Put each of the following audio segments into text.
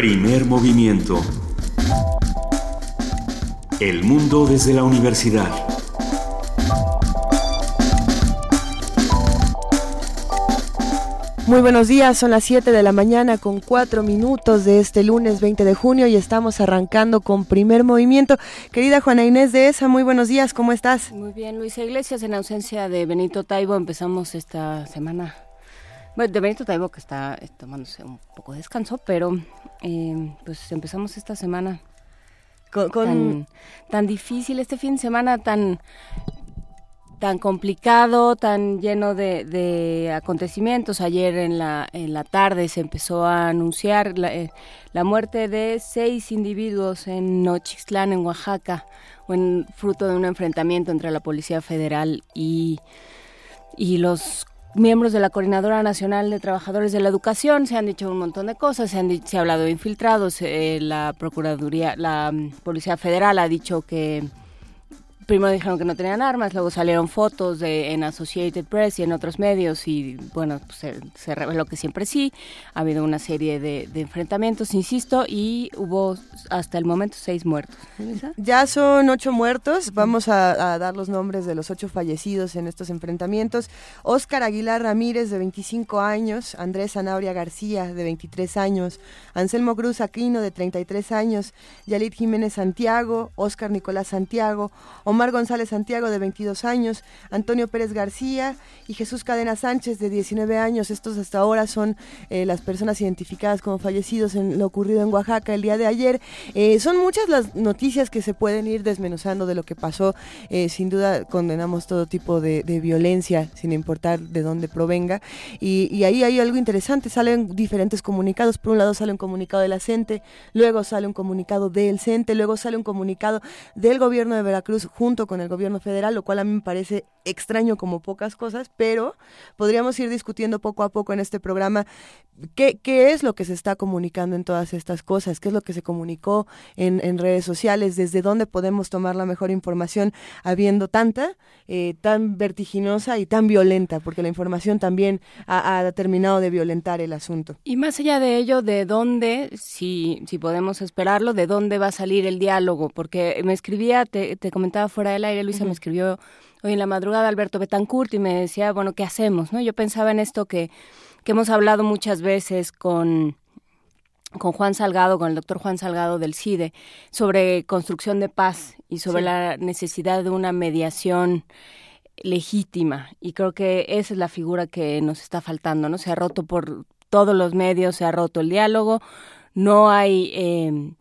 Primer movimiento. El mundo desde la universidad. Muy buenos días, son las 7 de la mañana con 4 minutos de este lunes 20 de junio y estamos arrancando con primer movimiento. Querida Juana Inés de ESA, muy buenos días, ¿cómo estás? Muy bien, Luisa Iglesias, en ausencia de Benito Taibo empezamos esta semana bueno, de Benito Taibo que está eh, tomándose un poco de descanso, pero eh, pues empezamos esta semana con, Tan, difícil, este fin de semana tan tan complicado, tan lleno de, acontecimientos. Ayer en la, en la tarde se empezó a anunciar la, eh, la muerte de seis individuos en Nochixtlán, en Oaxaca, en, fruto de un enfrentamiento entre la Policía Federal y, y los miembros de la Coordinadora Nacional de Trabajadores de la Educación, se han dicho un montón de cosas, se, han, se ha hablado de infiltrados, eh, la Procuraduría, la mm, Policía Federal ha dicho que primero dijeron que no tenían armas, luego salieron fotos en Associated Press y en otros medios y bueno, pues se, reveló que siempre sí. Ha habido una serie de, enfrentamientos, insisto, y hubo hasta el momento seis muertos. Ya son ocho muertos. Vamos a, dar los nombres de los ocho fallecidos en estos enfrentamientos. Óscar Aguilar Ramírez, de 25 años. Andrés Anauria García, de 23 años. Anselmo Cruz Aquino, de 33 años. Yalit Jiménez Santiago. Óscar Nicolás Santiago. Omar González Santiago, de 22 años, Antonio Pérez García y Jesús Cadena Sánchez, de 19 años. Estos hasta ahora son eh, las personas identificadas como fallecidos en lo ocurrido en Oaxaca el día de ayer. Eh, son muchas las noticias que se pueden ir desmenuzando de lo que pasó. Eh, sin duda condenamos todo tipo de, violencia, sin importar de dónde provenga. Y, ahí hay algo interesante, salen diferentes comunicados. Por un lado sale un comunicado de la CENTE, luego sale un comunicado del CENTE, luego sale un comunicado del gobierno de Veracruz con el gobierno federal, lo cual a mí me parece extraño como pocas cosas, pero podríamos ir discutiendo poco a poco en este programa qué, es lo que se está comunicando en todas estas cosas, qué es lo que se comunicó en, redes sociales, desde dónde podemos tomar la mejor información habiendo tanta, eh, tan vertiginosa y tan violenta, porque la información también ha, ha, terminado de violentar el asunto. Y más allá de ello, de dónde, si, si podemos esperarlo, de dónde va a salir el diálogo, porque me escribía, te comentaba fuera del aire, Luisa me escribió hoy en la madrugada Alberto Betancourt y me decía, bueno, ¿qué hacemos? ¿no? Yo pensaba en esto que, que hemos hablado muchas veces con con Juan Salgado, con el doctor Juan Salgado del CIDE, sobre construcción de paz y sobre la necesidad de una mediación legítima. Y creo que esa es la figura que nos está faltando, ¿no? Se ha roto por todos los medios, se ha roto el diálogo, no hay... Eh,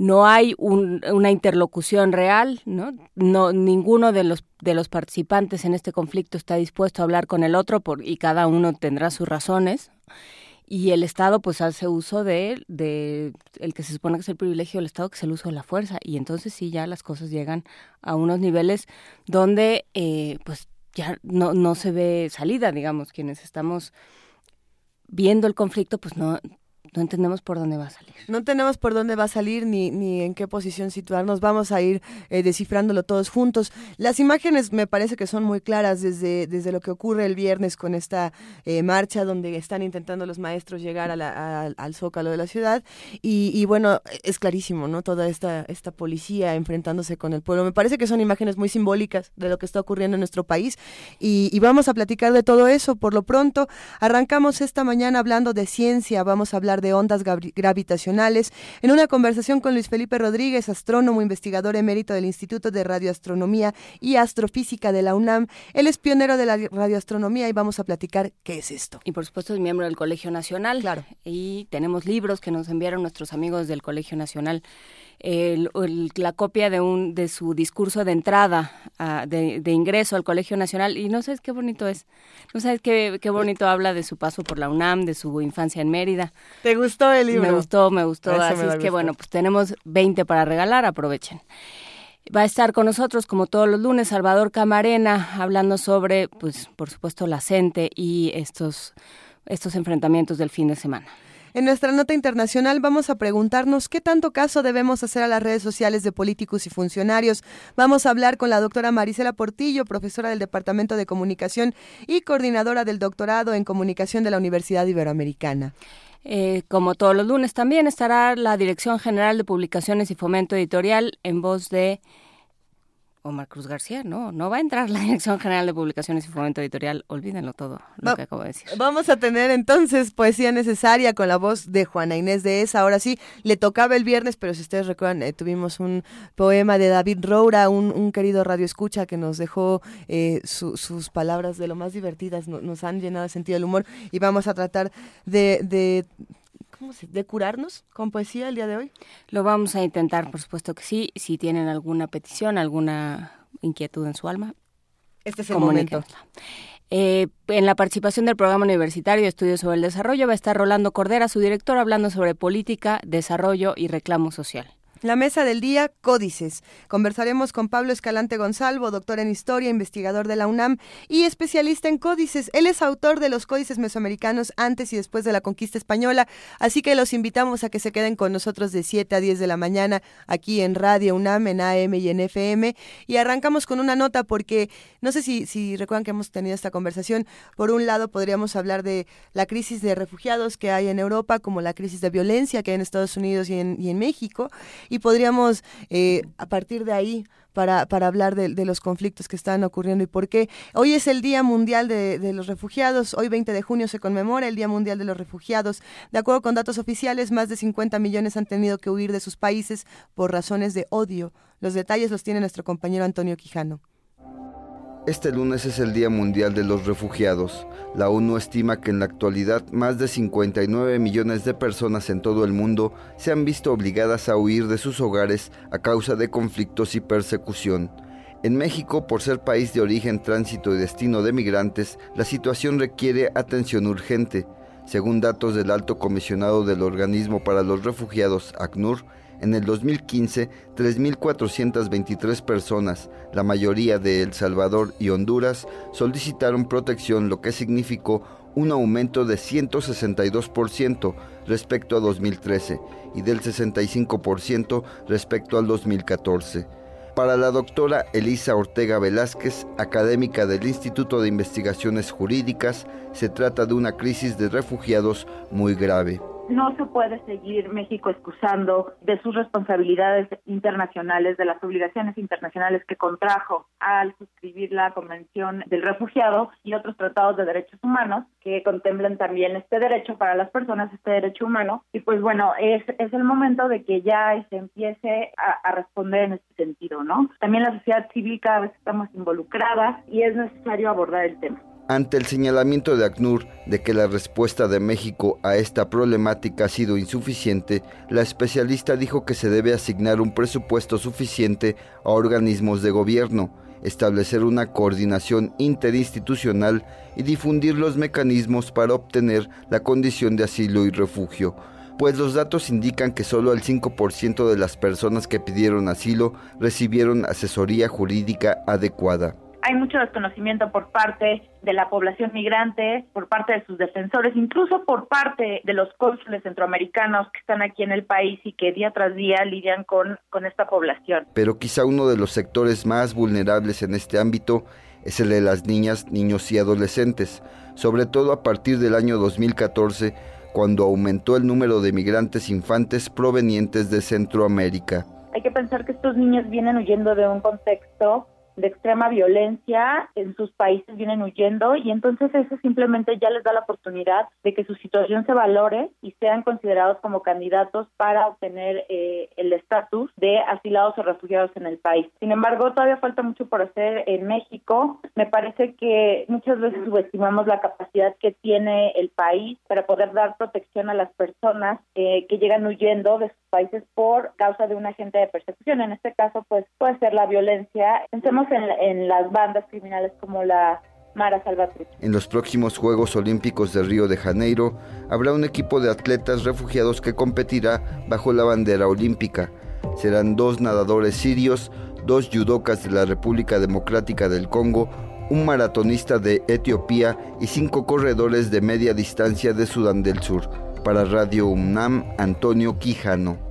no hay una interlocución real, ¿no? ¿no? Ninguno de los de los participantes en este conflicto está dispuesto a hablar con el otro y cada uno tendrá sus razones y el Estado pues hace uso de, de el que se supone que es el privilegio del Estado, que es el uso de la fuerza y entonces sí ya las cosas llegan a unos niveles donde eh, pues ya no, no se ve salida, digamos, quienes estamos viendo el conflicto pues no no entendemos por dónde va a salir. No tenemos por dónde va a salir ni, ni en qué posición situarnos. Vamos a ir eh, descifrándolo todos juntos. Las imágenes me parece que son muy claras desde, desde lo que ocurre el viernes con esta eh, marcha donde están intentando los maestros llegar a al zócalo de la ciudad. Y, bueno, es clarísimo, ¿no? Toda esta, esta policía enfrentándose con el pueblo. Me parece que son imágenes muy simbólicas de lo que está ocurriendo en nuestro país. Y, y vamos a platicar de todo eso. Por lo pronto, arrancamos esta mañana hablando de ciencia. Vamos a hablar de ondas gravitacionales, en una conversación con Luis Felipe Rodríguez, astrónomo, investigador emérito del Instituto de Radioastronomía y Astrofísica de la UNAM. Él es pionero de la radioastronomía y vamos a platicar qué es esto. Y por supuesto es miembro del Colegio Nacional. Claro. Y tenemos libros que nos enviaron nuestros amigos del Colegio Nacional el, la copia de un de su discurso de entrada de, ingreso al Colegio Nacional. Y no sabes qué bonito es. No sabes qué, qué bonito habla de su paso por la UNAM de su infancia en Mérida. Te gustó el libro me gustó. Me gustó así es que bueno pues tenemos 20 para regalar aprovechen. Va a estar con nosotros, como todos los lunes, Salvador Camarena, hablando sobre, pues, por supuesto, la CENTE y estos, estos enfrentamientos del fin de semana. En nuestra nota internacional vamos a preguntarnos qué tanto caso debemos hacer a las redes sociales de políticos y funcionarios. Vamos a hablar con la doctora Marisela Portillo, profesora del Departamento de Comunicación y coordinadora del doctorado en Comunicación de la Universidad Iberoamericana. Eh, como todos los lunes también estará la Dirección General de Publicaciones y Fomento Editorial en voz de Omar Cruz García, no, no va a entrar la Dirección General de Publicaciones y Fomento Editorial, olvídenlo todo, lo que acabo de decir. Vamos a tener entonces poesía necesaria con la voz de Juana Inés de esa. Ahora sí, le tocaba el viernes, pero si ustedes recuerdan, eh, tuvimos un poema de David Roura, un, querido radio escucha que nos dejó eh, sus palabras de lo más divertidas, nos han llenado de sentido del humor y vamos a tratar de, de de curarnos con poesía el día de hoy? Lo vamos a intentar, por supuesto que sí. Si tienen alguna petición, alguna inquietud en su alma, este es el momento. Eh, en la participación del programa universitario de Estudios sobre el Desarrollo va a estar Rolando Cordera, su director, hablando sobre política, desarrollo y reclamo social. La mesa del día, Códices. Conversaremos con Pablo Escalante Gonzalvo, doctor en historia, investigador de la UNAM y especialista en códices. Él es autor de los códices mesoamericanos antes y después de la conquista española, así que los invitamos a que se queden con nosotros de 7 a 10 de la mañana aquí en Radio UNAM, en AM y en FM. Y arrancamos con una nota porque no sé si, si recuerdan que hemos tenido esta conversación. Por un lado, podríamos hablar de la crisis de refugiados que hay en Europa, como la crisis de violencia que hay en Estados Unidos y en, y en México y podríamos eh, a partir de ahí para, para hablar de, los conflictos que están ocurriendo y por qué. Hoy es el Día Mundial de, de, los Refugiados, hoy 20 de junio se conmemora el Día Mundial de los Refugiados. De acuerdo con datos oficiales, más de 50 millones han tenido que huir de sus países por razones de odio. Los detalles los tiene nuestro compañero Antonio Quijano. Este lunes es el Día Mundial de los Refugiados. La ONU estima que en la actualidad más de 59 millones de personas en todo el mundo se han visto obligadas a huir de sus hogares a causa de conflictos y persecución. En México, por ser país de origen, tránsito y destino de migrantes, la situación requiere atención urgente. Según datos del Alto Comisionado del Organismo para los Refugiados, ACNUR, en el 2015, 3.423 personas, la mayoría de El Salvador y Honduras, solicitaron protección, lo que significó un aumento de 162% respecto a 2013 y del 65% respecto al 2014. Para la doctora Elisa Ortega Velázquez, académica del Instituto de Investigaciones Jurídicas, se trata de una crisis de refugiados muy grave no se puede seguir México excusando de sus responsabilidades internacionales, de las obligaciones internacionales que contrajo al suscribir la Convención del Refugiado y otros tratados de derechos humanos que contemplan también este derecho para las personas, este derecho humano. Y pues bueno, es, es el momento de que ya se empiece a, a responder en este sentido, ¿no? También la sociedad civil cada vez estamos involucradas y es necesario abordar el tema. Ante el señalamiento de ACNUR de que la respuesta de México a esta problemática ha sido insuficiente, la especialista dijo que se debe asignar un presupuesto suficiente a organismos de gobierno, establecer una coordinación interinstitucional y difundir los mecanismos para obtener la condición de asilo y refugio, pues los datos indican que solo el 5% de las personas que pidieron asilo recibieron asesoría jurídica adecuada hay mucho desconocimiento por parte de la población migrante, por parte de sus defensores, incluso por parte de los cónsules centroamericanos que están aquí en el país y que día tras día lidian con, con esta población. Pero quizá uno de los sectores más vulnerables en este ámbito es el de las niñas, niños y adolescentes, sobre todo a partir del año 2014, cuando aumentó el número de migrantes infantes provenientes de Centroamérica. Hay que pensar que estos niños vienen huyendo de un contexto de extrema violencia en sus países vienen huyendo y entonces eso simplemente ya les da la oportunidad de que su situación se valore y sean considerados como candidatos para obtener eh, el estatus de asilados o refugiados en el país. Sin embargo, todavía falta mucho por hacer en México. Me parece que muchas veces subestimamos la capacidad que tiene el país para poder dar protección a las personas eh, que llegan huyendo de sus países por causa de un agente de persecución. En este caso, pues puede ser la violencia. Pensemos en, las bandas criminales como la Mara Salvatrucha. En los próximos Juegos Olímpicos de Río de Janeiro habrá un equipo de atletas refugiados que competirá bajo la bandera olímpica. Serán dos nadadores sirios, dos judocas de la República Democrática del Congo, un maratonista de Etiopía y cinco corredores de media distancia de Sudán del Sur. Para Radio UNAM, Antonio Quijano.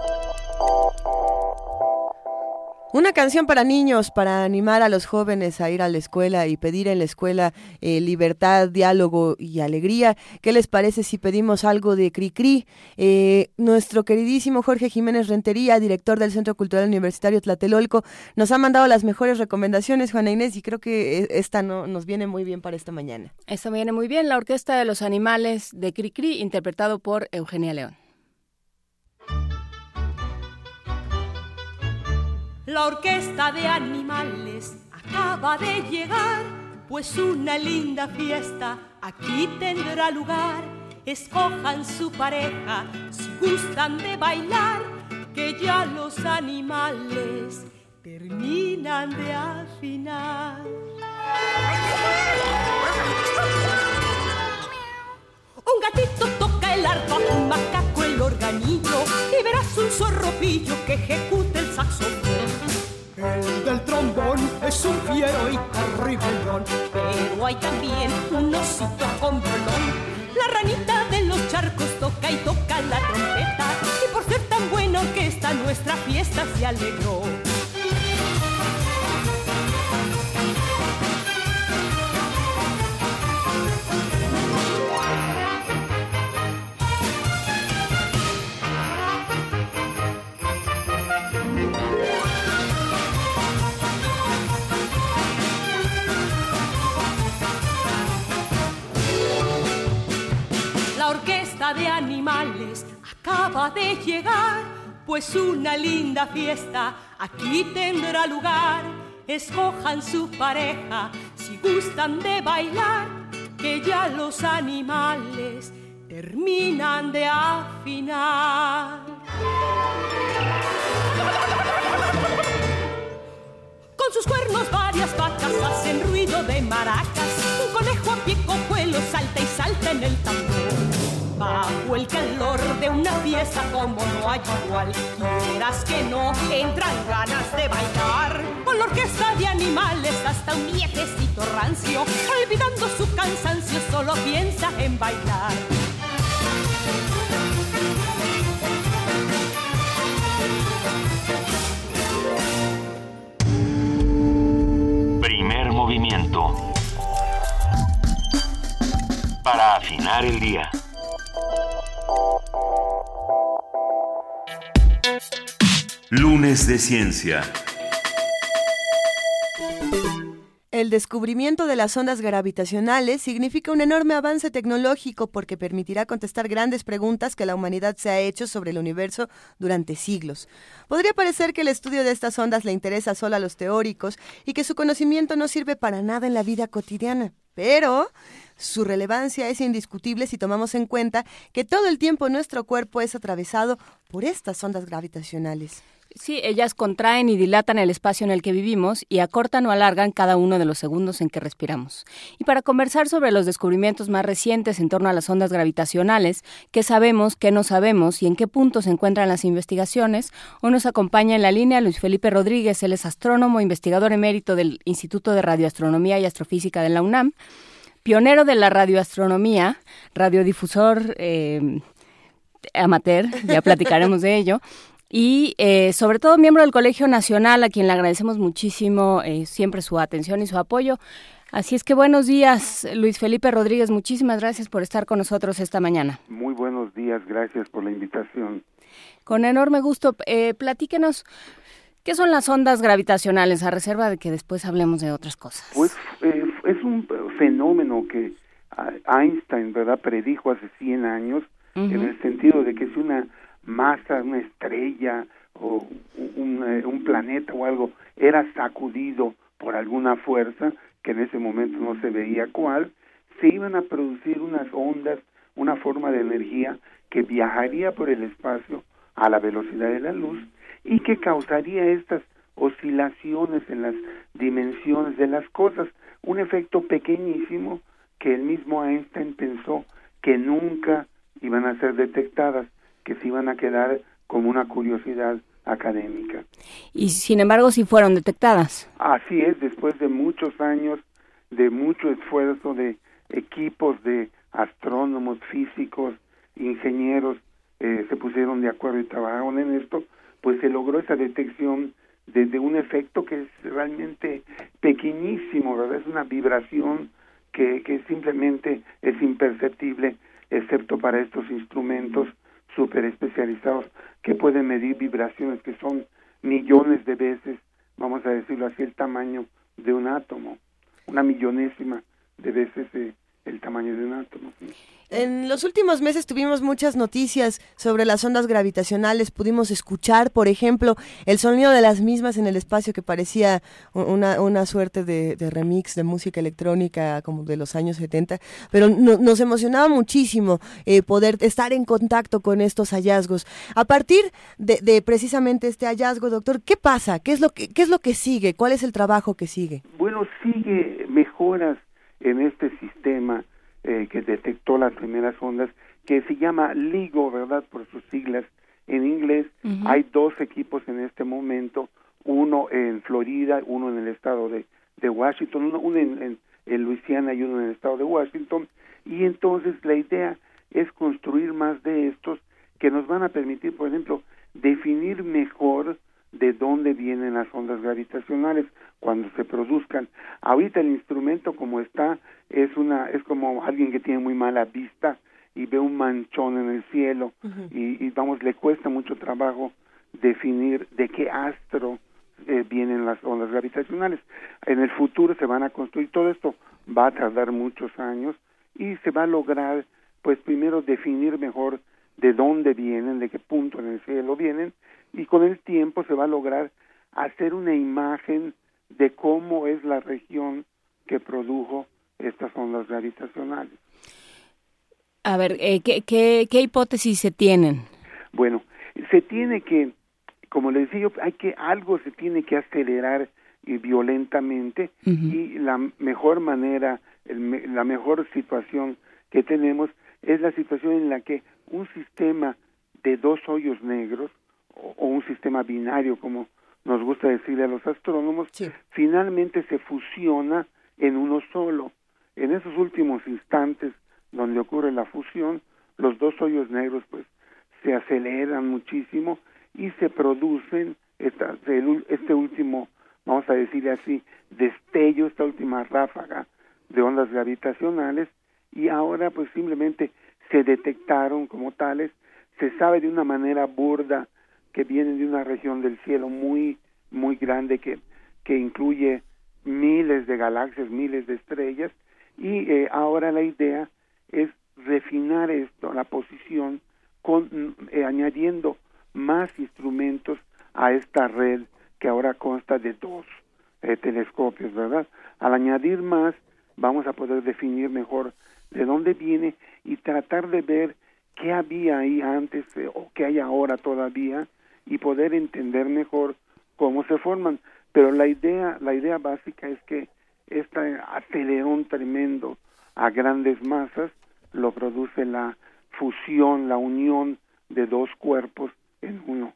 Una canción para niños, para animar a los jóvenes a ir a la escuela y pedir en la escuela eh, libertad, diálogo y alegría. ¿Qué les parece si pedimos algo de Cricri? Eh, nuestro queridísimo Jorge Jiménez Rentería, director del Centro Cultural Universitario Tlatelolco, nos ha mandado las mejores recomendaciones, Juana Inés, y creo que eh, esta no, nos viene muy bien para esta mañana. Esta viene muy bien, la Orquesta de los Animales de Cricri, interpretado por Eugenia León. La orquesta de animales acaba de llegar, pues una linda fiesta aquí tendrá lugar. Escojan su pareja si gustan de bailar, que ya los animales terminan de afinar. Un gatito toca el arpa, un macaco el organillo y verás un zorropillo que ejecuta el saxofón. El del trombón es un fiero y terriblón, pero hay también un osito con violón. La ranita de los charcos toca y toca la trompeta y por ser tan buena orquesta nuestra fiesta se alegró. De animales acaba de llegar, pues una linda fiesta aquí tendrá lugar. Escojan su pareja si gustan de bailar, que ya los animales terminan de afinar. Con sus cuernos varias vacas hacen ruido de maracas. Un conejo a pie cojuelo salta y salta en el tambor bajo el calor de una fiesta como no hay igual. Quieras que no, entran ganas de bailar. Con la orquesta de animales hasta un viejecito rancio, olvidando su cansancio, solo piensa en bailar. Primer movimiento. Para afinar el día. Lunes de Ciencia. El descubrimiento de las ondas gravitacionales significa un enorme avance tecnológico porque permitirá contestar grandes preguntas que la humanidad se ha hecho sobre el universo durante siglos. Podría parecer que el estudio de estas ondas le interesa solo a los teóricos y que su conocimiento no sirve para nada en la vida cotidiana, pero su relevancia es indiscutible si tomamos en cuenta que todo el tiempo nuestro cuerpo es atravesado por estas ondas gravitacionales. Sí, ellas contraen y dilatan el espacio en el que vivimos y acortan o alargan cada uno de los segundos en que respiramos. Y para conversar sobre los descubrimientos más recientes en torno a las ondas gravitacionales, qué sabemos, qué no sabemos y en qué punto se encuentran las investigaciones, hoy nos acompaña en la línea Luis Felipe Rodríguez, él es astrónomo, investigador emérito del Instituto de Radioastronomía y Astrofísica de la UNAM, pionero de la radioastronomía, radiodifusor eh, amateur, ya platicaremos de ello y eh, sobre todo miembro del Colegio Nacional, a quien le agradecemos muchísimo eh, siempre su atención y su apoyo. Así es que buenos días, Luis Felipe Rodríguez, muchísimas gracias por estar con nosotros esta mañana. Muy buenos días, gracias por la invitación. Con enorme gusto, eh, platíquenos, ¿qué son las ondas gravitacionales, a reserva de que después hablemos de otras cosas? Pues eh, es un fenómeno que ah, Einstein, ¿verdad?, predijo hace 100 años, en el sentido de que es una masa, una estrella o un, eh, un, planeta o algo era sacudido por alguna fuerza que en ese momento no se veía cuál, se iban a producir unas ondas, una forma de energía que viajaría por el espacio a la velocidad de la luz y que causaría estas oscilaciones en las dimensiones de las cosas, un efecto pequeñísimo que el mismo Einstein pensó que nunca iban a ser detectadas que se iban a quedar como una curiosidad académica. Y sin embargo, sí fueron detectadas. Así es, después de muchos años, de mucho esfuerzo de equipos de astrónomos, físicos, ingenieros, eh, se pusieron de acuerdo y trabajaron en esto, pues se logró esa detección de, un efecto que es realmente pequeñísimo, ¿verdad? Es una vibración que, que simplemente es imperceptible, excepto para estos instrumentos súper especializados que pueden medir vibraciones que son millones de veces, vamos a decirlo así, el tamaño de un átomo, una millonésima de veces eh, el tamaño de un átomo. En los últimos meses tuvimos muchas noticias sobre las ondas gravitacionales. Pudimos escuchar, por ejemplo, el sonido de las mismas en el espacio que parecía una, una suerte de, remix de música electrónica como de los años 70. Pero nos emocionaba muchísimo eh, poder estar en contacto con estos hallazgos. A partir de, de, precisamente este hallazgo, doctor, ¿qué pasa? ¿Qué es, lo que, ¿Qué es lo que sigue? ¿Cuál es el trabajo que sigue? Bueno, sigue mejoras en este sistema eh, que detectó las primeras ondas, que se llama LIGO, ¿verdad? Por sus siglas en inglés. Hay dos equipos en este momento, uno en Florida, uno en el estado de, de Washington, uno, en, en, Luisiana y uno en el estado de Washington. Y entonces la idea es construir más de estos que nos van a permitir, por ejemplo, definir mejor de dónde vienen las ondas gravitacionales cuando se produzcan. Ahorita el instrumento como está es una es como alguien que tiene muy mala vista y ve un manchón en el cielo y, vamos le cuesta mucho trabajo definir de qué astro eh, vienen las ondas gravitacionales. En el futuro se van a construir todo esto va a tardar muchos años y se va a lograr pues primero definir mejor de dónde vienen, de qué punto en el cielo vienen y con el tiempo se va a lograr hacer una imagen de cómo es la región que produjo estas ondas gravitacionales. A ver, eh, ¿qué, qué, hipótesis se tienen? Bueno, se tiene que, como les decía hay que algo se tiene que acelerar y violentamente y la mejor manera, la mejor situación que tenemos es la situación en la que un sistema de dos hoyos negros o, un sistema binario, como nos gusta decirle a los astrónomos, finalmente se fusiona en uno solo. En esos últimos instantes donde ocurre la fusión, los dos hoyos negros pues se aceleran muchísimo y se producen esta, este último, vamos a decirle así, destello, esta última ráfaga de ondas gravitacionales y ahora pues simplemente se detectaron como tales, se sabe de una manera burda que vienen de una región del cielo muy, muy grande que, que incluye miles de galaxias, miles de estrellas, y eh, ahora la idea es refinar esto, la posición, con, eh, añadiendo más instrumentos a esta red que ahora consta de dos eh, telescopios, ¿verdad? Al añadir más, vamos a poder definir mejor de dónde viene y tratar de ver qué había ahí antes o qué hay ahora todavía y poder entender mejor cómo se forman. Pero la idea, la idea básica es que este acelerón tremendo a grandes masas lo produce la fusión, la unión de dos cuerpos en uno.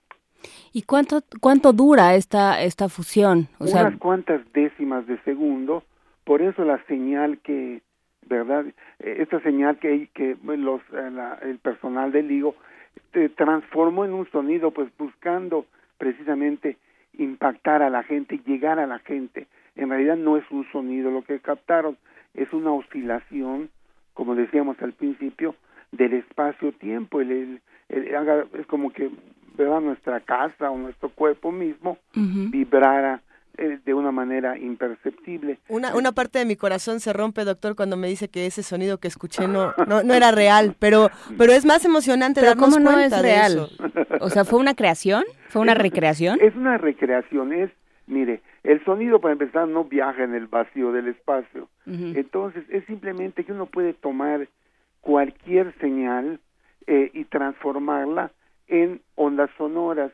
¿Y cuánto cuánto dura esta esta fusión? O Unas cuantas décimas de segundo, por eso la señal que, ¿verdad? Esta señal que, que los eh, el personal del LIGO se transformó en un sonido, pues buscando precisamente impactar a la gente, llegar a la gente. En realidad no es un sonido lo que captaron, es una oscilación, como decíamos al principio, del espacio-tiempo. El, es como que ¿verdad? nuestra casa o nuestro cuerpo mismo vibrara eh, de una manera imperceptible. Una, una parte de mi corazón se rompe, doctor, cuando me dice que ese sonido que escuché no, no, no era real, pero, pero es más emocionante pero ¿cómo no es real? O sea, ¿fue una creación? ¿Fue una recreación? Es una recreación, es, mire, el sonido para empezar no viaja en el vacío del espacio. Entonces, es simplemente que uno puede tomar cualquier señal eh, y transformarla en ondas sonoras,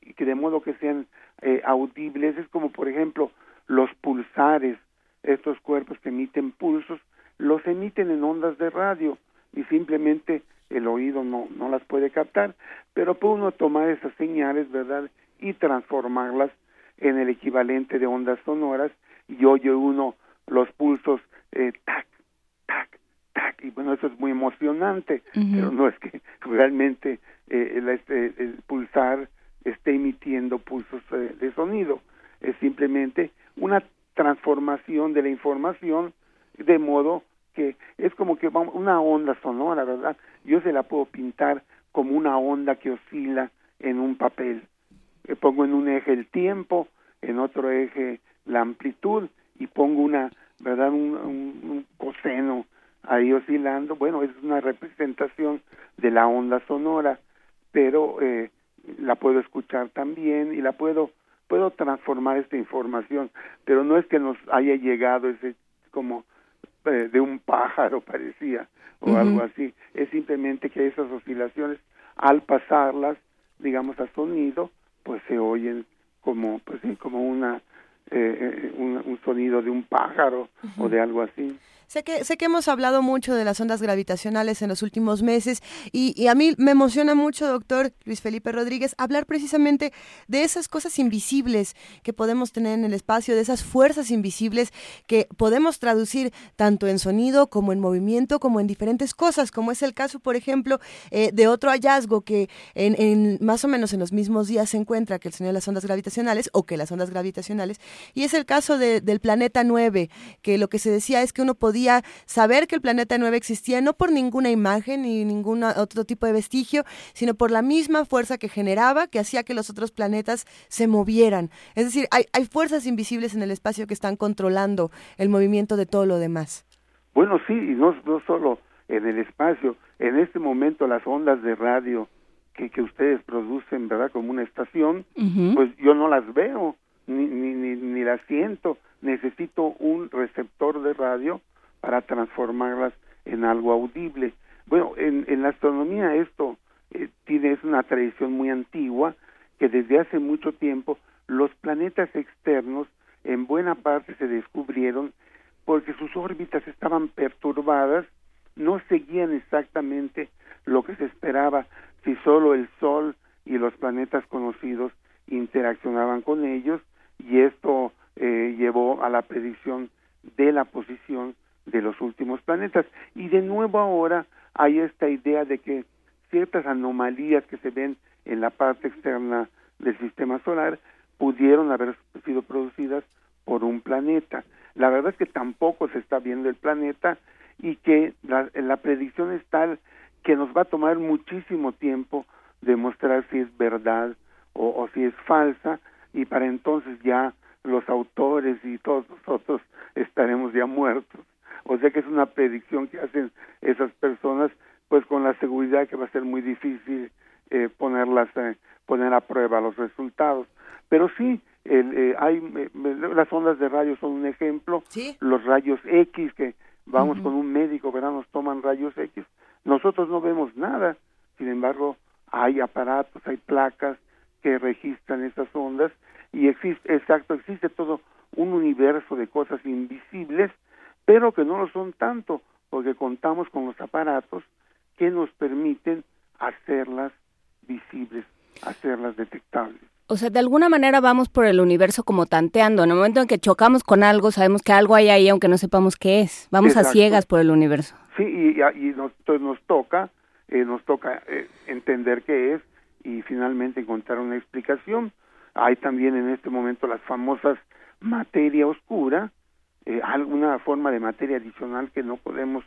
y que de modo que sean eh, audibles, es como por ejemplo los pulsares, estos cuerpos que emiten pulsos, los emiten en ondas de radio y simplemente el oído no, no las puede captar, pero puede uno tomar esas señales, ¿verdad? Y transformarlas en el equivalente de ondas sonoras y oye uno los pulsos eh, tac, tac, tac, y bueno, eso es muy emocionante, pero no es que realmente eh, el, este, el pulsar esté emitiendo pulsos eh, de sonido. Es simplemente una transformación de la información de modo que es como que una onda sonora, ¿verdad? Yo se la puedo pintar como una onda que oscila en un papel. Le pongo en un eje el tiempo, en otro eje la amplitud y pongo una, ¿verdad? Un, un, coseno ahí oscilando. Bueno, es una representación de la onda sonora, pero eh, la puedo escuchar también y la puedo puedo transformar esta información, pero no es que nos haya llegado ese como eh, de un pájaro parecía o algo así, es simplemente que esas oscilaciones al pasarlas, digamos a sonido, pues se oyen como pues como una eh, eh, un, sonido de un pájaro o de algo así. Sé que, sé que hemos hablado mucho de las ondas gravitacionales en los últimos meses y, a mí me emociona mucho, doctor Luis Felipe Rodríguez, hablar precisamente de esas cosas invisibles que podemos tener en el espacio, de esas fuerzas invisibles que podemos traducir tanto en sonido como en movimiento, como en diferentes cosas, como es el caso, por ejemplo, eh, de otro hallazgo que en, más o menos en los mismos días se encuentra que el sonido de las ondas gravitacionales o que las ondas gravitacionales, y es el caso del planeta 9, que lo que se decía es que uno podía saber que el planeta 9 existía no por ninguna imagen ni ningún otro tipo de vestigio, sino por la misma fuerza que generaba, que hacía que los otros planetas se movieran. Es decir, hay, hay fuerzas invisibles en el espacio que están controlando el movimiento de todo lo demás. Bueno, sí, y no, no solo en el espacio, en este momento las ondas de radio que, que ustedes producen, ¿verdad? Como una estación, pues yo no las veo, ni, ni, ni, ni las siento. Necesito un receptor de radio para transformarlas en algo audible. Bueno, en, en la astronomía esto eh, tiene es una tradición muy antigua que desde hace mucho tiempo los planetas externos en buena parte se descubrieron porque sus órbitas estaban perturbadas, no seguían exactamente lo que se esperaba si solo el Sol y los planetas conocidos interaccionaban con ellos y esto eh, llevó a la predicción de la posición de los últimos planetas. Y de nuevo ahora hay esta idea de que ciertas anomalías que se ven en la parte externa del sistema solar pudieron haber sido producidas por un planeta. La verdad es que tampoco se está viendo el planeta y que la, la predicción es tal que nos va a tomar muchísimo tiempo demostrar si es verdad o, o si es falsa y para entonces ya los autores y todos nosotros estaremos ya muertos o sea que es una predicción que hacen esas personas pues con la seguridad que va a ser muy difícil eh, ponerlas eh, poner a prueba los resultados. Pero sí el, eh, hay las ondas de rayos son un ejemplo. Los rayos X que vamos con un médico verdad nos toman rayos X. Nosotros no vemos nada. Sin embargo hay aparatos hay placas que registran esas ondas y existe exacto existe todo un universo de cosas invisibles pero que no lo son tanto, porque contamos con los aparatos que nos permiten hacerlas visibles, hacerlas detectables. O sea, de alguna manera vamos por el universo como tanteando. En el momento en que chocamos con algo, sabemos que algo hay ahí, aunque no sepamos qué es. Vamos a ciegas por el universo. Sí, y, y nos, nos toca, eh, nos toca eh, entender qué es y finalmente encontrar una explicación. Hay también en este momento las famosas materia oscura, eh, alguna forma de materia adicional que no podemos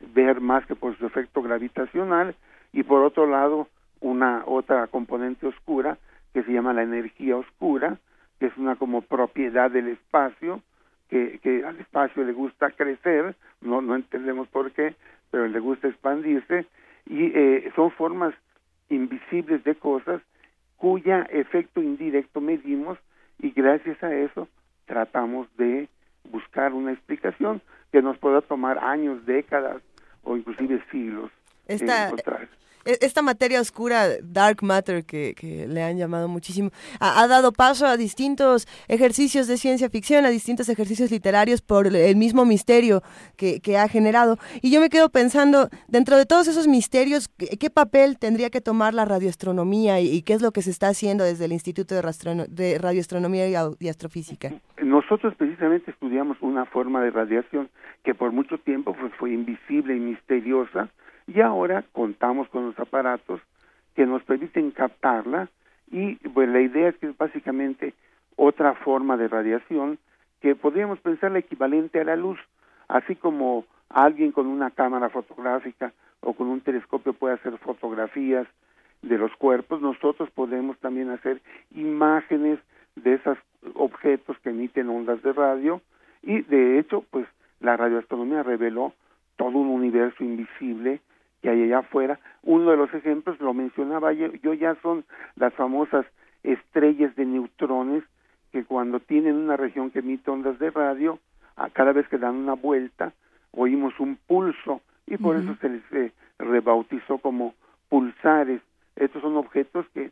ver más que por su efecto gravitacional y por otro lado una otra componente oscura que se llama la energía oscura que es una como propiedad del espacio que, que al espacio le gusta crecer no no entendemos por qué pero le gusta expandirse y eh, son formas invisibles de cosas cuya efecto indirecto medimos y gracias a eso tratamos de buscar una explicación que nos pueda tomar años, décadas o inclusive siglos. Esta, e, esta materia oscura, dark matter, que, que le han llamado muchísimo, ha, dado paso a distintos ejercicios de ciencia ficción, a distintos ejercicios literarios por el mismo misterio que, que ha generado. Y yo me quedo pensando, dentro de todos esos misterios, ¿qué, papel tendría que tomar la radioastronomía y, qué es lo que se está haciendo desde el Instituto de, de Radioastronomía y, Astrofísica? Nosotros precisamente estudiamos una forma de radiación que por mucho tiempo pues, fue invisible y misteriosa, y ahora contamos con los aparatos que nos permiten captarla y pues la idea es que es básicamente otra forma de radiación que podríamos pensar la equivalente a la luz, así como alguien con una cámara fotográfica o con un telescopio puede hacer fotografías de los cuerpos, nosotros podemos también hacer imágenes de esos objetos que emiten ondas de radio. Y de hecho pues la radioastronomía reveló todo un universo invisible que hay allá afuera. Uno de los ejemplos, lo mencionaba yo, yo ya son las famosas estrellas de neutrones que cuando tienen una región que emite ondas de radio, a cada vez que dan una vuelta, oímos un pulso y por eso se les eh, rebautizó como pulsares. Estos son objetos que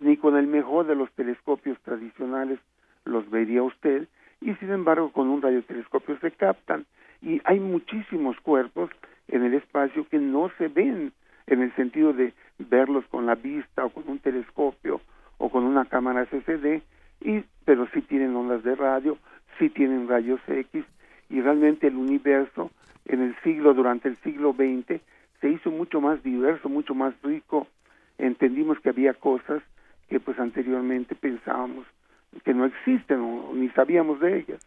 ni con el mejor de los telescopios tradicionales los vería usted y sin embargo con un radiotelescopio se captan y hay muchísimos cuerpos en el espacio que no se ven en el sentido de verlos con la vista o con un telescopio o con una cámara CCD y pero sí tienen ondas de radio, sí tienen rayos X y realmente el universo en el siglo durante el siglo XX se hizo mucho más diverso, mucho más rico. Entendimos que había cosas que pues anteriormente pensábamos que no existen o ni sabíamos de ellas.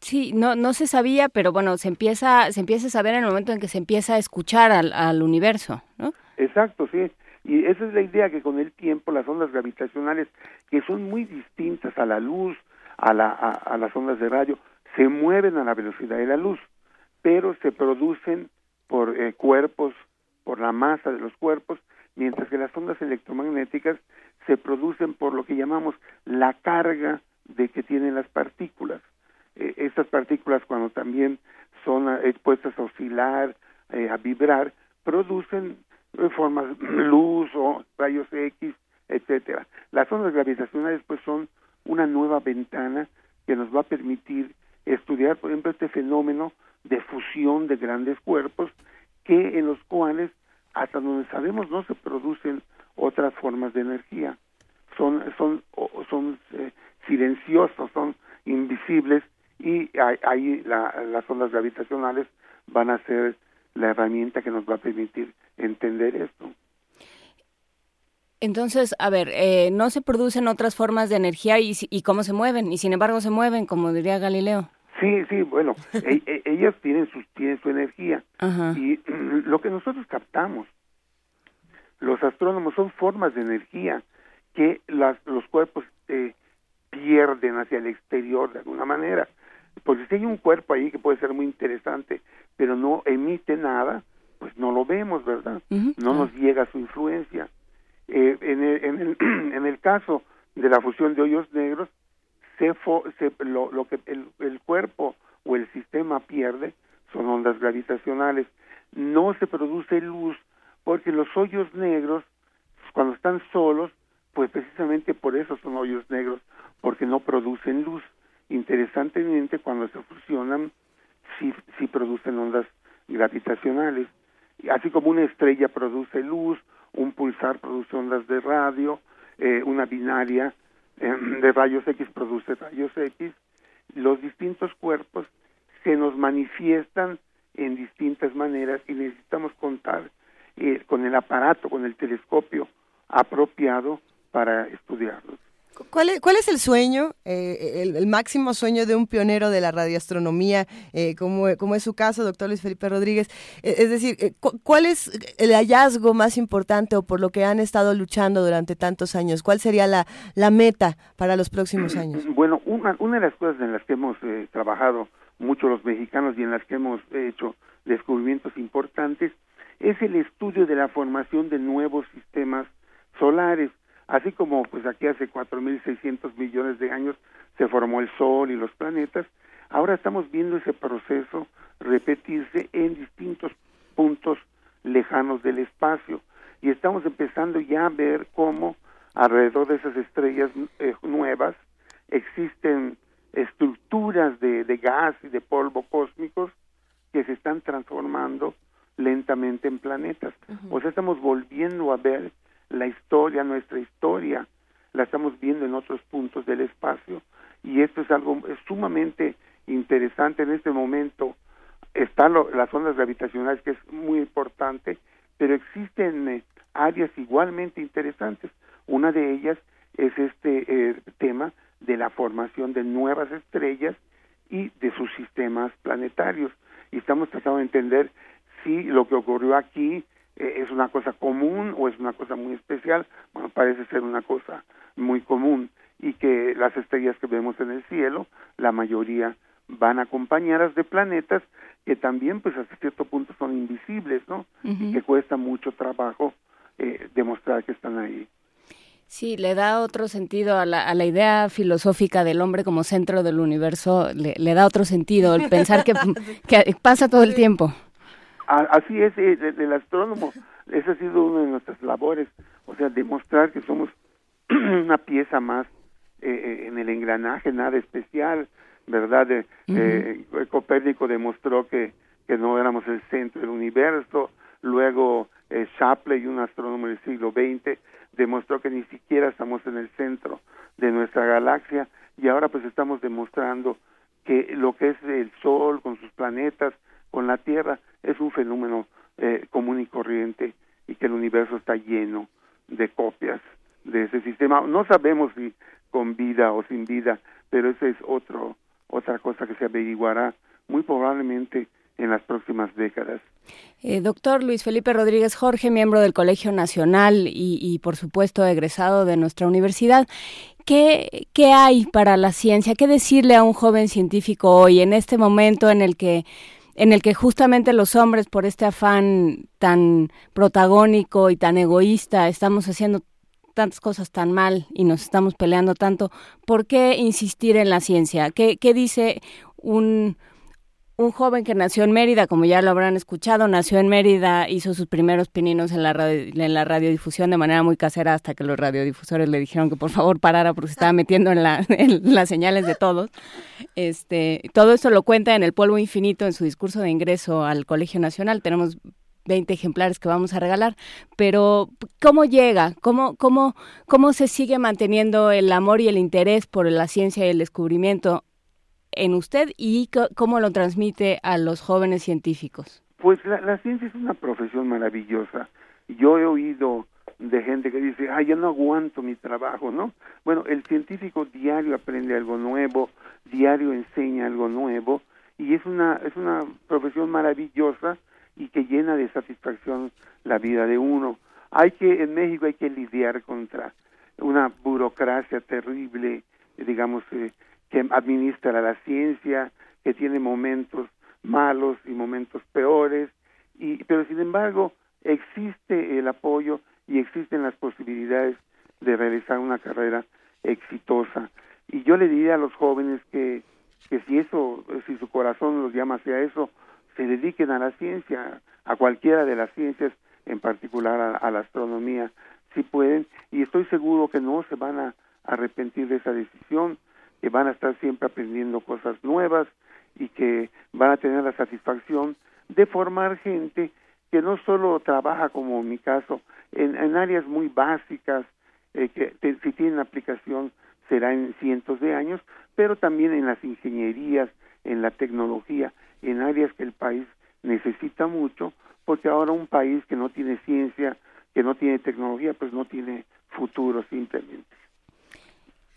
Sí, no, no se sabía, pero bueno, se empieza, se empieza a saber en el momento en que se empieza a escuchar al, al universo, ¿no? Exacto, sí. Y esa es la idea que con el tiempo las ondas gravitacionales, que son muy distintas a la luz, a, la, a, las ondas de radio, se mueven a la velocidad de la luz, pero se producen por eh, cuerpos, por la masa de los cuerpos, mientras que las ondas electromagnéticas se producen por lo que llamamos la carga de que tienen las partículas. Eh, estas partículas cuando también son expuestas a oscilar, eh, a vibrar, producen eh, formas luz o rayos X, etcétera. Las ondas gravitacionales pues son una nueva ventana que nos va a permitir estudiar, por ejemplo, este fenómeno de fusión de grandes cuerpos que en los cuales hasta donde sabemos no se producen otras formas de energía. Son son son silenciosos, son invisibles y ahí las ondas gravitacionales van a ser la herramienta que nos va a permitir entender esto. Entonces, a ver, eh, no se producen otras formas de energía y, y cómo se mueven, y sin embargo se mueven, como diría Galileo. Sí, sí, bueno, e, e, ellas tienen, sus, tienen su energía. Y lo que nosotros captamos, los astrónomos, son formas de energía que las, los cuerpos eh, pierden hacia el exterior de alguna manera. Porque si hay un cuerpo ahí que puede ser muy interesante, pero no emite nada, pues no lo vemos, ¿verdad? No nos llega su influencia. Eh, en, el, en, el, en el caso de la fusión de hoyos negros, se, se lo, lo, que el, el cuerpo o el sistema pierde son ondas gravitacionales. No se produce luz porque los hoyos negros, cuando están solos, pues precisamente por eso son hoyos negros, porque no producen luz. Interesantemente, cuando se fusionan, sí, sí producen ondas gravitacionales. Así como una estrella produce luz, un pulsar produce ondas de radio, eh, una binaria eh, de rayos X produce rayos X, los distintos cuerpos se nos manifiestan en distintas maneras y necesitamos contar eh, con el aparato, con el telescopio apropiado para estudiarlos. ¿Cuál es, ¿Cuál es el sueño, eh, el, máximo sueño de un pionero de la radioastronomía, eh, como, es su caso, doctor Luis Felipe Rodríguez? Eh, es decir, ¿cuál es el hallazgo más importante o por lo que han estado luchando durante tantos años? ¿Cuál sería la, meta para los próximos años? Bueno, una, una de las cosas en las que hemos trabajado mucho los mexicanos y en las que hemos hecho descubrimientos importantes es el estudio de la formación de nuevos sistemas solares Así como pues aquí hace 4.600 millones de años se formó el Sol y los planetas, ahora estamos viendo ese proceso repetirse en distintos puntos lejanos del espacio y estamos empezando ya a ver cómo alrededor de esas estrellas eh, nuevas existen estructuras de, gas y de polvo cósmicos que se están transformando lentamente en planetas. O sea, estamos volviendo a ver la historia, nuestra historia, la estamos viendo en otros puntos del espacio y esto es algo sumamente interesante en este momento. Están las ondas gravitacionales, que es muy importante, pero existen eh, áreas igualmente interesantes. Una de ellas es este eh, tema de la formación de nuevas estrellas y de sus sistemas planetarios. Y estamos tratando de entender si lo que ocurrió aquí es una cosa común o es una cosa muy especial. Bueno, parece ser una cosa muy común y que las estrellas que vemos en el cielo, la mayoría van acompañadas de planetas que también pues hasta cierto punto son invisibles, ¿no? y que cuesta mucho trabajo eh, demostrar que están ahí. Sí, le da otro sentido a la, a la, idea filosófica del hombre como centro del universo, le, le da otro sentido el pensar que, que, pasa todo el tiempo. Así es, eh, el, astrónomo, esa ha sido una de nuestras labores, o sea, demostrar que somos una pieza más eh, eh, en el engranaje, nada especial, ¿verdad? eh, Copérnico demostró que, que no éramos el centro del universo, luego eh, Shapley, un astrónomo del siglo XX, demostró que ni siquiera estamos en el centro de nuestra galaxia y ahora pues estamos demostrando que lo que es el Sol con sus planetas, con la Tierra, es un fenómeno eh, común y corriente y que el universo está lleno de copias de ese sistema. No sabemos si con vida o sin vida, pero esa es otro, otra cosa que se averiguará muy probablemente en las próximas décadas. Eh, doctor Luis Felipe Rodríguez Jorge, miembro del Colegio Nacional y, y, por supuesto egresado de nuestra universidad, ¿qué, ¿qué hay para la ciencia? ¿Qué decirle a un joven científico hoy, en este momento en el que en el que justamente los hombres, por este afán tan protagónico y tan egoísta, estamos haciendo tantas cosas tan mal y nos estamos peleando tanto, ¿por qué insistir en la ciencia? ¿Qué, qué dice un, un joven que nació en Mérida, como ya lo habrán escuchado, nació en Mérida, hizo sus primeros pininos en la, radio, en la radiodifusión de manera muy casera hasta que los radiodifusores le dijeron que por favor parara porque se estaba metiendo en, la, en las señales de todos. Este, todo esto lo cuenta en El Polvo Infinito en su discurso de ingreso al Colegio Nacional. Tenemos 20 ejemplares que vamos a regalar, pero ¿cómo llega? ¿Cómo, cómo, ¿Cómo se sigue manteniendo el amor y el interés por la ciencia y el descubrimiento en usted y cómo lo transmite a los jóvenes científicos? Pues la, ciencia es una profesión maravillosa. Yo he oído de gente que dice, ay, ya no aguanto mi trabajo, ¿no? Bueno, el científico diario aprende algo nuevo, diario enseña algo nuevo y es una es una profesión maravillosa y que llena de satisfacción la vida de uno. Hay que en México hay que lidiar contra una burocracia terrible, digamos eh, que administra la ciencia, que tiene momentos malos y momentos peores, y, pero sin embargo existe el apoyo y existen las posibilidades de realizar una carrera exitosa. Y yo le diría a los jóvenes que, que si eso, si su corazón los llama hacia eso, se dediquen a la ciencia, a cualquiera de las ciencias, en particular a, a la astronomía, si pueden, y estoy seguro que no se van a arrepentir de esa decisión, que van a estar siempre aprendiendo cosas nuevas y que van a tener la satisfacción de formar gente que no solo trabaja como en mi caso en, en áreas muy básicas eh, que si tienen aplicación será en cientos de años pero también en las ingenierías en la tecnología en áreas que el país necesita mucho porque ahora un país que no tiene ciencia que no tiene tecnología pues no tiene futuro simplemente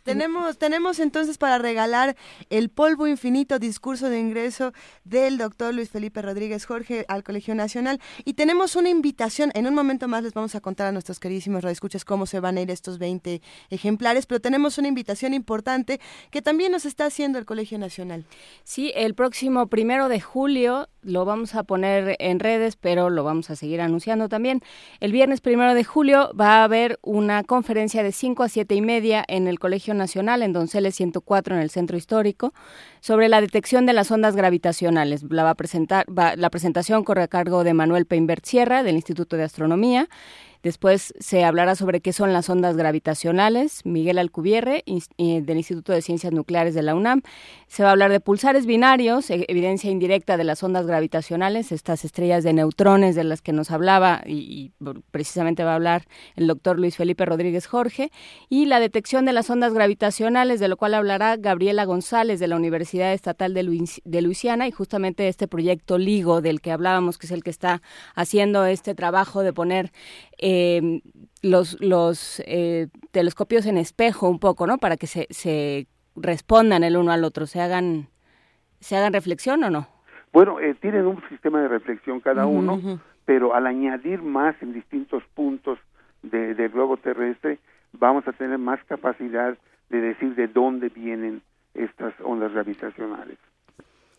tenemos, tenemos entonces para regalar el polvo infinito discurso de ingreso del doctor Luis Felipe Rodríguez Jorge al Colegio Nacional y tenemos una invitación, en un momento más les vamos a contar a nuestros queridísimos radioescuchas cómo se van a ir estos 20 ejemplares, pero tenemos una invitación importante que también nos está haciendo el Colegio Nacional. Sí, el próximo primero de julio lo vamos a poner en redes, pero lo vamos a seguir anunciando también. El viernes primero de julio va a haber una conferencia de 5 a 7 y media en el Colegio Nacional, en Donceles 104, en el Centro Histórico, sobre la detección de las ondas gravitacionales. La, va a presentar, la presentación corre a cargo de Manuel Peinbert Sierra, del Instituto de Astronomía. Después se hablará sobre qué son las ondas gravitacionales, Miguel Alcubierre, del Instituto de Ciencias Nucleares de la UNAM. Se va a hablar de pulsares binarios, e, evidencia indirecta de las ondas gravitacionales, estas estrellas de neutrones de las que nos hablaba y, precisamente va a hablar el doctor Luis Felipe Rodríguez Jorge, y la detección de las ondas gravitacionales, de lo cual hablará Gabriela González de la Universidad Estatal de Luisiana y justamente este proyecto LIGO del que hablábamos, que es el que está haciendo este trabajo de poner... Eh, eh, los, los eh, telescopios en espejo un poco, ¿no? Para que se, se respondan el uno al otro, se hagan, se hagan reflexión o no. Bueno, eh, tienen un sistema de reflexión cada uno, pero al añadir más en distintos puntos de, del globo terrestre, vamos a tener más capacidad de decir de dónde vienen estas ondas gravitacionales.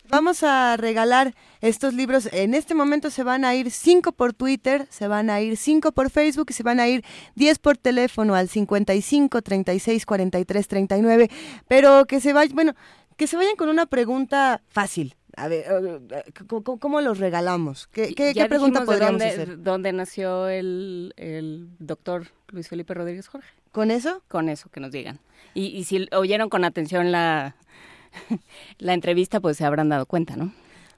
Vamos a regalar estos libros. En este momento se van a ir cinco por Twitter, se van a ir cinco por Facebook y se van a ir 10 por teléfono al 55 36 43 39. Pero que se vayan, bueno, que se vayan con una pregunta fácil. A ver, eh, ¿cómo, los regalamos? ¿Qué, qué, qué pregunta podríamos dónde, hacer? ¿Dónde nació el, el doctor Luis Felipe Rodríguez Jorge? ¿Con eso? Con eso, que nos digan. Y, y si oyeron con atención la, la entrevista, pues se habrán dado cuenta, ¿no?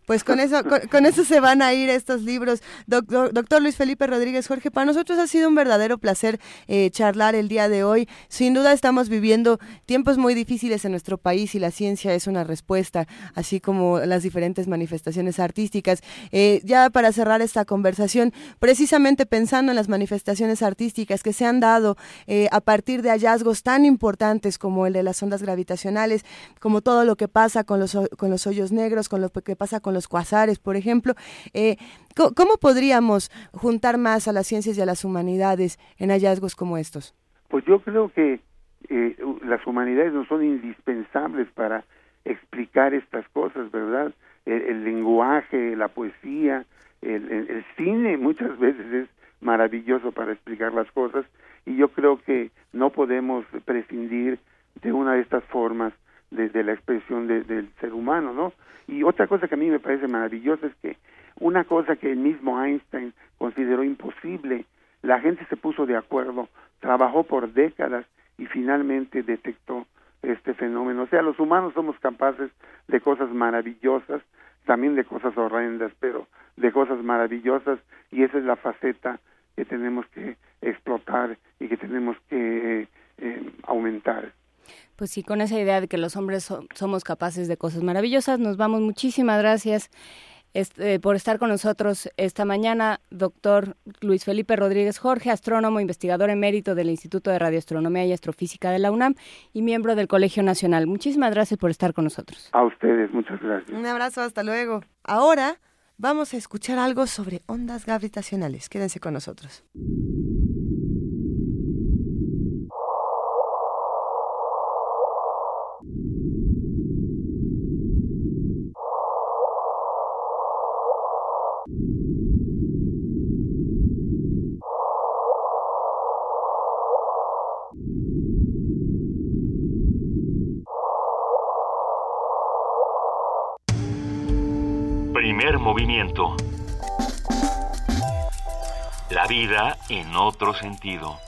Pues con eso, con, eso se van a ir estos libros. Doctor, doctor, Luis Felipe Rodríguez Jorge, para nosotros ha sido un verdadero placer eh, charlar el día de hoy. Sin duda estamos viviendo tiempos muy difíciles en nuestro país y la ciencia es una respuesta, así como las diferentes manifestaciones artísticas. Eh, ya para cerrar esta conversación, precisamente pensando en las manifestaciones artísticas que se han dado eh, a partir de hallazgos tan importantes como el de las ondas gravitacionales, como todo lo que pasa con los, con los hoyos negros, con lo que pasa con los cuasares, por ejemplo. Eh, ¿Cómo podríamos juntar más a las ciencias y a las humanidades en hallazgos como estos? Pues yo creo que eh, las humanidades no son indispensables para explicar estas cosas, ¿verdad? El, lenguaje, la poesía, el, el, cine muchas veces es maravilloso para explicar las cosas y yo creo que no podemos prescindir de una de estas formas de, de la expresión de, del ser humano, ¿no? Y otra cosa que a mí me parece maravillosa es que una cosa que el mismo Einstein consideró imposible, la gente se puso de acuerdo, trabajó por décadas y finalmente detectó este fenómeno. O sea, los humanos somos capaces de cosas maravillosas, también de cosas horrendas, pero de cosas maravillosas y esa es la faceta que tenemos que explotar y que tenemos que eh, aumentar. Pues sí, con esa idea de que los hombres so somos capaces de cosas maravillosas, nos vamos. Muchísimas gracias este, por estar con nosotros esta mañana, doctor Luis Felipe Rodríguez Jorge, astrónomo, investigador emérito del Instituto de Radioastronomía y Astrofísica de la UNAM y miembro del Colegio Nacional. Muchísimas gracias por estar con nosotros. A ustedes, muchas gracias. Un abrazo, hasta luego. Ahora vamos a escuchar algo sobre ondas gravitacionales. Quédense con nosotros. Primer movimiento. La vida en otro sentido.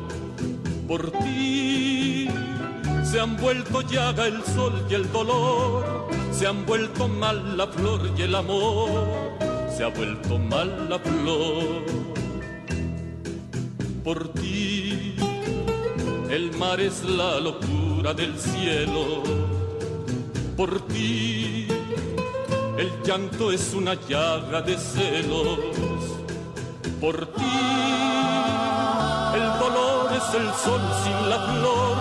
Por ti se han vuelto llaga el sol y el dolor. Se han vuelto mal la flor y el amor. se ha vuelto mala flor. Por ti, el mar es la locura del cielo. Por ti, el llanto es una llaga de celos. Por ti, el sol sin la flor.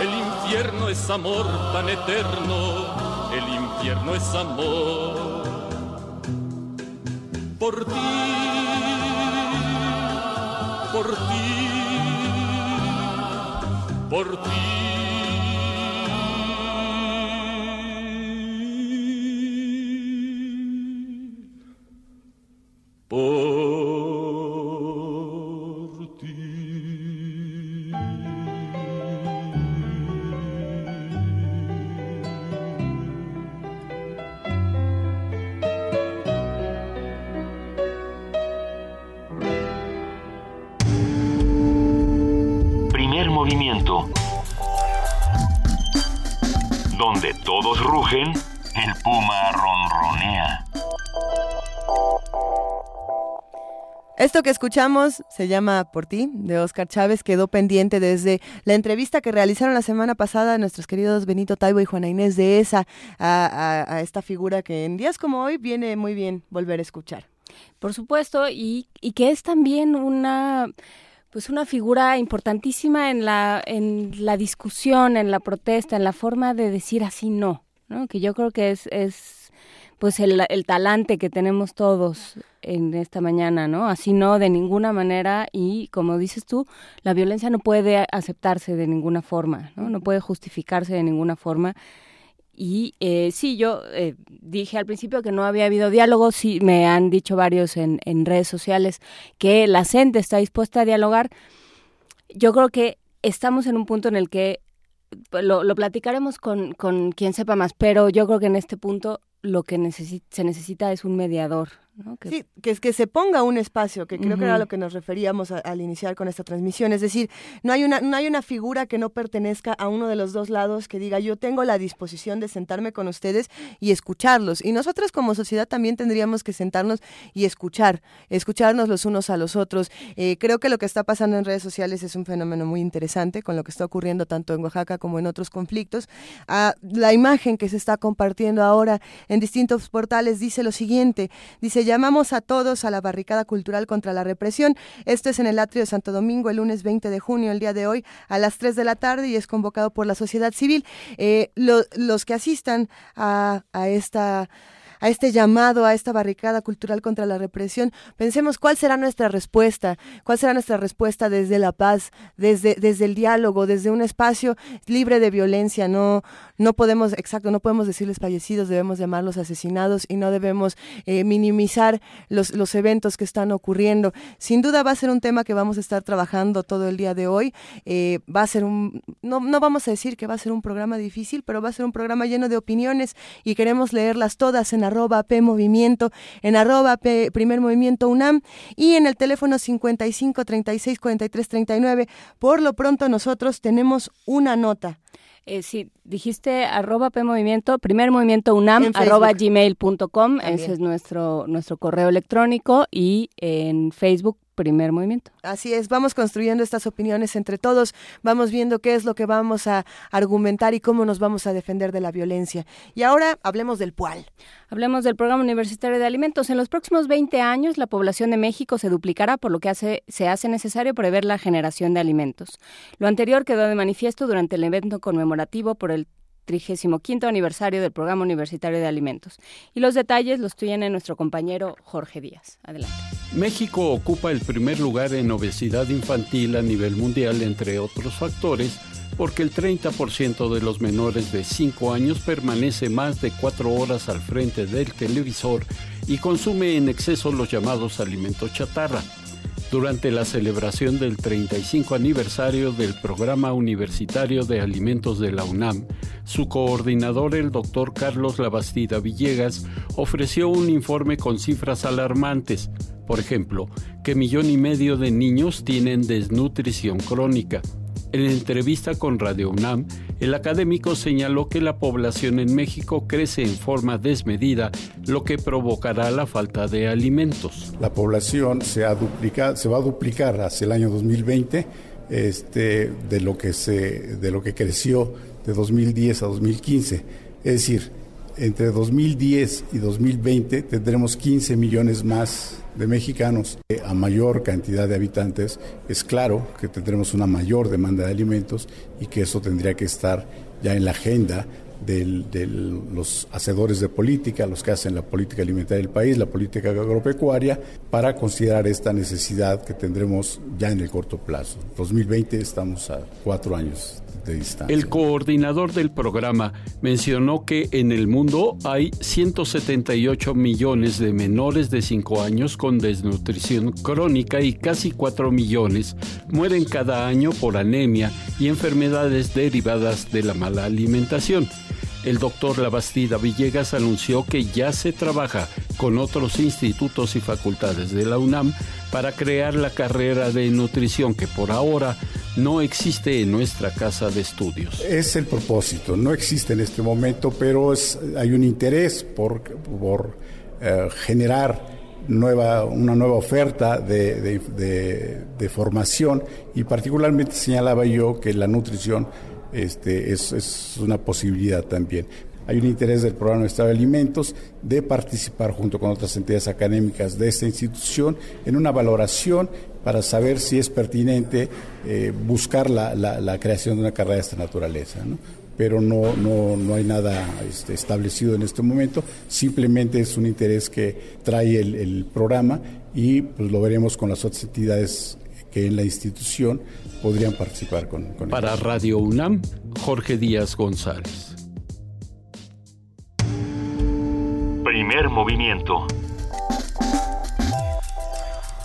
El infierno es amor tan eterno. El infierno es amor. Por ti, por ti, por ti. Esto que escuchamos se llama Por ti, de Oscar Chávez, quedó pendiente desde la entrevista que realizaron la semana pasada nuestros queridos Benito Taibo y Juana Inés de esa a, esta figura que en días como hoy viene muy bien volver a escuchar. Por supuesto, y, y que es también una pues una figura importantísima en la en la discusión, en la protesta, en la forma de decir así no, ¿no? Que yo creo que es es pues el, el talante que tenemos todos en esta mañana, ¿no? Así no, de ninguna manera y como dices tú, la violencia no puede aceptarse de ninguna forma, ¿no? No puede justificarse de ninguna forma. Y eh, sí, yo eh, dije al principio que no había habido diálogo, sí, me han dicho varios en, en redes sociales que la gente está dispuesta a dialogar. Yo creo que estamos en un punto en el que pues, lo, lo platicaremos con, con quien sepa más, pero yo creo que en este punto lo que se necesita es un mediador. ¿No? Que- Sí, que es que se ponga un espacio, que creo que era lo que nos referíamos a- al iniciar con esta transmisión. Es decir, no hay, una, no hay una figura que no pertenezca a uno de los dos lados que diga yo tengo la disposición de sentarme con ustedes y escucharlos. Y nosotros como sociedad también tendríamos que sentarnos y escuchar, escucharnos los unos a los otros. Eh, creo que lo que está pasando en redes sociales es un fenómeno muy interesante con lo que está ocurriendo tanto en Oaxaca como en otros conflictos. Ah, la imagen que se está compartiendo ahora en distintos portales dice lo siguiente, dice llamamos a todos a la barricada cultural contra la represión. Esto es en el atrio de Santo Domingo el lunes 20 de junio, el día de hoy, a las 3 de la tarde y es convocado por la sociedad civil. Eh, lo- los que asistan a, a esta a este llamado, a esta barricada cultural contra la represión, pensemos cuál será nuestra respuesta, cuál será nuestra respuesta desde la paz, desde, desde el diálogo, desde un espacio libre de violencia. No, no podemos, exacto, no podemos decirles fallecidos, debemos llamarlos asesinados y no debemos eh, minimizar los, los eventos que están ocurriendo. Sin duda va a ser un tema que vamos a estar trabajando todo el día de hoy. Eh, va a ser un, no, no vamos a decir que va a ser un programa difícil, pero va a ser un programa lleno de opiniones y queremos leerlas todas en arroba P Movimiento, en arroba P Primer Movimiento UNAM y en el teléfono 55 36 43 39. Por lo pronto nosotros tenemos una nota. Eh, sí, dijiste arroba P Movimiento, primer movimiento UNAM, arroba gmail.com, ese es nuestro, nuestro correo electrónico y en Facebook, primer movimiento. Así es, vamos construyendo estas opiniones entre todos, vamos viendo qué es lo que vamos a argumentar y cómo nos vamos a defender de la violencia. Y ahora hablemos del PUAL. Hablemos del Programa Universitario de Alimentos. En los próximos 20 años, la población de México se duplicará, por lo que hace, se hace necesario prever la generación de alimentos. Lo anterior quedó de manifiesto durante el evento conmemorativo por el 35 aniversario del Programa Universitario de Alimentos. Y los detalles los tiene nuestro compañero Jorge Díaz. Adelante. México ocupa el primer lugar en obesidad infantil a nivel mundial, entre otros factores, porque el 30% de los menores de 5 años permanece más de 4 horas al frente del televisor y consume en exceso los llamados alimentos chatarra. Durante la celebración del 35 aniversario del Programa Universitario de Alimentos de la UNAM, su coordinador, el doctor Carlos Labastida Villegas, ofreció un informe con cifras alarmantes. Por ejemplo, que millón y medio de niños tienen desnutrición crónica. En entrevista con Radio UNAM, el académico señaló que la población en México crece en forma desmedida, lo que provocará la falta de alimentos. La población se, ha duplicado, se va a duplicar hacia el año 2020 este, de, lo que se, de lo que creció de 2010 a 2015. Es decir, entre 2010 y 2020 tendremos 15 millones más de mexicanos. A mayor cantidad de habitantes, es claro que tendremos una mayor demanda de alimentos y que eso tendría que estar ya en la agenda de los hacedores de política, los que hacen la política alimentaria del país, la política agropecuaria, para considerar esta necesidad que tendremos ya en el corto plazo. 2020 estamos a cuatro años de distancia. El coordinador del programa mencionó que en el mundo hay 178 millones de menores de 5 años con desnutrición crónica y casi 4 millones mueren cada año por anemia y enfermedades derivadas de la mala alimentación el doctor Labastida Villegas anunció que ya se trabaja con otros institutos y facultades de la UNAM para crear la carrera de nutrición que por ahora no existe en nuestra casa de estudios. Es el propósito, no existe en este momento, pero hay un interés por, por eh, generar nueva, una nueva oferta de, de formación y particularmente señalaba yo que la nutrición este, es, una posibilidad también. Hay un interés del programa de Estado de Alimentos de participar junto con otras entidades académicas de esta institución en una valoración para saber si es pertinente eh, buscar la, creación de una carrera de esta naturaleza. Pero no, no, hay nada este, establecido en este momento, simplemente es un interés que trae el, programa y pues, lo veremos con las otras entidades que en la institución podrían participar con, con Para Radio UNAM, Jorge Díaz González. Primer movimiento.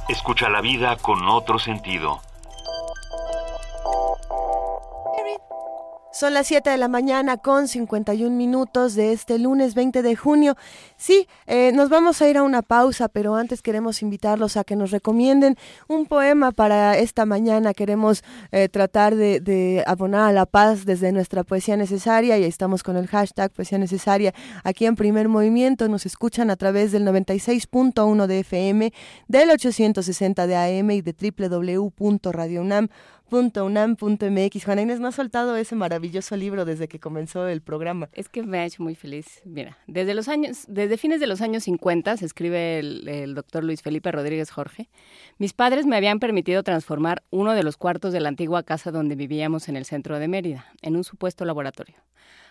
Escucha la vida con otro sentido. Son las 7 de la mañana con 51 minutos de este lunes 20 de junio. Sí, eh, nos vamos a ir a una pausa, pero antes queremos invitarlos a que nos recomienden un poema para esta mañana. Queremos eh, tratar de, abonar a la paz desde nuestra poesía necesaria y estamos con el hashtag poesía necesaria aquí en primer movimiento. Nos escuchan a través del 96.1 de FM, del 860 de AM y de www.radiounam.com .unam.mx. Juana Inés, ¿no ha soltado ese maravilloso libro desde que comenzó el programa? Es que me ha hecho muy feliz. Mira, desde los años, desde fines de los años 50, se escribe el, el doctor Luis Felipe Rodríguez Jorge, mis padres me habían permitido transformar uno de los cuartos de la antigua casa donde vivíamos en el centro de Mérida, en un supuesto laboratorio.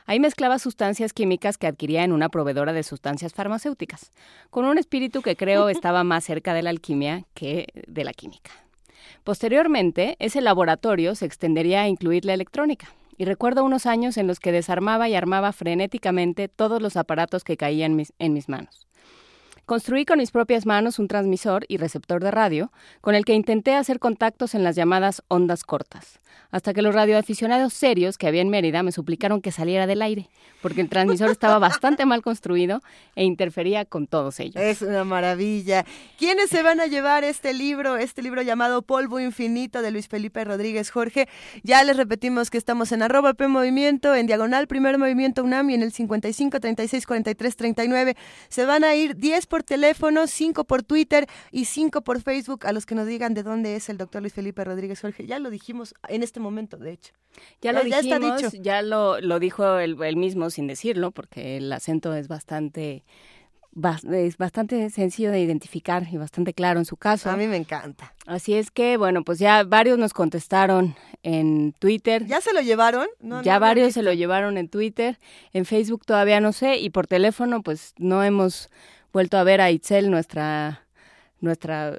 Ahí mezclaba sustancias químicas que adquiría en una proveedora de sustancias farmacéuticas, con un espíritu que creo estaba más cerca de la alquimia que de la química. Posteriormente, ese laboratorio se extendería a incluir la electrónica. Y recuerdo unos años en los que desarmaba y armaba frenéticamente todos los aparatos que caían en mis manos. Construí con mis propias manos un transmisor y receptor de radio con el que intenté hacer contactos en las llamadas ondas cortas, hasta que los radioaficionados serios que había en Mérida me suplicaron que saliera del aire, porque el transmisor estaba bastante mal construido e interfería con todos ellos. Es una maravilla. ¿Quiénes se van a llevar este libro, este libro llamado Polvo Infinito de Luis Felipe Rodríguez Jorge? Ya les repetimos que estamos en arroba P Movimiento, en diagonal Primer Movimiento UNAM y en el 55 36 43 39. Se van a ir 10 por teléfono, cinco por Twitter y cinco por Facebook a los que nos digan de dónde es el doctor Luis Felipe Rodríguez Jorge. Ya lo dijimos en este momento, de hecho. Ya, lo dijimos, ya, está dicho. ya lo, lo dijo él, mismo sin decirlo, porque el acento es bastante es bastante sencillo de identificar y bastante claro en su caso. A mí me encanta. Así es que, bueno, pues ya varios nos contestaron en Twitter. ¿Ya se lo llevaron? ya varios se lo llevaron en Twitter. En Facebook todavía no sé. Y por teléfono, pues no hemos vuelto a ver a Itzel, nuestra, nuestra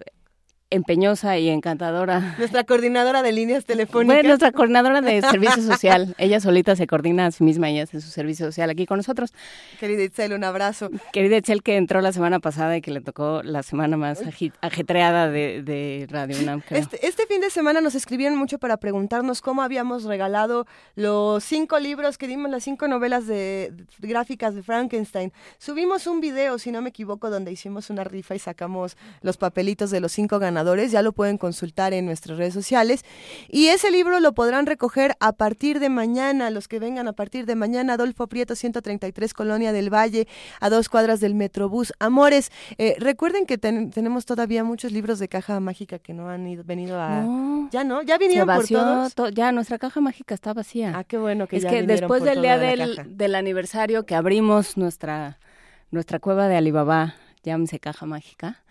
empeñosa y encantadora. Nuestra coordinadora de líneas telefónicas. Bueno, nuestra coordinadora de servicio social. Ella solita se coordina a sí misma y hace su servicio social aquí con nosotros. Querida Itzel, un abrazo. Querida Itzel, que entró la semana pasada y que le tocó la semana más ajetreada de, Radio UNAM. Este, este, fin de semana nos escribieron mucho para preguntarnos cómo habíamos regalado los cinco libros que dimos, las cinco novelas de, gráficas de Frankenstein. Subimos un video, si no me equivoco, donde hicimos una rifa y sacamos los papelitos de los cinco ganadores ya lo pueden consultar en nuestras redes sociales. Y ese libro lo podrán recoger a partir de mañana, los que vengan a partir de mañana, Adolfo Prieto 133, Colonia del Valle, a dos cuadras del Metrobús. Amores, eh, recuerden que tenemos todavía muchos libros de caja mágica que no han ido, venido a... Ya no, ya vinieron por todos. ya, nuestra caja mágica está vacía. Ah, qué bueno que es ya que después del día del, del aniversario que abrimos nuestra, nuestra cueva de Alibaba, llámese caja mágica,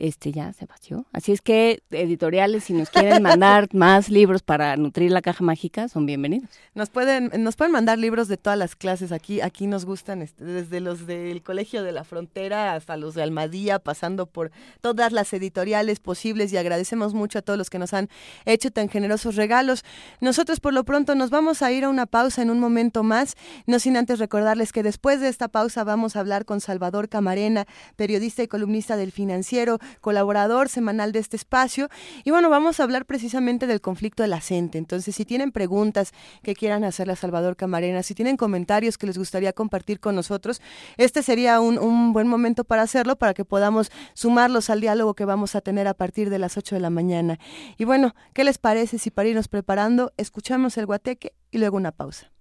este ya se vació. Así es que editoriales, si nos quieren mandar más libros para nutrir la caja mágica, son bienvenidos. Nos pueden, nos pueden mandar libros de todas las clases. Aquí, aquí nos gustan, este, desde los del Colegio de la Frontera hasta los de Almadía, pasando por todas las editoriales posibles y agradecemos mucho a todos los que nos han hecho tan generosos regalos. Nosotros por lo pronto nos vamos a ir a una pausa en un momento más, no sin antes recordarles que después de esta pausa vamos a hablar con Salvador Camarena, periodista y columnista del Financiero, colaborador semanal de este espacio. Y bueno, vamos a hablar precisamente del conflicto de la. Entonces, si tienen preguntas que quieran hacerle a Salvador Camarena, si tienen comentarios que les gustaría compartir con nosotros, este sería un, un buen momento para hacerlo, para que podamos sumarlos al diálogo que vamos a tener a partir de las 8 de la mañana. Y bueno, ¿qué les parece si para irnos preparando escuchamos el guateque y luego una pausa?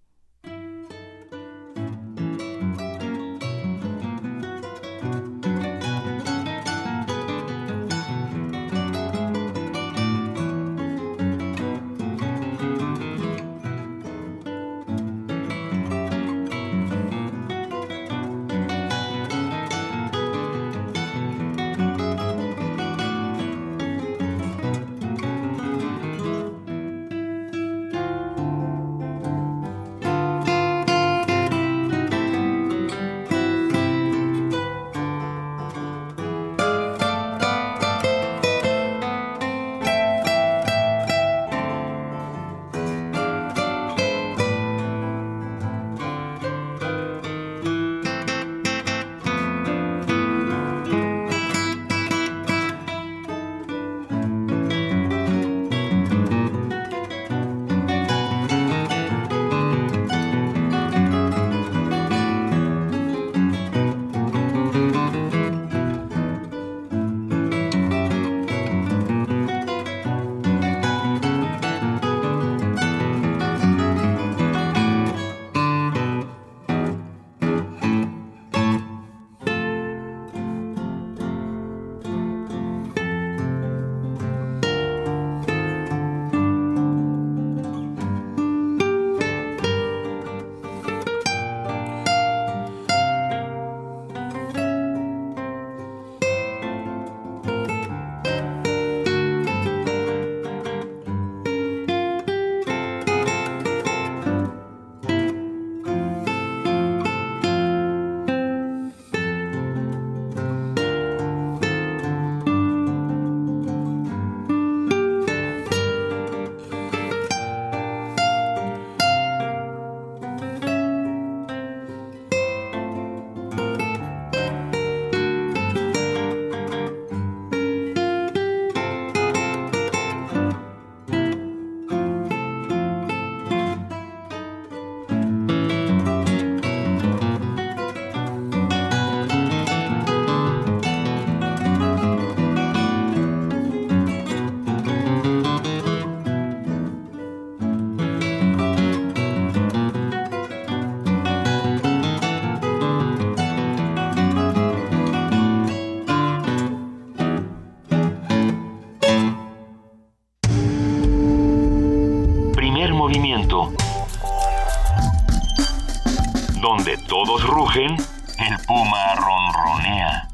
El puma ronronea.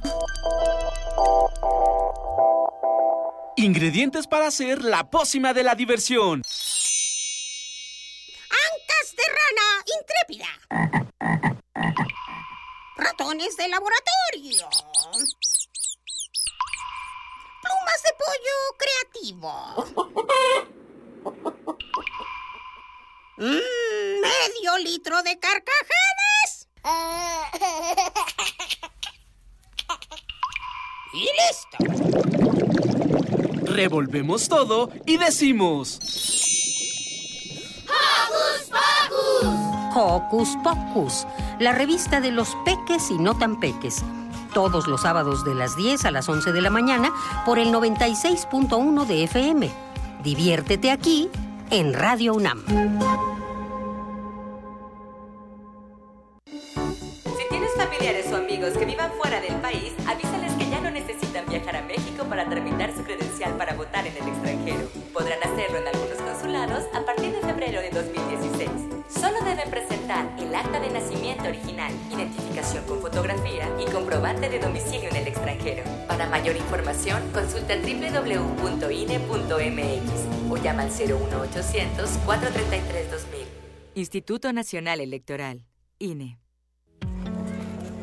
Ingredientes para hacer la pócima de la diversión. Ancas de rana intrépida. Ratones de laboratorio. Plumas de pollo creativo. Mm, medio litro de carcajadas. Y listo. Revolvemos todo y decimos... ¡Hocus Pocus! Hocus Pocus, la revista de los peques y no tan peques. todos los sábados de las 10 a las 11 de la mañana por el 96.1 de FM. Diviértete aquí en Radio UNAM. Original, identificación con fotografía y comprobante de domicilio en el extranjero. Para mayor información, consulta www.ine.mx o llama al 01800 433 2000. Instituto Nacional Electoral. INE.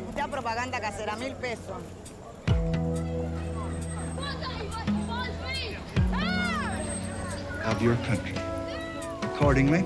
Mucha propaganda casera, mil pesos. of your country. Accordingly,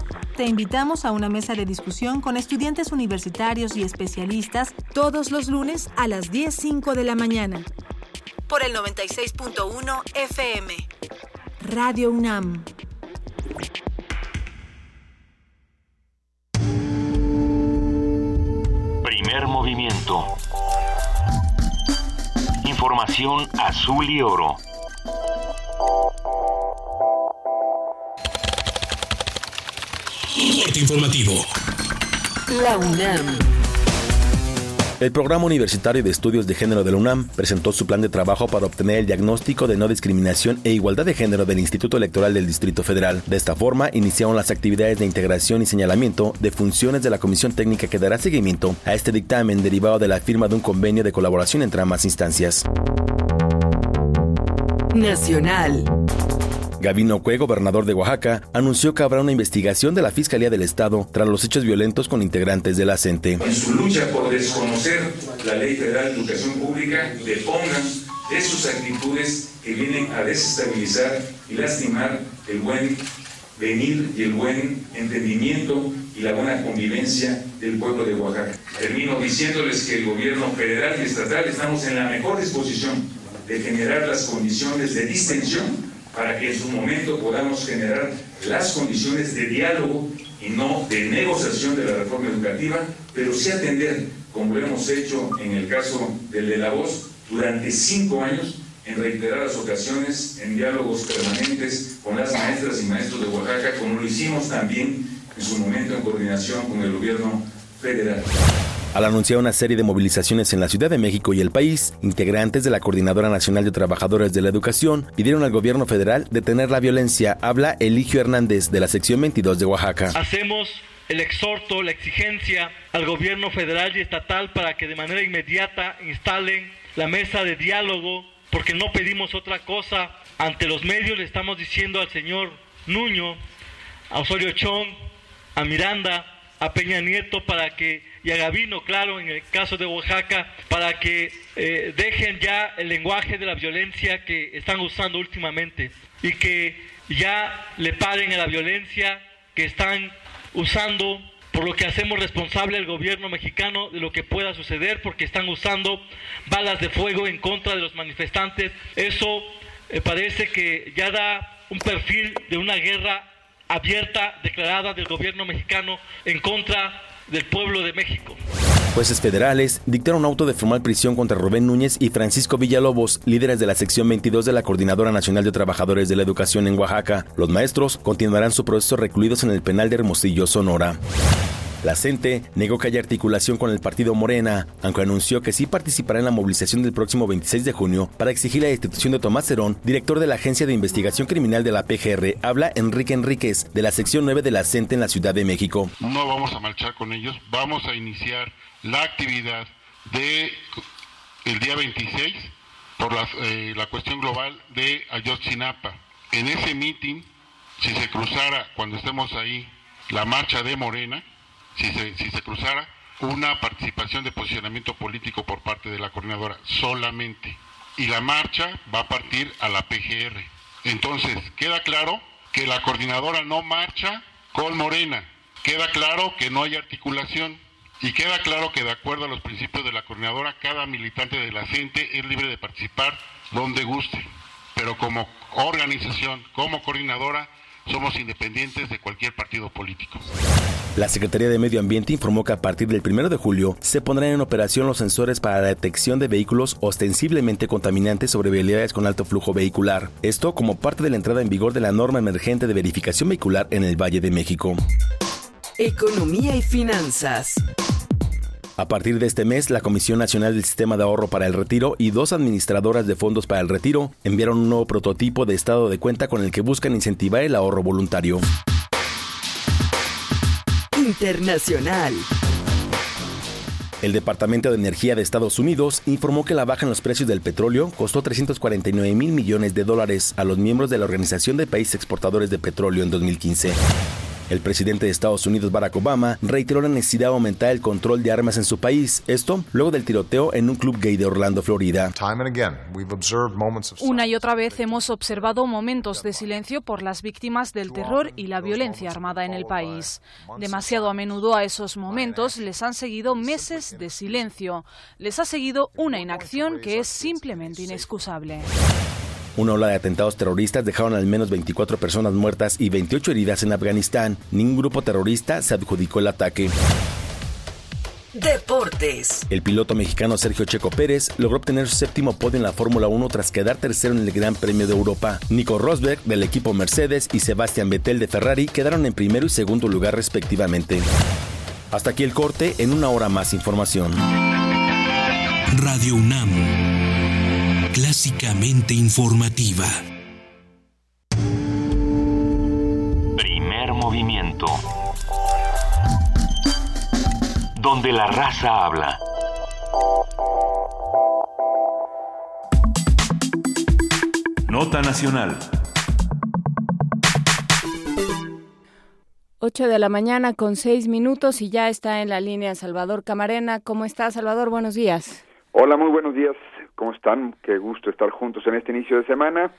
Te invitamos a una mesa de discusión con estudiantes universitarios y especialistas todos los lunes a las 10.05 de la mañana. Por el 96.1 FM. Radio UNAM. Primer movimiento. Información azul y oro. Corte informativo. La UNAM. El Programa Universitario de Estudios de Género de la UNAM presentó su plan de trabajo para obtener el diagnóstico de no discriminación e igualdad de género del Instituto Electoral del Distrito Federal. De esta forma, iniciaron las actividades de integración y señalamiento de funciones de la Comisión Técnica que dará seguimiento a este dictamen derivado de la firma de un convenio de colaboración entre ambas instancias. Nacional. Gavino Cue, gobernador de Oaxaca, anunció que habrá una investigación de la Fiscalía del Estado tras los hechos violentos con integrantes de la CENTE. en su lucha por desconocer la Ley Federal de Educación Pública, depongan de sus actitudes que vienen a desestabilizar y lastimar el buen venir y el buen entendimiento y la buena convivencia del pueblo de Oaxaca. Termino diciéndoles que el gobierno federal y estatal estamos en la mejor disposición de generar las condiciones de distensión para que en su momento podamos generar las condiciones de diálogo y no de negociación de la reforma educativa, pero sí atender, como lo hemos hecho en el caso del de la voz, durante cinco años, en reiteradas ocasiones, en diálogos permanentes con las maestras y maestros de Oaxaca, como lo hicimos también en su momento en coordinación con el gobierno federal. Al anunciar una serie de movilizaciones en la Ciudad de México y el país, integrantes de la Coordinadora Nacional de Trabajadores de la Educación pidieron al gobierno federal detener la violencia. Habla Eligio Hernández de la sección 22 de Oaxaca. Hacemos el exhorto, la exigencia al gobierno federal y estatal para que de manera inmediata instalen la mesa de diálogo, porque no pedimos otra cosa. Ante los medios le estamos diciendo al señor Nuño, a Osorio Chong, a Miranda, a Peña Nieto para que, y a Gavino, claro, en el caso de Oaxaca, para que eh, dejen ya el lenguaje de la violencia que están usando últimamente y que ya le paren a la violencia que están usando, por lo que hacemos responsable al gobierno mexicano de lo que pueda suceder, porque están usando balas de fuego en contra de los manifestantes. Eso eh, parece que ya da un perfil de una guerra abierta, declarada del gobierno mexicano en contra del pueblo de México. Jueces federales dictaron auto de formal prisión contra Rubén Núñez y Francisco Villalobos, líderes de la sección 22 de la Coordinadora Nacional de Trabajadores de la Educación en Oaxaca. Los maestros continuarán su proceso recluidos en el penal de Hermosillo, Sonora. La CENTE negó que haya articulación con el partido Morena, aunque anunció que sí participará en la movilización del próximo 26 de junio para exigir la destitución de Tomás Cerón, director de la Agencia de Investigación Criminal de la PGR. Habla Enrique Enríquez, de la sección 9 de la CENTE en la Ciudad de México. No vamos a marchar con ellos, vamos a iniciar la actividad de el día 26 por la, eh, la cuestión global de Ayotzinapa. En ese meeting, si se cruzara, cuando estemos ahí, la marcha de Morena, si se, si se cruzara una participación de posicionamiento político por parte de la coordinadora solamente. Y la marcha va a partir a la PGR. Entonces, queda claro que la coordinadora no marcha con Morena. Queda claro que no hay articulación y queda claro que de acuerdo a los principios de la coordinadora, cada militante de la CENTE es libre de participar donde guste. Pero como organización, como coordinadora, somos independientes de cualquier partido político. La Secretaría de Medio Ambiente informó que a partir del 1 de julio se pondrán en operación los sensores para la detección de vehículos ostensiblemente contaminantes sobre vialidades con alto flujo vehicular. Esto como parte de la entrada en vigor de la norma emergente de verificación vehicular en el Valle de México. Economía y finanzas. A partir de este mes, la Comisión Nacional del Sistema de Ahorro para el Retiro y dos administradoras de fondos para el retiro enviaron un nuevo prototipo de estado de cuenta con el que buscan incentivar el ahorro voluntario. Internacional. El Departamento de Energía de Estados Unidos informó que la baja en los precios del petróleo costó 349 mil millones de dólares a los miembros de la Organización de Países Exportadores de Petróleo en 2015. El presidente de Estados Unidos, Barack Obama, reiteró la necesidad de aumentar el control de armas en su país, esto luego del tiroteo en un club gay de Orlando, Florida. Una y otra vez hemos observado momentos de silencio por las víctimas del terror y la violencia armada en el país. Demasiado a menudo a esos momentos les han seguido meses de silencio. Les ha seguido una inacción que es simplemente inexcusable. Una ola de atentados terroristas dejaron al menos 24 personas muertas y 28 heridas en Afganistán. Ningún grupo terrorista se adjudicó el ataque. Deportes. El piloto mexicano Sergio Checo Pérez logró obtener su séptimo podio en la Fórmula 1 tras quedar tercero en el Gran Premio de Europa. Nico Rosberg del equipo Mercedes y Sebastián Vettel de Ferrari quedaron en primero y segundo lugar respectivamente. Hasta aquí el corte, en una hora más información. Radio UNAM clásicamente informativa. Primer movimiento. Donde la raza habla. Nota Nacional. 8 de la mañana con 6 minutos y ya está en la línea Salvador Camarena. ¿Cómo está, Salvador? Buenos días. Hola, muy buenos días. ¿Cómo están? Qué gusto estar juntos en este inicio de semana.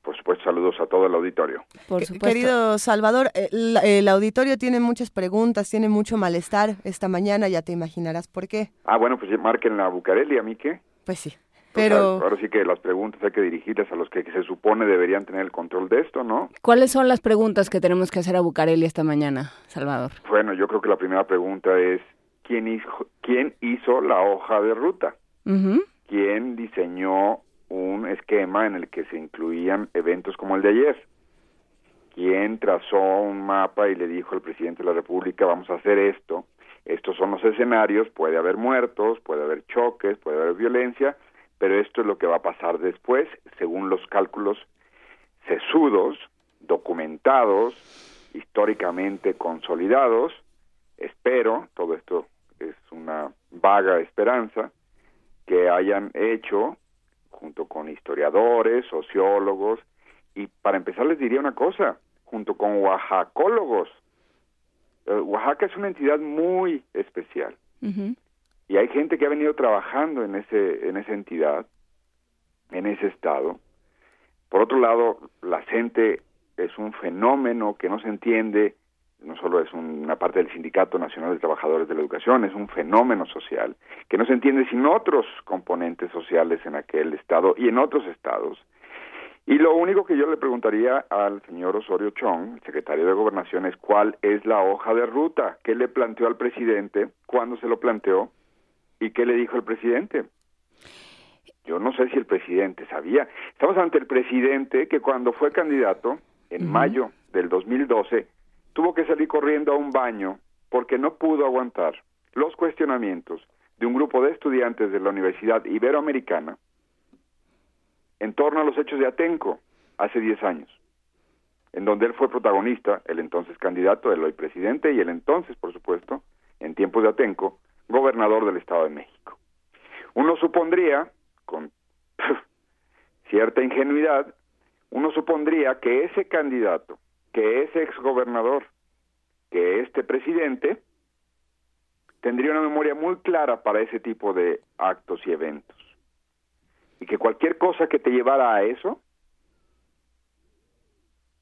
Por supuesto, saludos a todo el auditorio. Por supuesto. Querido Salvador, el, el, auditorio tiene muchas preguntas, tiene mucho malestar esta mañana, ya te imaginarás por qué. Ah, bueno, pues marquen la Bucareli, ¿a mí qué? Pues sí. Pero... Ahora sí que las preguntas hay que dirigirlas a los que se supone deberían tener el control de esto, ¿no? ¿Cuáles son las preguntas que tenemos que hacer a Bucareli esta mañana, Salvador? Bueno, yo creo que la primera pregunta es, ¿quién hizo, quién hizo la hoja de ruta? ¿Quién diseñó un esquema en el que se incluían eventos como el de ayer? ¿Quién trazó un mapa y le dijo al presidente de la República, vamos a hacer esto? Estos son los escenarios, puede haber muertos, puede haber choques, puede haber violencia, pero esto es lo que va a pasar después, según los cálculos sesudos, documentados, históricamente consolidados. Espero, todo esto es una vaga esperanza, que hayan hecho junto con historiadores, sociólogos, y para empezar les diría una cosa, junto con oaxacólogos. Eh, Oaxaca es una entidad muy especial. Y hay gente que ha venido trabajando en ese en esa entidad, en ese estado. Por otro lado, la gente es un fenómeno que no se entiende, no solo es una parte del Sindicato Nacional de Trabajadores de la Educación, es un fenómeno social que no se entiende sin otros componentes sociales en aquel estado y en otros estados. Y lo único que yo le preguntaría al señor Osorio Chong, secretario de Gobernación, es cuál es la hoja de ruta, qué le planteó al presidente, cuándo se lo planteó y qué le dijo el presidente. Yo no sé si el presidente sabía. Estamos ante el presidente que cuando fue candidato, en mayo del 2012, tuvo que salir corriendo a un baño porque no pudo aguantar los cuestionamientos de un grupo de estudiantes de la Universidad Iberoamericana en torno a los hechos de Atenco hace 10 años, en donde él fue protagonista, el entonces candidato, el hoy presidente y el entonces, por supuesto, en tiempos de Atenco, gobernador del Estado de México. Uno supondría, con cierta ingenuidad, uno supondría que ese candidato que ese exgobernador, que este presidente, tendría una memoria muy clara para ese tipo de actos y eventos. Y que cualquier cosa que te llevara a eso,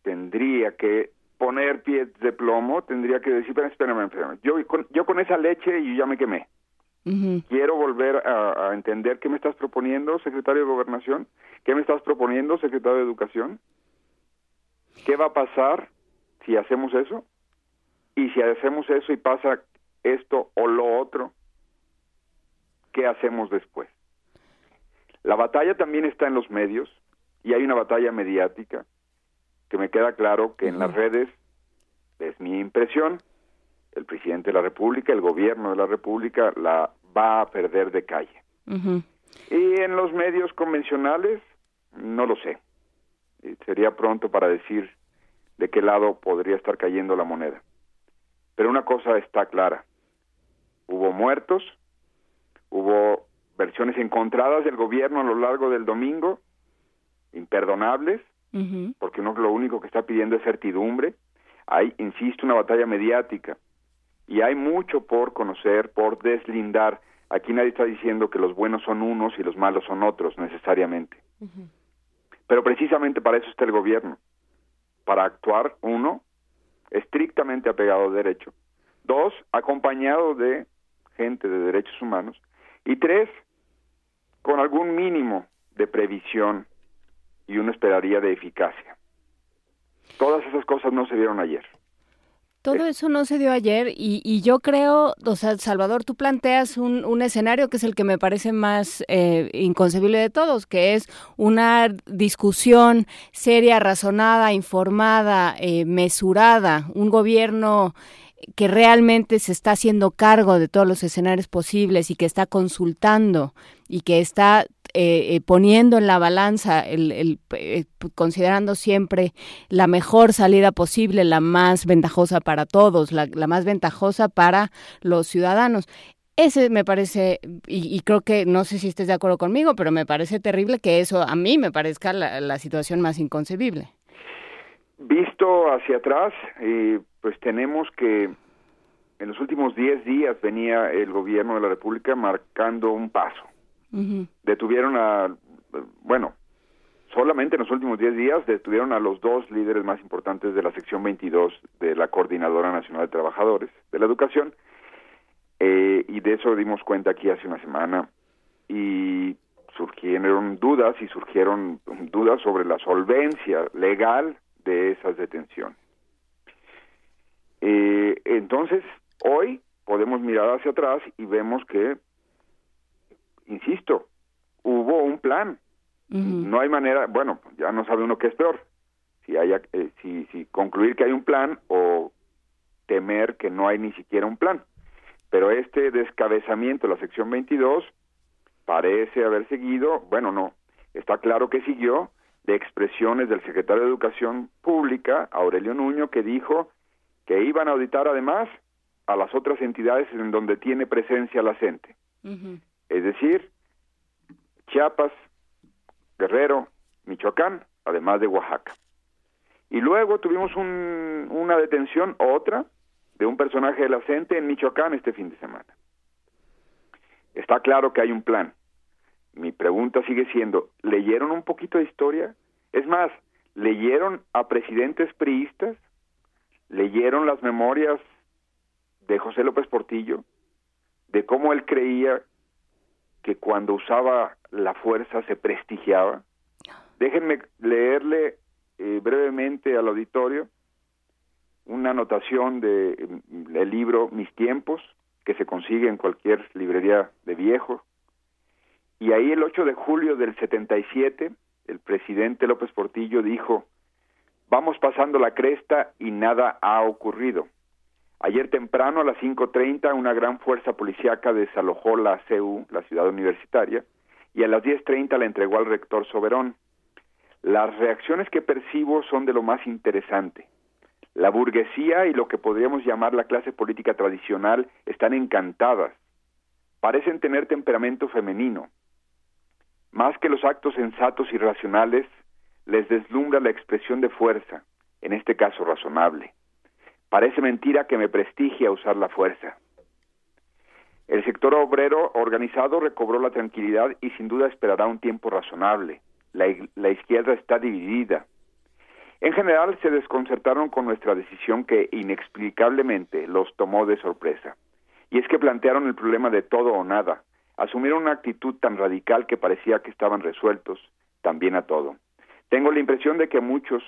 tendría que poner pies de plomo, tendría que decir, espérame, espérame. Yo, con, yo con esa leche y ya me quemé. Quiero volver a, a, entender qué me estás proponiendo, secretario de Gobernación, qué me estás proponiendo, secretario de Educación, qué va a pasar si hacemos eso, y si hacemos eso y pasa esto o lo otro, ¿qué hacemos después? La batalla también está en los medios y hay una batalla mediática que me queda claro que en las redes, es mi impresión, el presidente de la República, el gobierno de la República la va a perder de calle. Y en los medios convencionales, no lo sé. Sería pronto para decir de qué lado podría estar cayendo la moneda. Pero una cosa está clara. Hubo muertos, hubo versiones encontradas del gobierno a lo largo del domingo, imperdonables, porque no lo único que está pidiendo es certidumbre. Hay, insisto, una batalla mediática y hay mucho por conocer, por deslindar. Aquí nadie está diciendo que los buenos son unos y los malos son otros necesariamente. Pero precisamente para eso está el gobierno, para actuar, uno, estrictamente apegado al derecho, dos, acompañado de gente de derechos humanos, y tres, con algún mínimo de previsión y uno esperaría de eficacia. Todas esas cosas no se vieron ayer. Todo eso no se dio ayer y, yo creo, o sea, Salvador, tú planteas un, un escenario que es el que me parece más eh, inconcebible de todos, que es una discusión seria, razonada, informada, eh, mesurada, un gobierno que realmente se está haciendo cargo de todos los escenarios posibles y que está consultando y que está eh, eh, poniendo en la balanza, el, eh, considerando siempre la mejor salida posible, la más ventajosa para todos, la, más ventajosa para los ciudadanos. Ese me parece, y, creo que, no sé si estés de acuerdo conmigo, pero me parece terrible que eso a mí me parezca la, situación más inconcebible. Visto hacia atrás, pues tenemos que en los últimos 10 días venía el gobierno de la República marcando un paso. Detuvieron a, bueno, solamente en los últimos 10 días detuvieron a los dos líderes más importantes de la sección 22 de la Coordinadora Nacional de Trabajadores de la Educación, eh, y de eso dimos cuenta aquí hace una semana, y surgieron dudas y surgieron dudas sobre la solvencia legal de esas detenciones. Eh, entonces, hoy podemos mirar hacia atrás y vemos que insisto, hubo un plan. No hay manera, bueno, ya no sabe uno qué es peor. Si, haya, eh, si, si concluir que hay un plan o temer que no hay ni siquiera un plan. Pero este descabezamiento de la sección 22 parece haber seguido, bueno, no, está claro que siguió de expresiones del secretario de Educación Pública, Aurelio Nuño, que dijo que iban a auditar además a las otras entidades en donde tiene presencia la CENTE es decir, Chiapas, Guerrero, Michoacán, además de Oaxaca. Y luego tuvimos una detención, otra, de un personaje de la CENTE en Michoacán este fin de semana. Está claro que hay un plan. Mi pregunta sigue siendo, ¿leyeron un poquito de historia? Es más, ¿leyeron a presidentes priistas? ¿Leyeron las memorias de José López Portillo? De cómo él creía que cuando usaba la fuerza se prestigiaba. Déjenme leerle eh, brevemente al auditorio una anotación del de, mm, libro Mis tiempos, que se consigue en cualquier librería de viejo. Y ahí el 8 de julio del 77, el presidente López Portillo dijo, vamos pasando la cresta y nada ha ocurrido. Ayer temprano a las 5.30 una gran fuerza policíaca desalojó la CEU, la ciudad universitaria, y a las 10.30 la entregó al rector Soberón. Las reacciones que percibo son de lo más interesante. La burguesía y lo que podríamos llamar la clase política tradicional están encantadas. Parecen tener temperamento femenino. Más que los actos sensatos y racionales, les deslumbra la expresión de fuerza, en este caso razonable. Parece mentira que me prestigie a usar la fuerza. El sector obrero organizado recobró la tranquilidad y sin duda esperará un tiempo razonable. La, izquierda está dividida. En general se desconcertaron con nuestra decisión que inexplicablemente los tomó de sorpresa. Y es que plantearon el problema de todo o nada, asumieron una actitud tan radical que parecía que estaban resueltos también a todo. Tengo la impresión de que muchos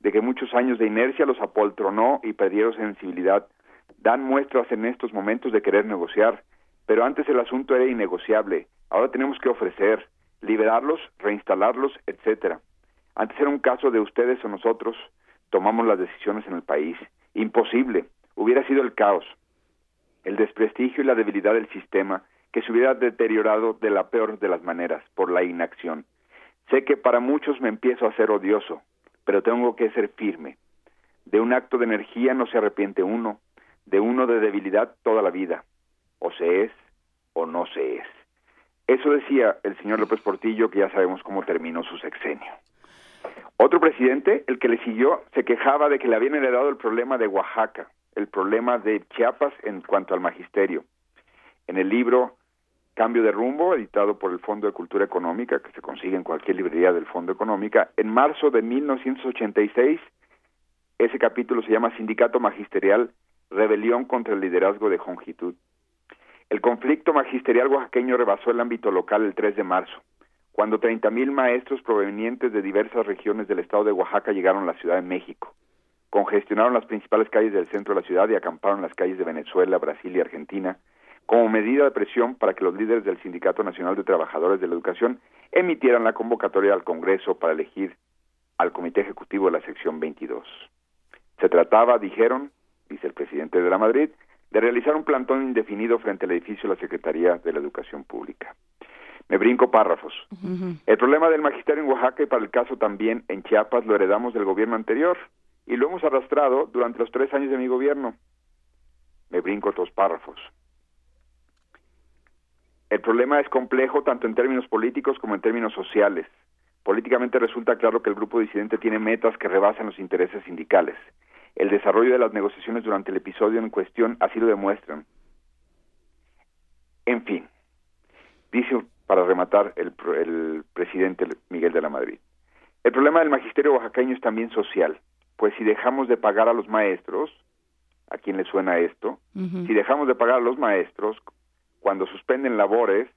de que muchos años de inercia los apoltronó y perdieron sensibilidad. Dan muestras en estos momentos de querer negociar, pero antes el asunto era innegociable. Ahora tenemos que ofrecer, liberarlos, reinstalarlos, etcétera. Antes era un caso de ustedes o nosotros tomamos las decisiones en el país. Imposible. Hubiera sido el caos, el desprestigio y la debilidad del sistema que se hubiera deteriorado de la peor de las maneras por la inacción. Sé que para muchos me empiezo a ser odioso, pero tengo que ser firme. De un acto de energía no se arrepiente uno, de uno de debilidad toda la vida. O se es o no se es. Eso decía el señor López Portillo, que ya sabemos cómo terminó su sexenio. Otro presidente, el que le siguió, se quejaba de que le habían heredado el problema de Oaxaca, el problema de Chiapas en cuanto al magisterio. En el libro Cambio de Rumbo, editado por el Fondo de Cultura Económica, que se consigue en cualquier librería del Fondo Económica, en marzo de 1986, ese capítulo se llama Sindicato Magisterial, Rebelión contra el Liderazgo de Jongitud. El conflicto magisterial oaxaqueño rebasó el ámbito local el 3 de marzo, cuando 30.000 maestros provenientes de diversas regiones del estado de Oaxaca llegaron a la Ciudad de México. Congestionaron las principales calles del centro de la ciudad y acamparon las calles de Venezuela, Brasil y Argentina, como medida de presión para que los líderes del Sindicato Nacional de Trabajadores de la Educación emitieran la convocatoria al Congreso para elegir al Comité Ejecutivo de la Sección 22. Se trataba, dijeron, dice el presidente de la Madrid, de realizar un plantón indefinido frente al edificio de la Secretaría de la Educación Pública. Me brinco párrafos. El problema del magisterio en Oaxaca y para el caso también en Chiapas lo heredamos del gobierno anterior y lo hemos arrastrado durante los tres años de mi gobierno. Me brinco otros párrafos. El problema es complejo tanto en términos políticos como en términos sociales. Políticamente resulta claro que el grupo disidente tiene metas que rebasan los intereses sindicales. El desarrollo de las negociaciones durante el episodio en cuestión así lo demuestran. En fin, dice para rematar el, el presidente Miguel de la Madrid. El problema del magisterio oaxaqueño es también social, pues si dejamos de pagar a los maestros, ¿a quién le suena esto? Si dejamos de pagar a los maestros, cuando suspenden labores,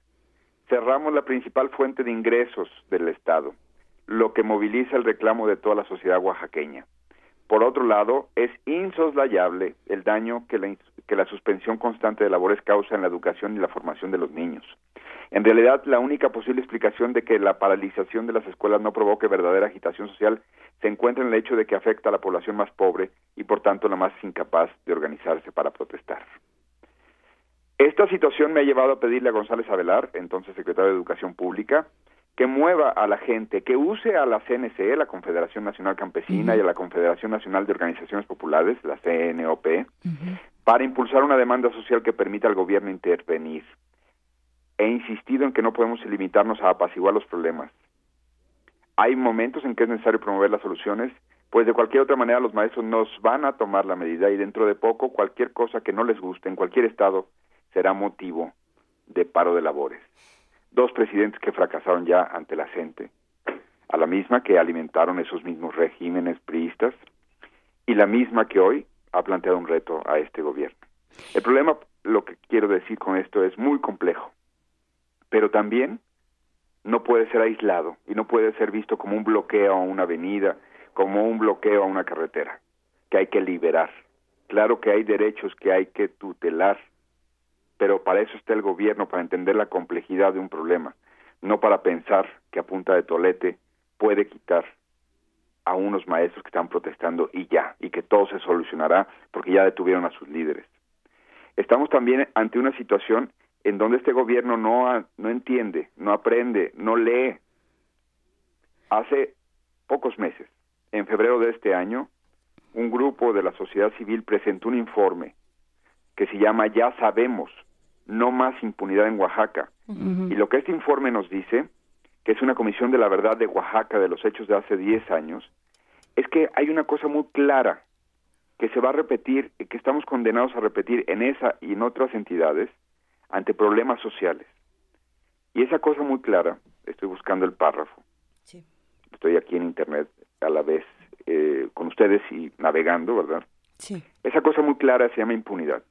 cerramos la principal fuente de ingresos del Estado, lo que moviliza el reclamo de toda la sociedad oaxaqueña. Por otro lado, es insoslayable el daño que la, que la suspensión constante de labores causa en la educación y la formación de los niños. En realidad, la única posible explicación de que la paralización de las escuelas no provoque verdadera agitación social se encuentra en el hecho de que afecta a la población más pobre y, por tanto, la más incapaz de organizarse para protestar. Esta situación me ha llevado a pedirle a González Avelar, entonces secretario de Educación Pública, que mueva a la gente, que use a la CNC, la Confederación Nacional Campesina, y a la Confederación Nacional de Organizaciones Populares, la CNOP, para impulsar una demanda social que permita al gobierno intervenir. He insistido en que no podemos limitarnos a apaciguar los problemas. Hay momentos en que es necesario promover las soluciones, pues de cualquier otra manera los maestros nos van a tomar la medida y dentro de poco cualquier cosa que no les guste en cualquier estado será motivo de paro de labores. Dos presidentes que fracasaron ya ante la gente, a la misma que alimentaron esos mismos regímenes priistas y la misma que hoy ha planteado un reto a este gobierno. El problema, lo que quiero decir con esto, es muy complejo, pero también no puede ser aislado y no puede ser visto como un bloqueo a una avenida, como un bloqueo a una carretera, que hay que liberar. Claro que hay derechos que hay que tutelar, pero para eso está el gobierno, para entender la complejidad de un problema, no para pensar que a punta de tolete puede quitar a unos maestros que están protestando y ya, y que todo se solucionará porque ya detuvieron a sus líderes. Estamos también ante una situación en donde este gobierno no, no entiende, no aprende, no lee. Hace pocos meses, en febrero de este año, un grupo de la sociedad civil presentó un informe que se llama Ya sabemos, no más impunidad en Oaxaca. Y lo que este informe nos dice, que es una comisión de la verdad de Oaxaca de los hechos de hace 10 años, es que hay una cosa muy clara que se va a repetir, que estamos condenados a repetir en esa y en otras entidades ante problemas sociales. Y esa cosa muy clara, estoy buscando el párrafo, estoy aquí en internet a la vez eh, con ustedes y navegando, ¿verdad? Sí. Esa cosa muy clara se llama impunidad.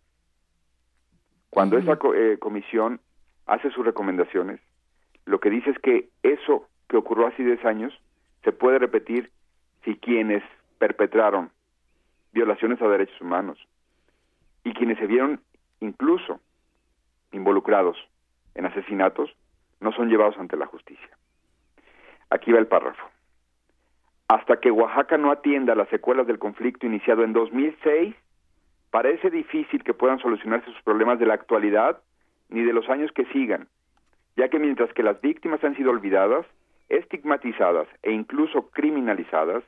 Cuando esa co- eh, comisión hace sus recomendaciones, lo que dice es que eso que ocurrió hace 10 años se puede repetir si quienes perpetraron violaciones a derechos humanos y quienes se vieron incluso involucrados en asesinatos no son llevados ante la justicia. Aquí va el párrafo. Hasta que Oaxaca no atienda las secuelas del conflicto iniciado en 2006, parece difícil que puedan solucionarse sus problemas de la actualidad ni de los años que sigan, ya que mientras que las víctimas han sido olvidadas, estigmatizadas e incluso criminalizadas,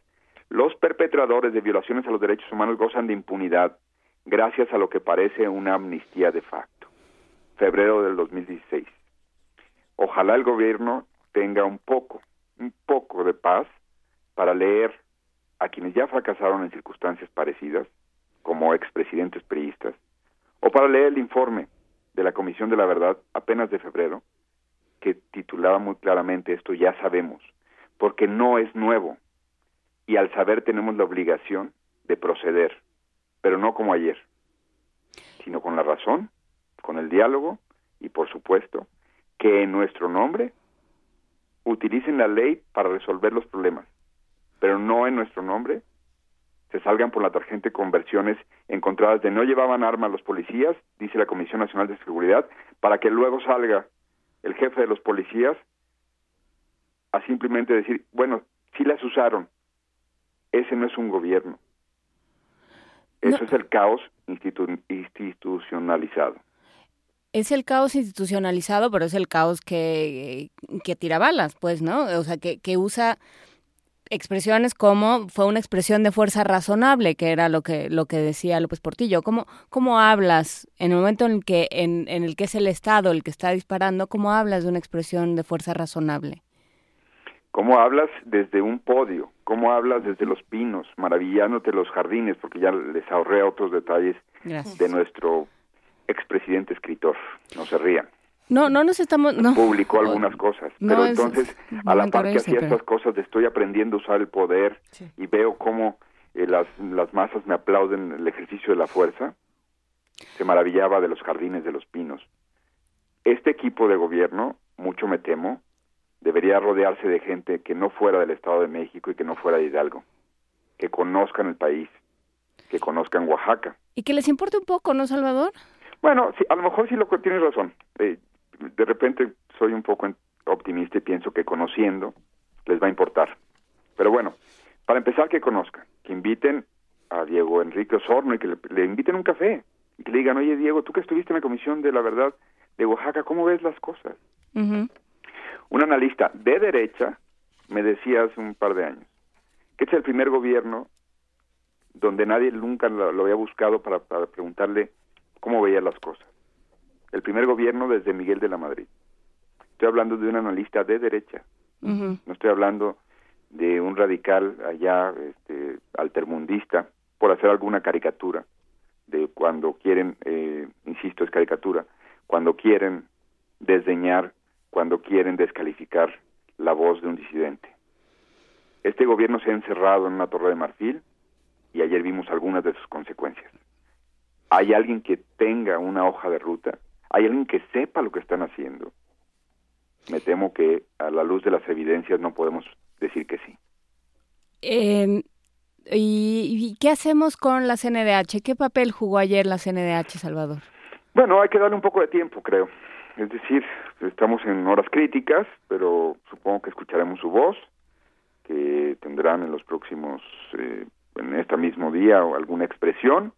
los perpetradores de violaciones a los derechos humanos gozan de impunidad gracias a lo que parece una amnistía de facto. Febrero del 2016. Ojalá el gobierno tenga un poco, un poco de paz para leer a quienes ya fracasaron en circunstancias parecidas, como expresidentes priistas, o para leer el informe de la Comisión de la Verdad apenas de febrero, que titulaba muy claramente esto ya sabemos, porque no es nuevo, y al saber tenemos la obligación de proceder, pero no como ayer, sino con la razón, con el diálogo y por supuesto que en nuestro nombre utilicen la ley para resolver los problemas, pero no en nuestro nombre se salgan por la tarjeta con versiones encontradas de no llevaban armas los policías, dice la Comisión Nacional de Seguridad, para que luego salga el jefe de los policías a simplemente decir, bueno, sí las usaron, ese no es un gobierno. Eso es el caos institu- institucionalizado. Es el caos institucionalizado, pero es el caos que, que tira balas, pues, ¿no? O sea, que, que usa expresiones como fue una expresión de fuerza razonable, que era lo que, lo que decía López Portillo. ¿Cómo, cómo hablas en el momento en el, que, en, en el que es el Estado el que está disparando, cómo hablas de una expresión de fuerza razonable? ¿Cómo hablas desde un podio? ¿Cómo hablas desde los pinos, maravillándote los jardines? Porque ya les ahorré otros detalles Gracias. de nuestro expresidente escritor. No se rían. No, no nos estamos... No. Publicó algunas cosas. No, pero es- entonces, es a la par que hacía pero- estas cosas, de estoy aprendiendo a usar el poder y veo cómo eh, las, las masas me aplauden el ejercicio de la fuerza. Se maravillaba de los jardines de los pinos. Este equipo de gobierno, mucho me temo, debería rodearse de gente que no fuera del Estado de México y que no fuera de Hidalgo, que conozcan el país, que conozcan Oaxaca. Y que les importe un poco, ¿no, Salvador? Bueno, sí, a lo mejor sí lo que tienes razón. Eh, de repente soy un poco optimista y pienso que conociendo les va a importar. Pero bueno, para empezar que conozcan, que inviten a Diego Enrique Osorno y que le, le inviten un café y que le digan, oye Diego, tú que estuviste en la Comisión de la Verdad de Oaxaca, ¿cómo ves las cosas? Un analista de derecha me decía hace un par de años que este es el primer gobierno donde nadie nunca lo, lo había buscado para, para preguntarle cómo veía las cosas. El primer gobierno desde Miguel de la Madrid. Estoy hablando de un analista de derecha, no estoy hablando de un radical allá este, altermundista por hacer alguna caricatura de cuando quieren, eh, insisto, es caricatura, cuando quieren desdeñar, cuando quieren descalificar la voz de un disidente. Este gobierno se ha encerrado en una torre de marfil y ayer vimos algunas de sus consecuencias. ¿Hay alguien que tenga una hoja de ruta? ¿Hay alguien que sepa lo que están haciendo? Me temo que a la luz de las evidencias no podemos decir que sí. Eh, ¿y, y qué hacemos con la CNDH? ¿Qué papel jugó ayer la CNDH, Salvador? Bueno, hay que darle un poco de tiempo, creo. Es decir, estamos en horas críticas, pero supongo que escucharemos su voz, que tendrán en los próximos, eh, en este mismo día, alguna expresión.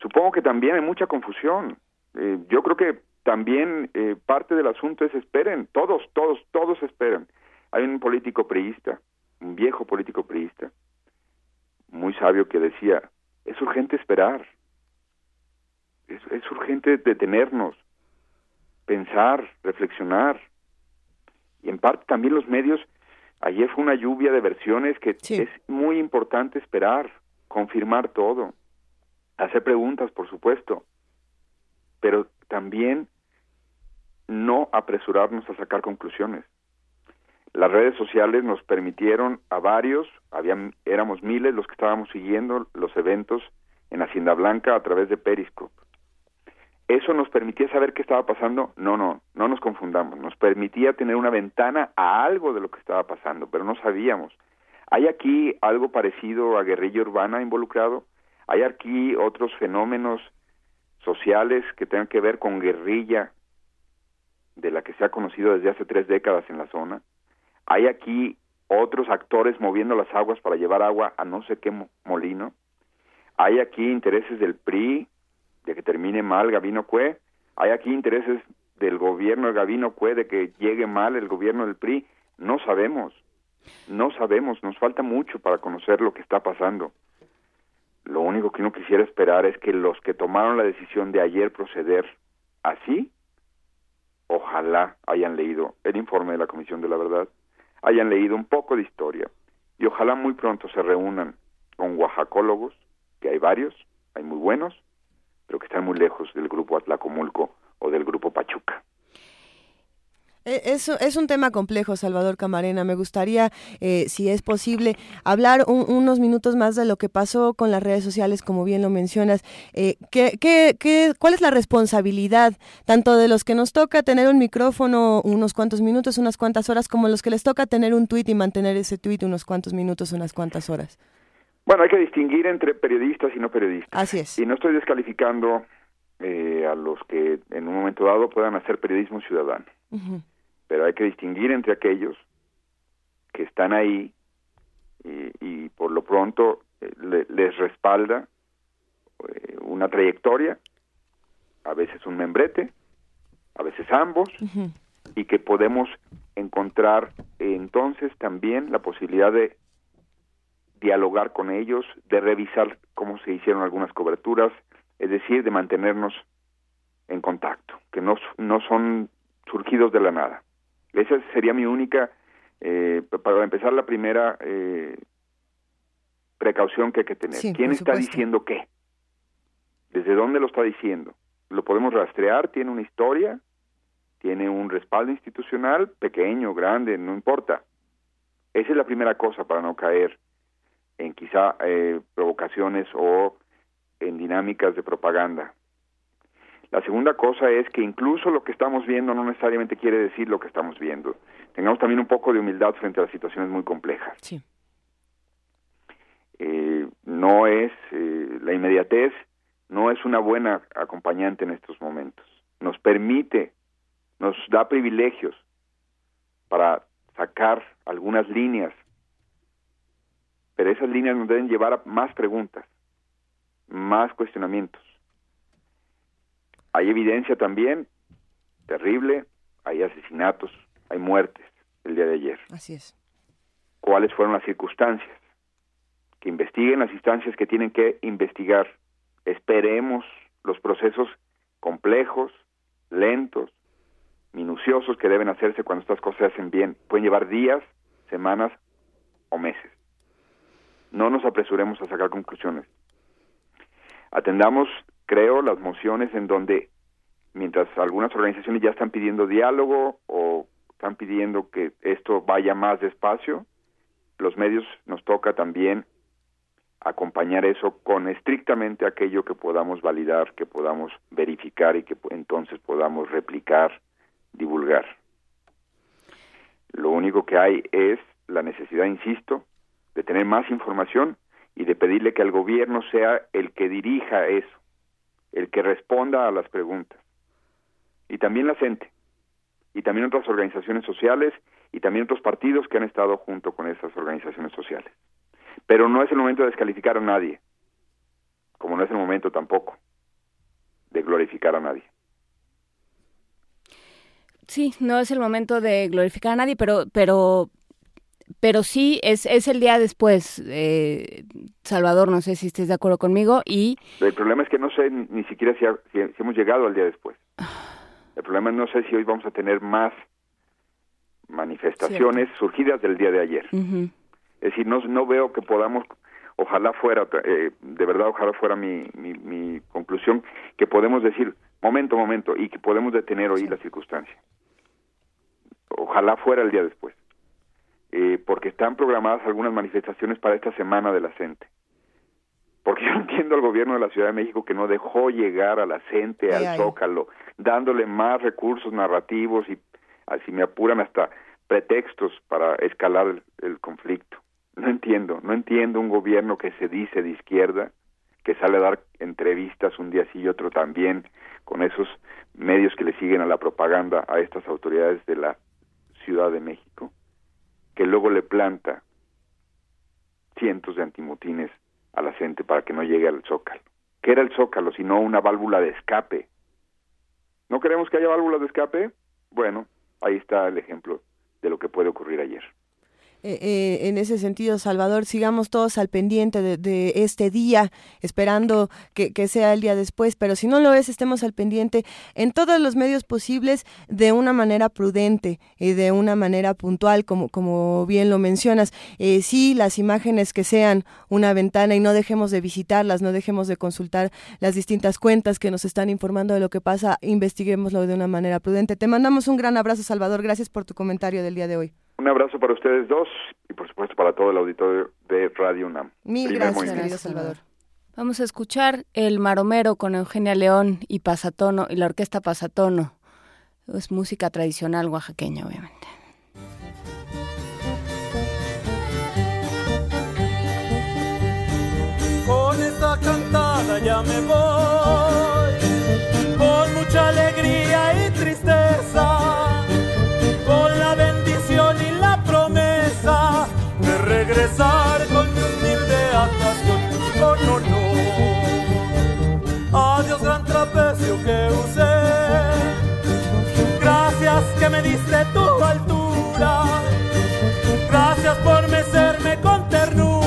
Supongo que también hay mucha confusión. Eh, yo creo que también eh, parte del asunto es esperen, todos, todos, todos esperan. Hay un político priista, un viejo político priista, muy sabio que decía, es urgente esperar, es, es urgente detenernos, pensar, reflexionar. Y en parte también los medios, ayer fue una lluvia de versiones que es muy importante esperar, confirmar todo, hacer preguntas, por supuesto, pero también no apresurarnos a sacar conclusiones. Las redes sociales nos permitieron a varios, habían, éramos miles los que estábamos siguiendo los eventos en Hacienda Blanca a través de Periscope. ¿Eso nos permitía saber qué estaba pasando? No, no, no nos confundamos. Nos permitía tener una ventana a algo de lo que estaba pasando, pero no sabíamos. ¿Hay aquí algo parecido a guerrilla urbana involucrado? ¿Hay aquí otros fenómenos sociales que tengan que ver con guerrilla de la que se ha conocido desde hace tres décadas en la zona? ¿Hay aquí otros actores moviendo las aguas para llevar agua a no sé qué molino? ¿Hay aquí intereses del PRI de que termine mal Gabino Cue? ¿Hay aquí intereses del gobierno de Gabino Cue de que llegue mal el gobierno del PRI? No sabemos, no sabemos, nos falta mucho para conocer lo que está pasando. Lo único que uno quisiera esperar es que los que tomaron la decisión de ayer proceder así, ojalá hayan leído el informe de la Comisión de la Verdad, hayan leído un poco de historia y ojalá muy pronto se reúnan con oaxacólogos, que hay varios, hay muy buenos, pero que están muy lejos del grupo Atlacomulco o del grupo Pachuca. Eh, es, es un tema complejo, Salvador Camarena. Me gustaría, eh, si es posible, hablar unos minutos más de lo que pasó con las redes sociales, como bien lo mencionas. Eh, ¿qué, qué, qué, cuál es la responsabilidad tanto de los que nos toca tener un micrófono unos cuantos minutos, unas cuantas horas, como los que les toca tener un tuit y mantener ese tuit unos cuantos minutos, unas cuantas horas? Bueno, hay que distinguir entre periodistas y no periodistas. Así es. Y no estoy descalificando a los que en un momento dado puedan hacer periodismo ciudadano pero hay que distinguir entre aquellos que están ahí y, por lo pronto eh, les respalda eh, una trayectoria, a veces un membrete, a veces ambos, y que podemos encontrar entonces también la posibilidad de dialogar con ellos, de revisar cómo se hicieron algunas coberturas, es decir, de mantenernos en contacto, que no, no son surgidos de la nada. Esa sería mi única, eh, para empezar, la primera eh, precaución que hay que tener. ¿Quién está diciendo qué? ¿Desde dónde lo está diciendo? ¿Lo podemos rastrear? ¿Tiene una historia? ¿Tiene un respaldo institucional? Pequeño, grande, no importa. Esa es la primera cosa para no caer en quizá eh, provocaciones o en dinámicas de propaganda. La segunda cosa es que incluso lo que estamos viendo no necesariamente quiere decir lo que estamos viendo. Tengamos también un poco de humildad frente a las situaciones muy complejas. Sí. Eh, no es eh, la inmediatez, no es una buena acompañante en estos momentos. Nos permite, nos da privilegios para sacar algunas líneas, pero esas líneas nos deben llevar a más preguntas, más cuestionamientos hay evidencia también terrible, hay asesinatos, hay muertes el día de ayer. Así es. ¿Cuáles fueron las circunstancias? Que investiguen las instancias que tienen que investigar. Esperemos los procesos complejos, lentos, minuciosos que deben hacerse cuando estas cosas se hacen bien. Pueden llevar días, semanas o meses. No nos apresuremos a sacar conclusiones. Atendamos creo, las mociones en donde, mientras algunas organizaciones ya están pidiendo diálogo o están pidiendo que esto vaya más despacio, los medios nos toca también acompañar eso con estrictamente aquello que podamos validar, que podamos verificar y que entonces podamos replicar, divulgar. Lo único que hay es la necesidad, insisto, de tener más información y de pedirle que el gobierno sea el que dirija eso, el que responda a las preguntas. Y también la CENTE, y también otras organizaciones sociales, y también otros partidos que han estado junto con esas organizaciones sociales. Pero no es el momento de descalificar a nadie, como no es el momento tampoco de glorificar a nadie. Sí, no es el momento de glorificar a nadie, pero, pero pero sí es, es el día después, eh, Salvador, no sé si estés de acuerdo conmigo, y... El problema es que no sé ni, siquiera si, hemos llegado al día después. El problema es no sé si hoy vamos a tener más manifestaciones surgidas del día de ayer. Es decir, no, no veo que podamos, ojalá fuera, eh, de verdad ojalá fuera mi, mi, mi, conclusión, que podemos decir, momento, momento, y que podemos detener hoy la circunstancia. Ojalá fuera el día después eh, porque están programadas algunas manifestaciones para esta semana de la CENTE. Porque yo entiendo al gobierno de la Ciudad de México que no dejó llegar a la CENTE, al Zócalo, dándole más recursos narrativos y, así me apuran, hasta pretextos para escalar el, el conflicto. No entiendo, no entiendo un gobierno que se dice de izquierda, que sale a dar entrevistas un día sí y otro también, con esos medios que le siguen a la propaganda a estas autoridades de la Ciudad de México, que luego le planta cientos de antimotines a la gente para que no llegue al zócalo. ¿Qué era el zócalo sino una válvula de escape? ¿No queremos que haya válvulas de escape? Bueno, ahí está el ejemplo de lo que puede ocurrir ayer. Eh, eh, en ese sentido, Salvador, sigamos todos al pendiente de, este día, esperando que, sea el día después, pero si no lo es, estemos al pendiente en todos los medios posibles de una manera prudente y de una manera puntual, como, como bien lo mencionas. Eh, sí, las imágenes que sean una ventana y no dejemos de visitarlas, no dejemos de consultar las distintas cuentas que nos están informando de lo que pasa, investiguémoslo de una manera prudente. Te mandamos un gran abrazo, Salvador. Gracias por tu comentario del día de hoy. Un abrazo para ustedes dos y por supuesto para todo el auditorio de Radio UNAM. Mil gracias, querido Salvador. Vamos a escuchar El Maromero con Eugenia León y Pasatono y la orquesta Pasatono. Es música tradicional oaxaqueña, obviamente. Con esta cantada ya me voy, con mucha alegría y tristeza que usé. Gracias que me diste tu altura. Gracias por mecerme con ternura.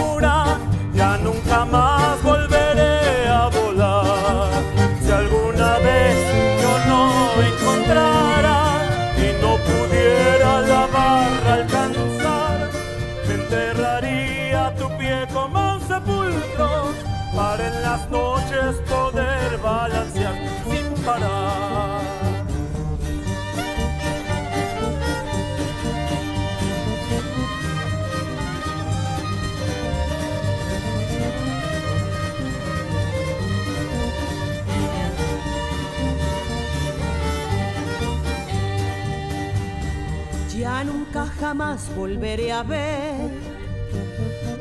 Jamás volveré a ver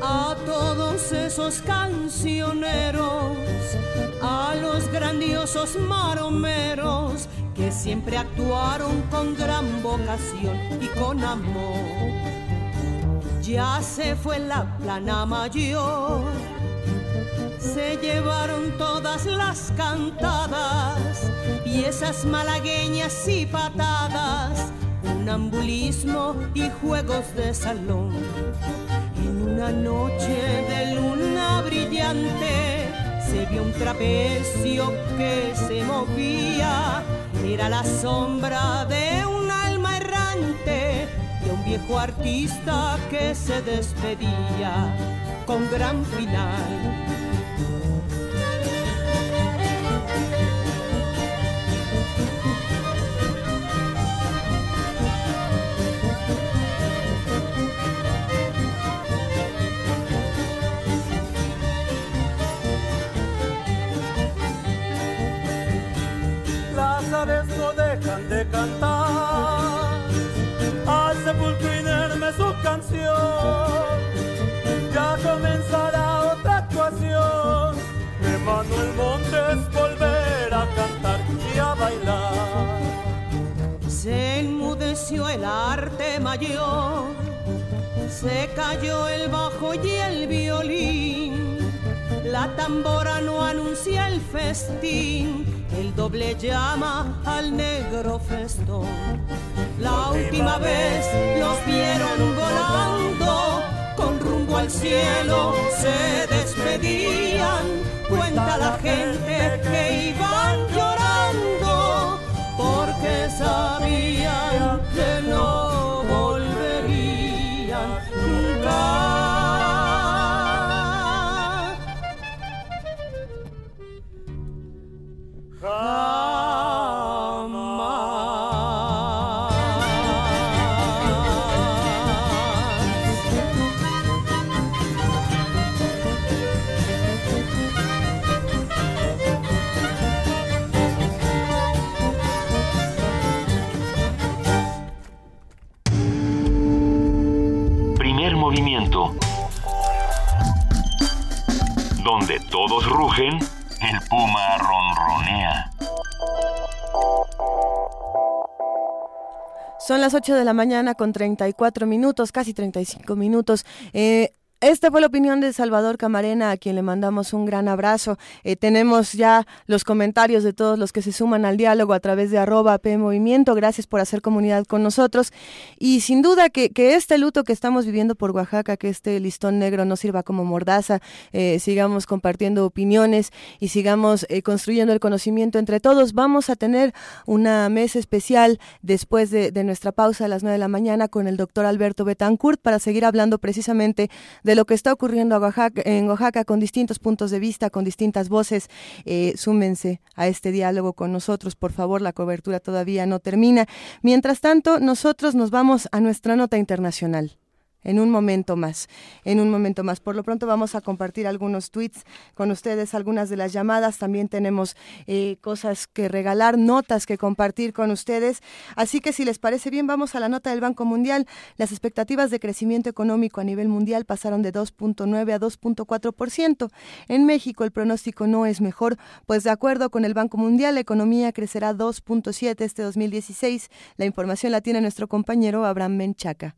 a todos esos cancioneros, a los grandiosos maromeros que siempre actuaron con gran vocación y con amor. Ya se fue la plana mayor, se llevaron todas las cantadas, piezas malagueñas y patadas funambulismo y juegos de salón. En una noche de luna brillante se vio un trapecio que se movía. Era la sombra de un alma errante, de un viejo artista que se despedía con gran final. El arte mayor, se cayó el bajo y el violín. La tambora no anuncia el festín, el doble llama al negro festón. La última vez los vieron volando, con rumbo al cielo se despedían. Cuenta la gente que iban rugen, el puma ronronea. Son las 8 de la mañana con 34 minutos, casi 35 minutos. Eh, esta fue la opinión de Salvador Camarena, a quien le mandamos un gran abrazo. Eh, tenemos ya los comentarios de todos los que se suman al diálogo a través de arroba P Movimiento. Gracias por hacer comunidad con nosotros. Y sin duda que, este luto que estamos viviendo por Oaxaca, que este listón negro no sirva como mordaza, eh, sigamos compartiendo opiniones y sigamos eh, construyendo el conocimiento entre todos. Vamos a tener una mesa especial después de, de nuestra pausa a las 9 de la mañana con el doctor Alberto Betancourt para seguir hablando precisamente de lo que está ocurriendo en Oaxaca con distintos puntos de vista, con distintas voces. Eh, súmense a este diálogo con nosotros, por favor, la cobertura todavía no termina. Mientras tanto, nosotros nos vamos a nuestra nota internacional en un momento más, en un momento más. Por lo pronto vamos a compartir algunos tweets con ustedes, algunas de las llamadas. También tenemos eh, cosas que regalar, notas que compartir con ustedes. Así que si les parece bien, vamos a la nota del Banco Mundial. Las expectativas de crecimiento económico a nivel mundial pasaron de 2.9 a 2.4%. En México el pronóstico no es mejor, pues de acuerdo con el Banco Mundial, la economía crecerá 2.7 este 2016. La información la tiene nuestro compañero Abraham Menchaca.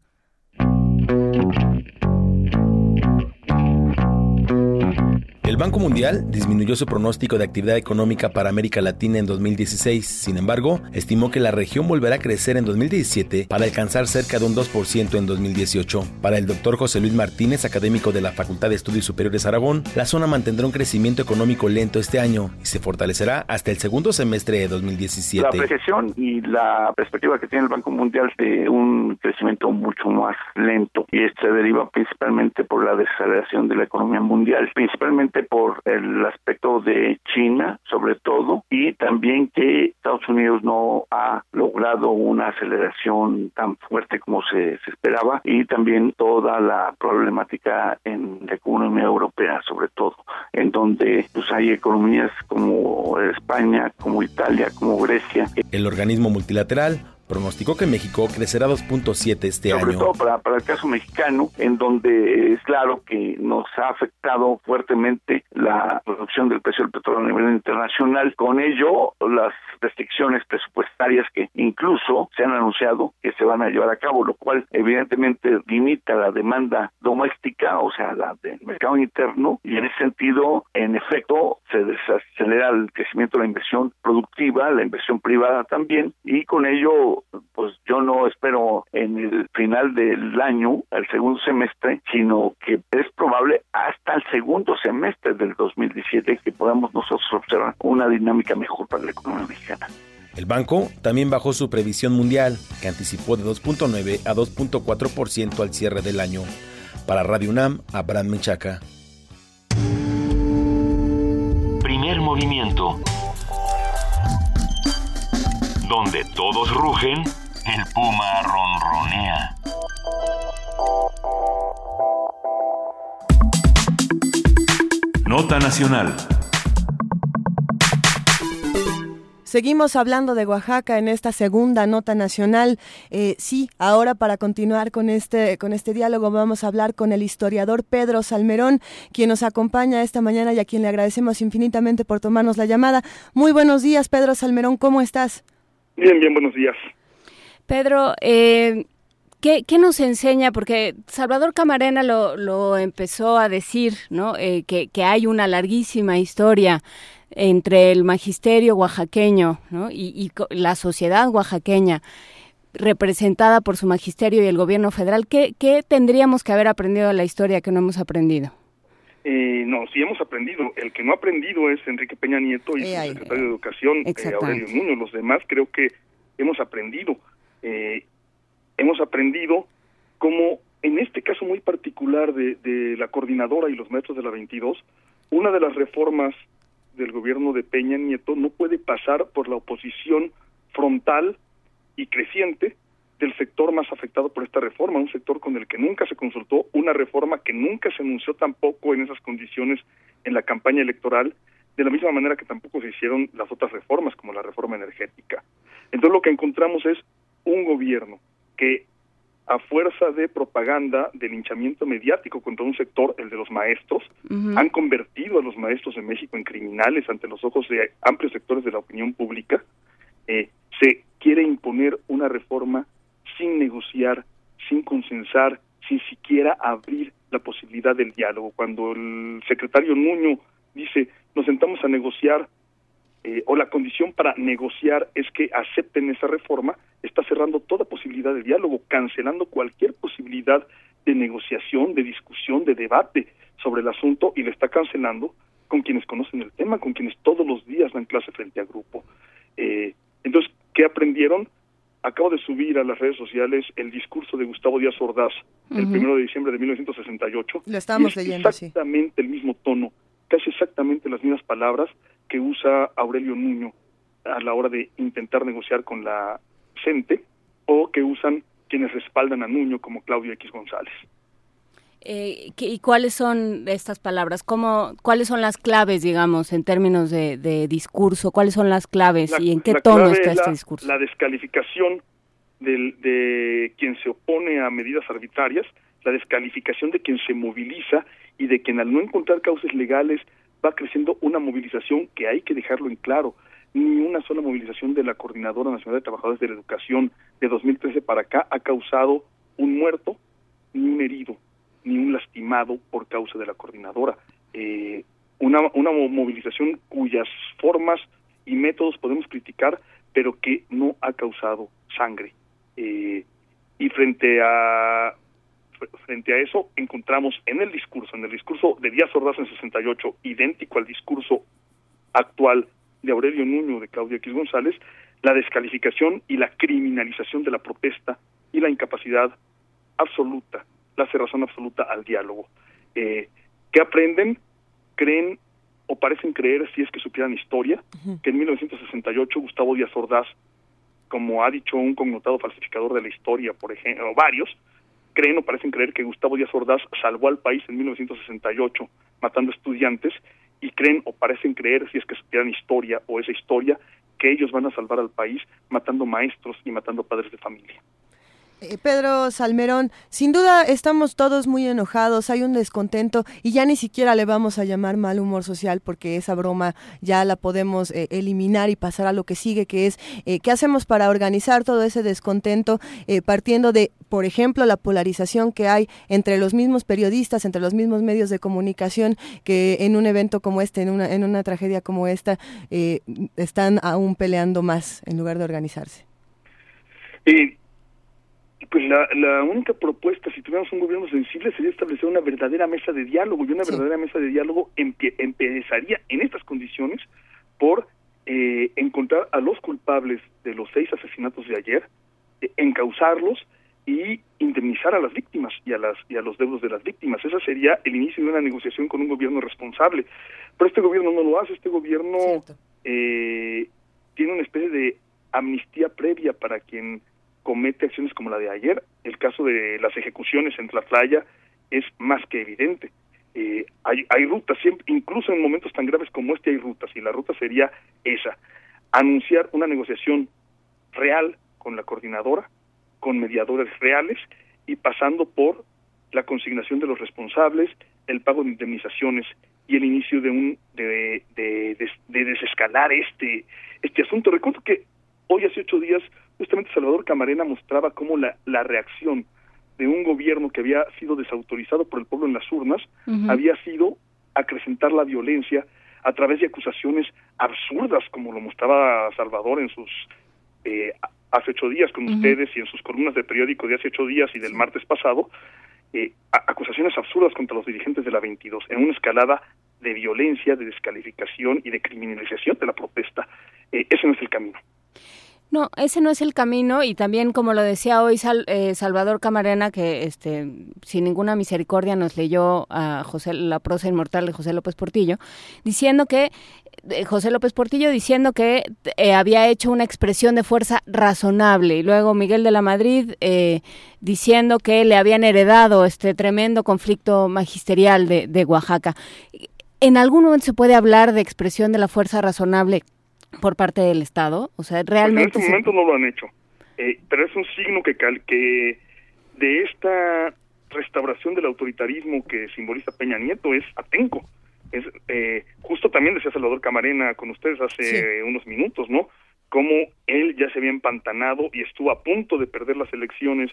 El Banco Mundial disminuyó su pronóstico de actividad económica para América Latina en 2016. Sin embargo, estimó que la región volverá a crecer en 2017 para alcanzar cerca de un 2% en 2018. Para el doctor José Luis Martínez, académico de la Facultad de Estudios Superiores Aragón, la zona mantendrá un crecimiento económico lento este año y se fortalecerá hasta el segundo semestre de 2017. La apreciación y la perspectiva que tiene el Banco Mundial de un crecimiento mucho más lento y esto se deriva principalmente por la desaceleración de la economía mundial, principalmente por el aspecto de China, sobre todo, y también que Estados Unidos no ha logrado una aceleración tan fuerte como se, esperaba, y también toda la problemática en la economía europea, sobre todo, en donde pues, hay economías como España, como Italia, como Grecia. El organismo multilateral pronosticó que México crecerá 2.7 este año. Sobre todo para, para el caso mexicano, en donde es claro que nos ha afectado fuertemente la producción del precio del petróleo a nivel internacional. Con ello, las restricciones presupuestarias que incluso se han anunciado que se van a llevar a cabo, lo cual evidentemente limita la demanda doméstica, o sea, la del mercado interno, y en ese sentido, en efecto, se desacelera el crecimiento de la inversión productiva, la inversión privada también, y con ello, pues yo no espero en el final del año, el segundo semestre, sino que es probable hasta el segundo semestre del 2017 que podamos nosotros observar una dinámica mejor para la economía mexicana. El banco también bajó su previsión mundial, que anticipó de 2.9 a 2.4% al cierre del año. Para Radio UNAM, Abraham Menchaca. Primer movimiento. Donde todos rugen, el puma ronronea. Nota Nacional. Seguimos hablando de Oaxaca en esta segunda nota nacional. Eh, sí, ahora para continuar con este, con este diálogo vamos a hablar con el historiador Pedro Salmerón, quien nos acompaña esta mañana y a quien le agradecemos infinitamente por tomarnos la llamada. Muy buenos días, Pedro Salmerón, ¿cómo estás? Bien, bien, buenos días. Pedro, eh, ¿Qué, nos enseña? Porque Salvador Camarena lo, lo empezó a decir, ¿no? Eh, que, hay una larguísima historia entre el magisterio oaxaqueño y, la sociedad oaxaqueña representada por su magisterio y el gobierno federal. ¿Qué, tendríamos que haber aprendido de la historia que no hemos aprendido? Eh, no, sí hemos aprendido. El que no ha aprendido es Enrique Peña Nieto y su secretario de Educación, eh, Aurelio Nuño. Los demás creo que hemos aprendido. Eh, hemos aprendido cómo, en este caso muy particular de, de la coordinadora y los maestros de la 22, una de las reformas del gobierno de Peña Nieto no puede pasar por la oposición frontal y creciente del sector más afectado por esta reforma, un sector con el que nunca se consultó, una reforma que nunca se anunció tampoco en esas condiciones en la campaña electoral, de la misma manera que tampoco se hicieron las otras reformas, como la reforma energética. Entonces lo que encontramos es un gobierno que a fuerza de propaganda, de linchamiento mediático contra un sector, el de los maestros, han convertido a los maestros de México en criminales ante los ojos de amplios sectores de la opinión pública. Eh, se quiere imponer una reforma sin negociar, sin consensar, sin siquiera abrir la posibilidad del diálogo. Cuando el secretario Nuño dice, nos sentamos a negociar, eh, o la condición para negociar es que acepten esa reforma, está cerrando toda posibilidad de diálogo, cancelando cualquier posibilidad de negociación, de discusión, de debate sobre el asunto y le está cancelando con quienes conocen el tema, con quienes todos los días dan clase frente a grupo. Eh, entonces, ¿qué aprendieron? Acabo de subir a las redes sociales el discurso de Gustavo Díaz Ordaz, el primero de diciembre de 1968. Lo estamos leyendo, Exactamente el mismo tono, casi exactamente las mismas palabras que usa Aurelio Nuño a la hora de intentar negociar con la CENTE o que usan quienes respaldan a Nuño como Claudio X González. Eh, ¿Y cuáles son estas palabras? ¿Cómo, ¿Cuáles son las claves, digamos, en términos de, discurso? ¿Cuáles son las claves y en qué tono está este discurso? La descalificación de quien se opone a medidas arbitrarias, la descalificación de quien se moviliza y de quien al no encontrar causas legales va creciendo una movilización que hay que dejarlo en claro. Ni una sola movilización de la Coordinadora Nacional de Trabajadores de la Educación de 2013 para acá ha causado un muerto ni un herido ni un lastimado por causa de la coordinadora. Eh, una, una movilización cuyas formas y métodos podemos criticar, pero que no ha causado sangre. Eh, y frente a frente a eso encontramos en el discurso, en el discurso de Díaz Ordaz en 68, idéntico al discurso actual de Aurelio Nuño de Claudia X González, la descalificación y la criminalización de la protesta y la incapacidad absoluta, la cerrazón absoluta al diálogo. Eh, ¿Qué aprenden? Creen o parecen creer, si es que supieran historia, que en 1968 Gustavo Díaz Ordaz, como ha dicho un connotado falsificador de la historia, por ejemplo, varios, creen o parecen creer que Gustavo Díaz Ordaz salvó al país en 1968 matando estudiantes y creen o parecen creer, si es que supieran historia o esa historia, que ellos van a salvar al país matando maestros y matando padres de familia. Eh, Pedro Salmerón, sin duda estamos todos muy enojados, hay un descontento y ya ni siquiera le vamos a llamar mal humor social porque esa broma ya la podemos eh, eliminar y pasar a lo que sigue, que es eh, qué hacemos para organizar todo ese descontento partiendo de, por ejemplo, la polarización que hay entre los mismos periodistas, entre los mismos medios de comunicación que en un evento como este, en una, en una tragedia como esta, están aún peleando más en lugar de organizarse. Pues la, la única propuesta, si tuviéramos un gobierno sensible, sería establecer una verdadera mesa de diálogo y una verdadera mesa de diálogo empezaría en estas condiciones por eh, encontrar a los culpables de los seis asesinatos de ayer, eh, encauzarlos y indemnizar a las víctimas y a las y a los deudos de las víctimas. Ese sería el inicio de una negociación con un gobierno responsable. Pero este gobierno no lo hace. Este gobierno eh, tiene una especie de amnistía previa para quien comete acciones como la de ayer. El caso de las ejecuciones en playa es más que evidente. Eh, hay, hay rutas, siempre, incluso en momentos tan graves como este hay rutas, y la ruta sería esa, anunciar una negociación real con la coordinadora, con mediadores reales y pasando por la consignación de los responsables, el pago de indemnizaciones y el inicio de un de, de, de desescalar este este asunto. Recuerdo que hoy hace ocho días justamente Salvador Camarena mostraba cómo la, la reacción de un gobierno que había sido desautorizado por el pueblo en las urnas había sido acrecentar la violencia a través de acusaciones absurdas, como lo mostraba Salvador en sus eh, hace ocho días con ustedes y en sus columnas de periódico de hace ocho días y del martes pasado, eh, acusaciones absurdas contra los dirigentes de la 22, en una escalada de violencia, de descalificación y de criminalización de la protesta. Eh, ese no es el camino. No, ese no es el camino y también como lo decía hoy eh, Salvador Camarena que este sin ninguna misericordia nos leyó a José la prosa inmortal de José López Portillo diciendo que eh, José López Portillo diciendo que eh, había hecho una expresión de fuerza razonable y luego Miguel de la Madrid diciendo que le habían heredado este tremendo conflicto magisterial de, de Oaxaca. ¿En algún momento se puede hablar de expresión de la fuerza razonable por parte del Estado? O sea, realmente... Pues en este momento no lo han hecho, eh, pero es un signo que, que de esta restauración del autoritarismo que simboliza Peña Nieto es Atenco. Es, eh, justo también decía Salvador Camarena con ustedes hace unos minutos, ¿no? Cómo él ya se había empantanado y estuvo a punto de perder las elecciones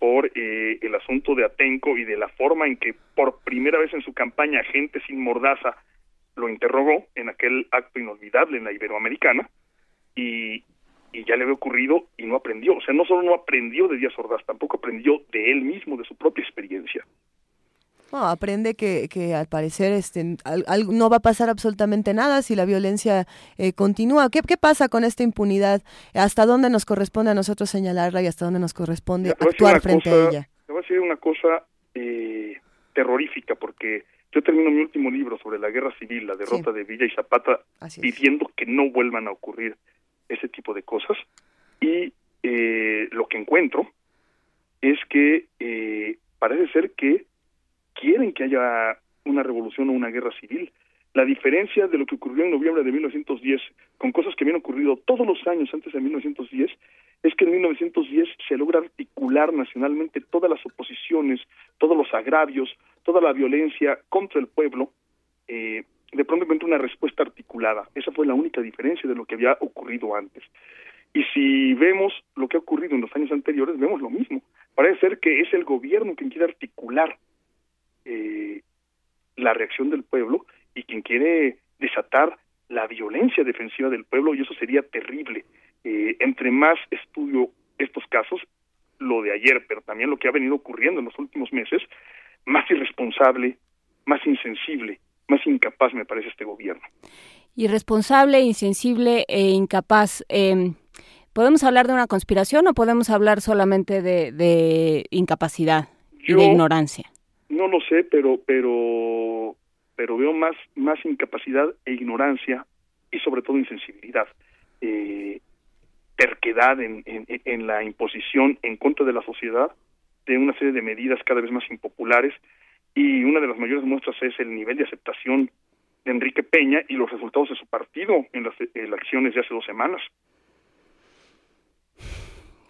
por eh, el asunto de Atenco y de la forma en que por primera vez en su campaña gente sin mordaza lo interrogó en aquel acto inolvidable en la Iberoamericana y, y ya le había ocurrido y no aprendió. O sea, no solo no aprendió de Díaz Ordaz, tampoco aprendió de él mismo, de su propia experiencia. No, aprende que, que al parecer este, no va a pasar absolutamente nada si la violencia eh, continúa. ¿Qué, ¿Qué pasa con esta impunidad? ¿Hasta dónde nos corresponde a nosotros señalarla y hasta dónde nos corresponde actuar frente a ella? Te voy a decir una cosa eh, terrorífica, porque yo termino mi último libro sobre la guerra civil, la derrota de Villa y Zapata, pidiendo que no vuelvan a ocurrir ese tipo de cosas. Y eh, lo que encuentro es que parece ser que quieren que haya una revolución o una guerra civil. La diferencia de lo que ocurrió en noviembre de 1910 con cosas que habían ocurrido todos los años antes de 1910 es que en 1910 se logra articular nacionalmente todas las oposiciones, todos los agravios, toda la violencia contra el pueblo. Eh, de pronto encuentra una respuesta articulada. Esa fue la única diferencia de lo que había ocurrido antes. Y si vemos lo que ha ocurrido en los años anteriores, vemos lo mismo. Parece ser que es el gobierno quien quiere articular eh, la reacción del pueblo y quien quiere desatar la violencia defensiva del pueblo y eso sería terrible. Eh, entre más estudio estos casos, lo de ayer, pero también lo que ha venido ocurriendo en los últimos meses, más irresponsable, más insensible, más incapaz me parece este gobierno. Irresponsable, insensible e incapaz. Eh, ¿Podemos hablar de una conspiración o podemos hablar solamente de, incapacidad y de ignorancia? No lo sé, pero pero pero veo más más incapacidad e ignorancia y sobre todo insensibilidad, eh, terquedad en, en, la imposición en contra de la sociedad de una serie de medidas cada vez más impopulares y una de las mayores muestras es el nivel de aceptación de Enrique Peña y los resultados de su partido en las elecciones de hace dos semanas.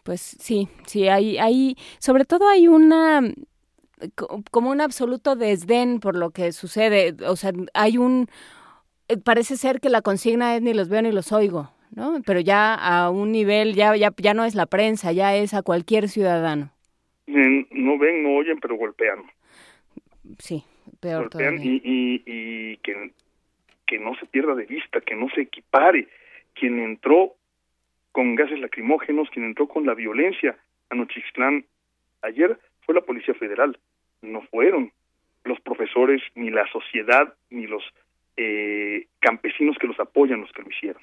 Pues sí, sí, hay, hay, sobre todo hay una como un absoluto desdén por lo que sucede. O sea, hay un... Eh, parece ser que la consigna es ni los veo ni los oigo, ¿no? Pero ya a un nivel, ya, ya, ya no es la prensa, ya es a cualquier ciudadano. No ven, no oyen, pero golpean. Sí, peor golpean Y, y, y que, que no se pierda de vista, que no se equipare. Quien entró con gases lacrimógenos, quien entró con la violencia a Nochixtlán ayer fue la Policía Federal no fueron los profesores, ni la sociedad, ni los eh, campesinos que los apoyan los que lo hicieron.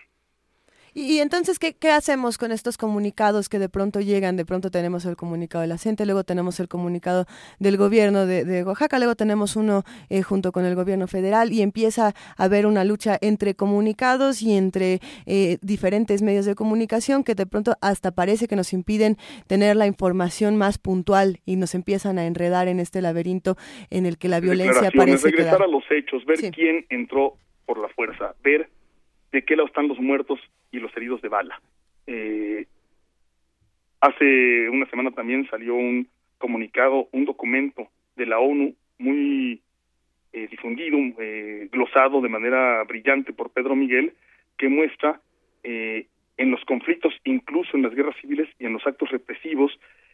Y, entonces, ¿qué, ¿qué, hacemos con estos comunicados que de pronto llegan? De pronto tenemos el comunicado de la gente, luego tenemos el comunicado del gobierno de, Oaxaca, luego tenemos uno eh, junto con el gobierno federal y empieza a haber una lucha entre comunicados y entre eh, diferentes medios de comunicación que de pronto hasta parece que nos impiden tener la información más puntual y nos empiezan a enredar en este laberinto en el que la violencia parece regresar a los hechos, ver quién entró por la fuerza, ver de qué lado están los muertos y los heridos de bala. Eh, hace una semana también salió un comunicado, un documento de la ONU muy eh, difundido, eh, glosado de manera brillante por Pedro Miguel, que muestra eh, en los conflictos, incluso en las guerras civiles y en los actos represivos,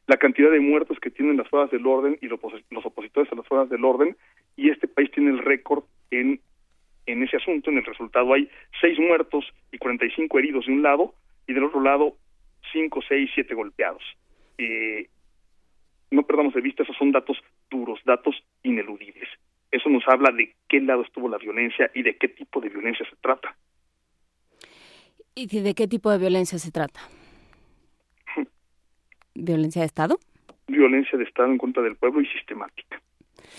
la cantidad de muertos que tienen las fuerzas del orden y los, opositores a las fuerzas del orden, y este país tiene el récord en en ese asunto. En el resultado hay seis muertos y 45 heridos de un lado y del otro lado cinco, seis, siete golpeados. Eh, no perdamos de vista, esos son datos duros, datos ineludibles. Eso nos habla de qué lado estuvo la violencia y de qué tipo de violencia se trata. ¿Y de qué tipo de violencia se trata? ¿Violencia de Estado? Violencia de Estado en contra del pueblo y sistemática.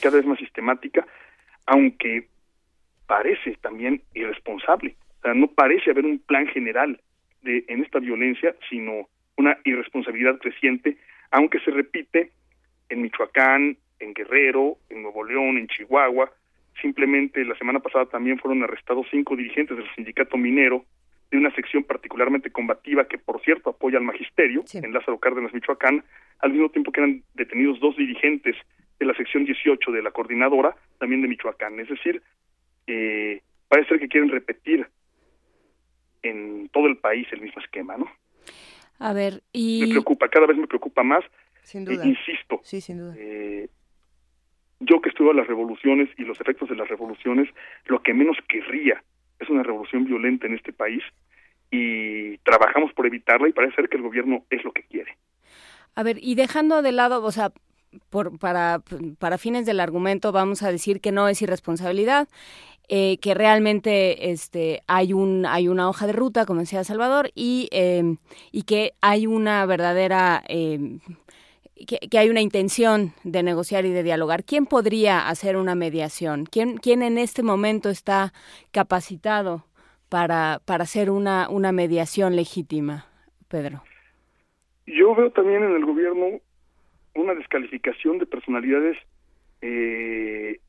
Cada vez más sistemática, aunque parece también irresponsable. O sea, no parece haber un plan general de, en esta violencia, sino una irresponsabilidad creciente, aunque se repite en Michoacán, en Guerrero, en Nuevo León, en Chihuahua. Simplemente la semana pasada también fueron arrestados cinco dirigentes del sindicato minero de una sección particularmente combativa que, por cierto, apoya al magisterio en Lázaro Cárdenas, Michoacán, al mismo tiempo que eran detenidos dos dirigentes de la sección 18 de la coordinadora, también de Michoacán. Es decir, eh, parece ser que quieren repetir en todo el país el mismo esquema, ¿no? A ver, y... Me preocupa, cada vez me preocupa más. Sin eh, duda. insisto. Sí, sin duda. Eh, yo que estudio las revoluciones y los efectos de las revoluciones, lo que menos querría es una revolución violenta en este país y trabajamos por evitarla y parece ser que el gobierno es lo que quiere. A ver, y dejando de lado, o sea, por, para, para fines del argumento vamos a decir que no es irresponsabilidad, eh, que realmente este, hay, un, hay una hoja de ruta, como decía Salvador, y, em, y que hay una verdadera... Em, que, que, hay una intención de negociar y de dialogar. ¿Quién podría hacer una mediación? ¿Quién, quién en este momento está capacitado para, para hacer una, una mediación legítima, Pedro? Yo veo también en el gobierno una descalificación de personalidades eh,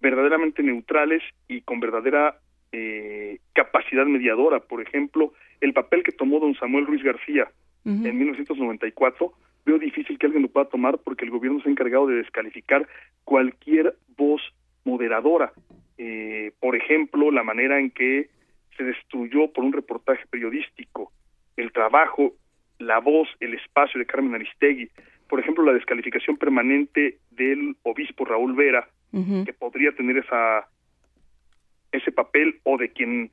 verdaderamente neutrales y con verdadera eh, capacidad mediadora. Por ejemplo, el papel que tomó don Samuel Ruiz García en 1994, veo difícil que alguien lo pueda tomar porque el gobierno se ha encargado de descalificar cualquier voz moderadora. Eh, por ejemplo, la manera en que se destruyó por un reportaje periodístico el trabajo, la voz, el espacio de Carmen Aristegui. Por ejemplo, la descalificación permanente del obispo Raúl Vera, que podría tener esa ese papel o de quien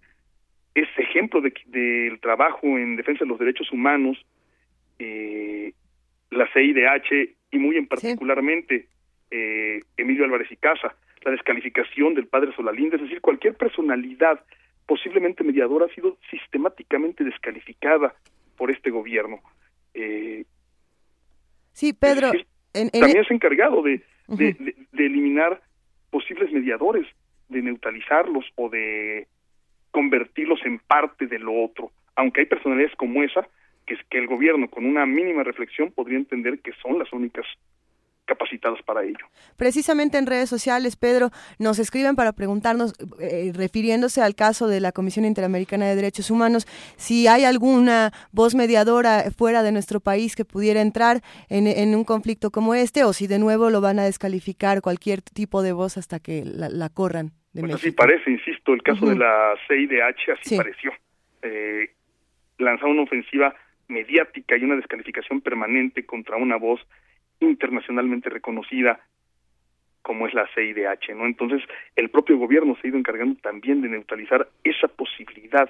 es ejemplo del de, trabajo en defensa de los derechos humanos, eh, la CIDH y muy en particularmente eh, Emilio Álvarez y Casa, la descalificación del padre Solalinde, es decir, cualquier personalidad posiblemente mediadora ha sido sistemáticamente descalificada por este gobierno. Eh, sí, Pedro. también es encargado de, de, eliminar posibles mediadores, de neutralizarlos o de convertirlos en parte de lo otro, aunque hay personalidades como esa que, es que el gobierno con una mínima reflexión podría entender que son las únicas capacitados para ello. Precisamente en redes sociales, Pedro, nos escriben para preguntarnos, eh, refiriéndose al caso de la Comisión Interamericana de Derechos Humanos, si hay alguna voz mediadora fuera de nuestro país que pudiera entrar en, un conflicto como este, o si de nuevo lo van a descalificar cualquier tipo de voz hasta que la, corran. De pues así parece, insisto, el caso de la CIDH así pareció. Eh, una ofensiva mediática y una descalificación permanente contra una voz internacionalmente reconocida como es la CIDH, ¿no? Entonces, el propio gobierno se ha ido encargando también de neutralizar esa posibilidad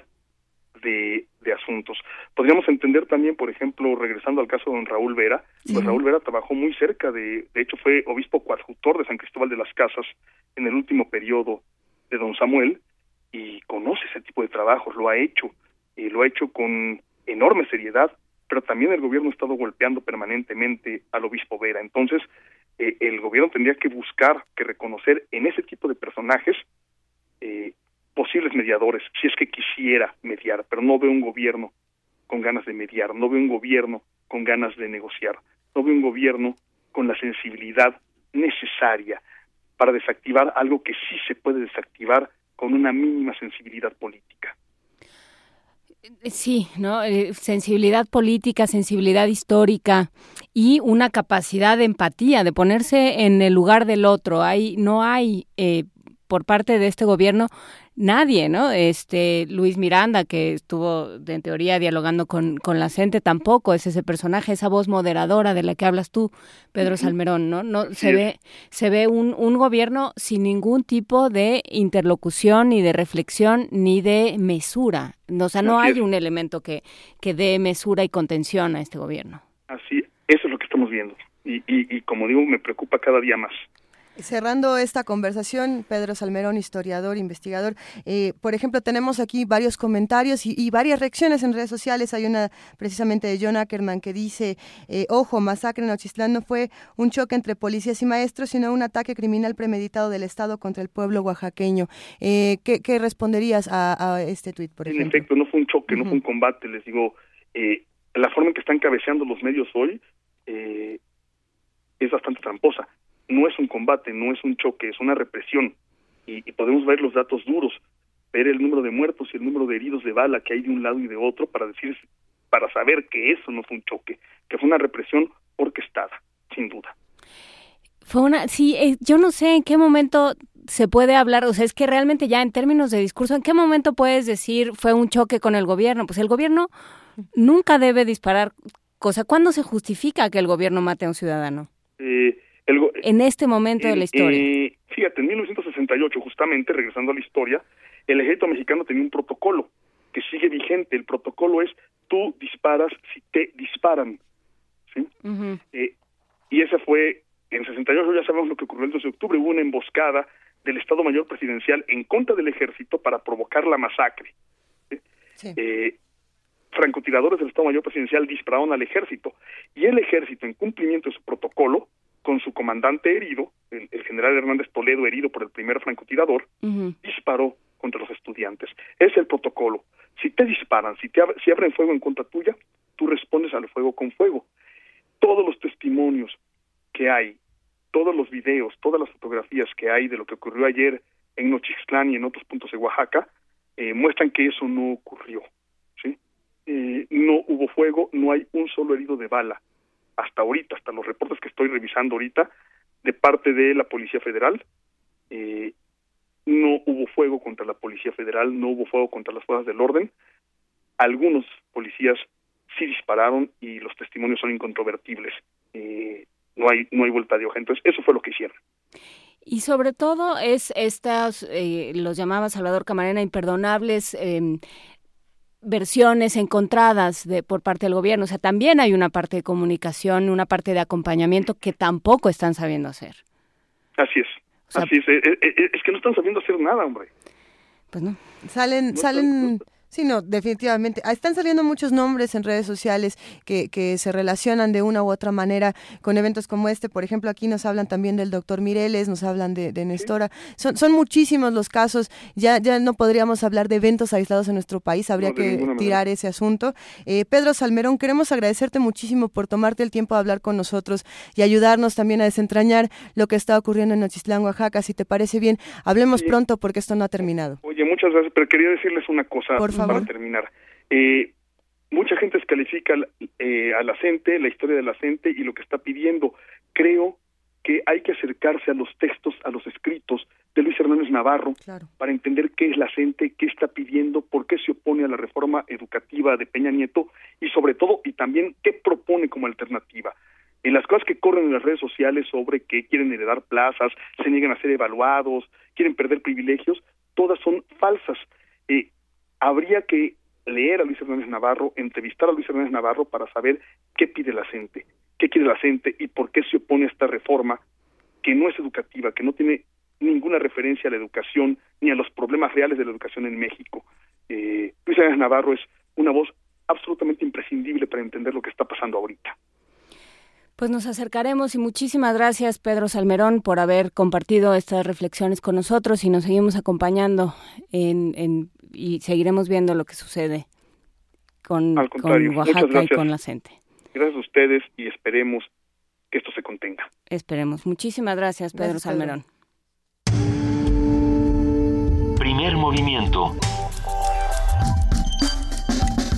de, de asuntos. Podríamos entender también, por ejemplo, regresando al caso de don Raúl Vera, pues Raúl Vera trabajó muy cerca de, de hecho fue obispo coadjutor de San Cristóbal de las Casas en el último periodo de don Samuel y conoce ese tipo de trabajos, lo ha hecho, y lo ha hecho con enorme seriedad, pero también el gobierno ha estado golpeando permanentemente al obispo Vera. Entonces, eh, el gobierno tendría que buscar, que reconocer en ese tipo de personajes eh, posibles mediadores, si es que quisiera mediar, pero no veo un gobierno con ganas de mediar, no veo un gobierno con ganas de negociar, no veo un gobierno con la sensibilidad necesaria para desactivar algo que sí se puede desactivar con una mínima sensibilidad política. Sí, ¿no? Eh, sensibilidad política, sensibilidad histórica y una capacidad de empatía, de ponerse en el lugar del otro. Hay, no hay eh, por parte de este gobierno nadie, ¿no? Este Luis Miranda, que estuvo en teoría dialogando con, con la gente, tampoco es ese personaje, esa voz moderadora de la que hablas tú, Pedro Salmerón, ¿no? No se ve, se ve un, un gobierno sin ningún tipo de interlocución, ni de reflexión, ni de mesura. O sea, no hay un elemento que, que dé mesura y contención a este gobierno. Así, eso es lo que estamos viendo. Y, y, y como digo, me preocupa cada día más. Cerrando esta conversación, Pedro Salmerón, historiador, investigador, eh, por ejemplo, tenemos aquí varios comentarios y, varias reacciones en redes sociales. Hay una precisamente de John Ackerman que dice, eh, ojo, masacre en Ochistlán no fue un choque entre policías y maestros, sino un ataque criminal premeditado del Estado contra el pueblo oaxaqueño. Eh, ¿qué, responderías a, este tuit, por ejemplo? En efecto, no fue un choque, no fue un combate. Les digo, la forma en que están cabeceando los medios hoy es bastante tramposa no es un combate, no es un choque, es una represión y, podemos ver los datos duros, ver el número de muertos y el número de heridos de bala que hay de un lado y de otro para decir, para saber que eso no fue un choque, que fue una represión orquestada, sin duda. Fue una, sí, eh, yo no sé en qué momento se puede hablar, o sea, es que realmente ya en términos de discurso, ¿en qué momento puedes decir fue un choque con el gobierno? Pues el gobierno nunca debe disparar cosa. ¿Cuándo se justifica que el gobierno mate a un ciudadano? Eh, en este momento de la historia. Eh, fíjate, en 1968, justamente, regresando a la historia, el ejército mexicano tenía un protocolo que sigue vigente. El protocolo es tú disparas si te disparan. ¿sí? y ese fue en 68 ya sabemos lo que ocurrió el 12 de octubre, hubo una emboscada del Estado Mayor Presidencial en contra del ejército para provocar la masacre. Eh, francotiradores del Estado Mayor Presidencial dispararon al ejército y el ejército, en cumplimiento de su protocolo, con su comandante herido, el, general Hernández Toledo herido por el primer francotirador, disparó contra los estudiantes. Es el protocolo. Si te disparan, si, te si abren fuego en contra tuya, tú respondes al fuego con fuego. Todos los testimonios que hay, todos los videos, todas las fotografías que hay de lo que ocurrió ayer en Nochixtlán y en otros puntos de Oaxaca, eh, muestran que eso no ocurrió. ¿sí? Eh, no hubo fuego, no hay un solo herido de bala. Hasta ahorita, hasta los reportes que estoy revisando ahorita, de parte de la Policía Federal, eh, no hubo fuego contra la Policía Federal, no hubo fuego contra las fuerzas del orden. Algunos policías sí dispararon y los testimonios son incontrovertibles. Eh, no hay no hay vuelta de hoja. Entonces, eso fue lo que hicieron. Y sobre todo es estas, eh, los llamaba Salvador Camarena, imperdonables em, versiones encontradas de, por parte del gobierno. O sea, también hay una parte de comunicación, una parte de acompañamiento que tampoco están sabiendo hacer. Así es. Así es. Eh, eh, es. que no están sabiendo hacer nada, hombre. Pues no. Salen, salen... Sí, no, definitivamente. Ah, están saliendo muchos nombres en redes sociales que, que, se relacionan de una u otra manera con eventos como este. Por ejemplo, aquí nos hablan también del doctor Mireles, nos hablan de, de Nestora. Son, son muchísimos los casos. Ya, ya no podríamos hablar de eventos aislados en nuestro país. Habría que tirar ese asunto. Eh, Pedro Salmerón, queremos agradecerte muchísimo por tomarte el tiempo de hablar con nosotros y ayudarnos también a desentrañar lo que está ocurriendo en Nochistlán, Oaxaca. Si te parece bien, hablemos pronto porque esto no ha terminado. Oye, muchas gracias, pero quería decirles una cosa. Por para terminar. Eh, mucha gente descalifica eh, a la gente, la historia de la gente y lo que está pidiendo. Creo que hay que acercarse a los textos, a los escritos de Luis Hernández Navarro para entender qué es la gente, qué está pidiendo, por qué se opone a la reforma educativa de Peña Nieto y sobre todo, y también qué propone como alternativa. En las cosas que corren en las redes sociales sobre que quieren heredar plazas, se niegan a ser evaluados, quieren perder privilegios, todas son falsas. Eh, habría que leer a Luis Hernández Navarro, entrevistar a Luis Hernández Navarro para saber qué pide la gente, qué quiere la gente y por qué se opone a esta reforma que no es educativa, que no tiene ninguna referencia a la educación ni a los problemas reales de la educación en México. Eh, Luis Hernández Navarro es una voz absolutamente imprescindible para entender lo que está pasando ahorita. Pues nos acercaremos y muchísimas gracias Pedro Salmerón por haber compartido estas reflexiones con nosotros y nos seguimos acompañando en, en y seguiremos viendo lo que sucede con, Oaxaca y con la gente. Gracias a ustedes y esperemos que esto se contenga. Esperemos. Muchísimas gracias, Pedro Salmerón. Primer movimiento.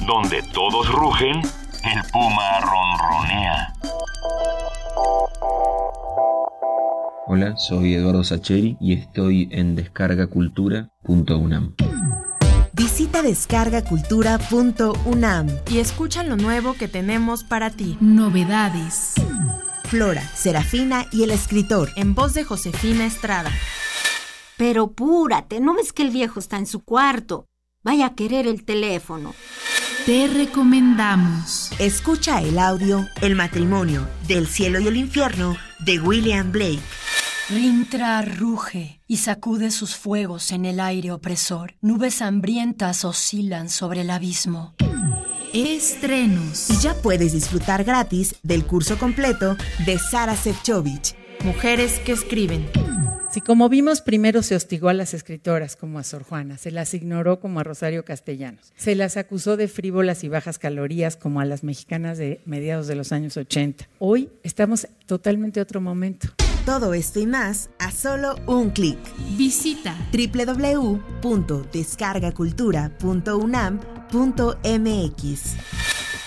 Donde todos rugen, el puma ronronea. Hola, soy Eduardo Sacheri y estoy en descargacultura.unam. Visita descargacultura.unam y escucha lo nuevo que tenemos para ti. Novedades. Flora, Serafina y el escritor. En voz de Josefina Estrada. Pero púrate, ¿no ves que el viejo está en su cuarto? Vaya a querer el teléfono. Te recomendamos. Escucha el audio El matrimonio del cielo y el infierno de William Blake. Rintra ruge y sacude sus fuegos en el aire opresor. Nubes hambrientas oscilan sobre el abismo. Estrenos. Y ya puedes disfrutar gratis del curso completo de Sara Sefcovic. Mujeres que escriben. Si como vimos primero se hostigó a las escritoras como a Sor Juana, se las ignoró como a Rosario Castellanos, se las acusó de frívolas y bajas calorías como a las mexicanas de mediados de los años 80. Hoy estamos totalmente otro momento. Todo esto y más a solo un clic. Visita www.descargacultura.unam.mx.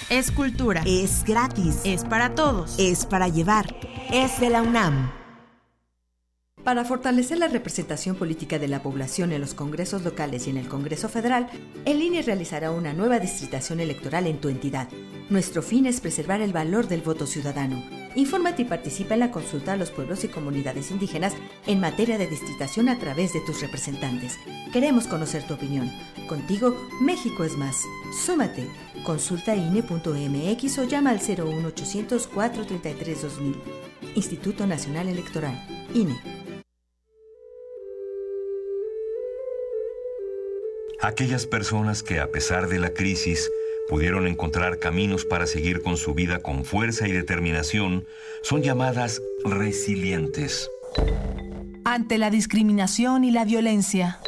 Es cultura. Es gratis. Es para todos. Es para llevar. Es de la UNAM. Para fortalecer la representación política de la población en los congresos locales y en el Congreso Federal, el INE realizará una nueva distritación electoral en tu entidad. Nuestro fin es preservar el valor del voto ciudadano. Infórmate y participa en la consulta a los pueblos y comunidades indígenas en materia de distritación a través de tus representantes. Queremos conocer tu opinión. Contigo, México es más. Súmate. Consulta INE.mx o llama al 01800 433 2000. Instituto Nacional Electoral. INE. Aquellas personas que a pesar de la crisis pudieron encontrar caminos para seguir con su vida con fuerza y determinación, son llamadas resilientes. Ante la discriminación y la violencia.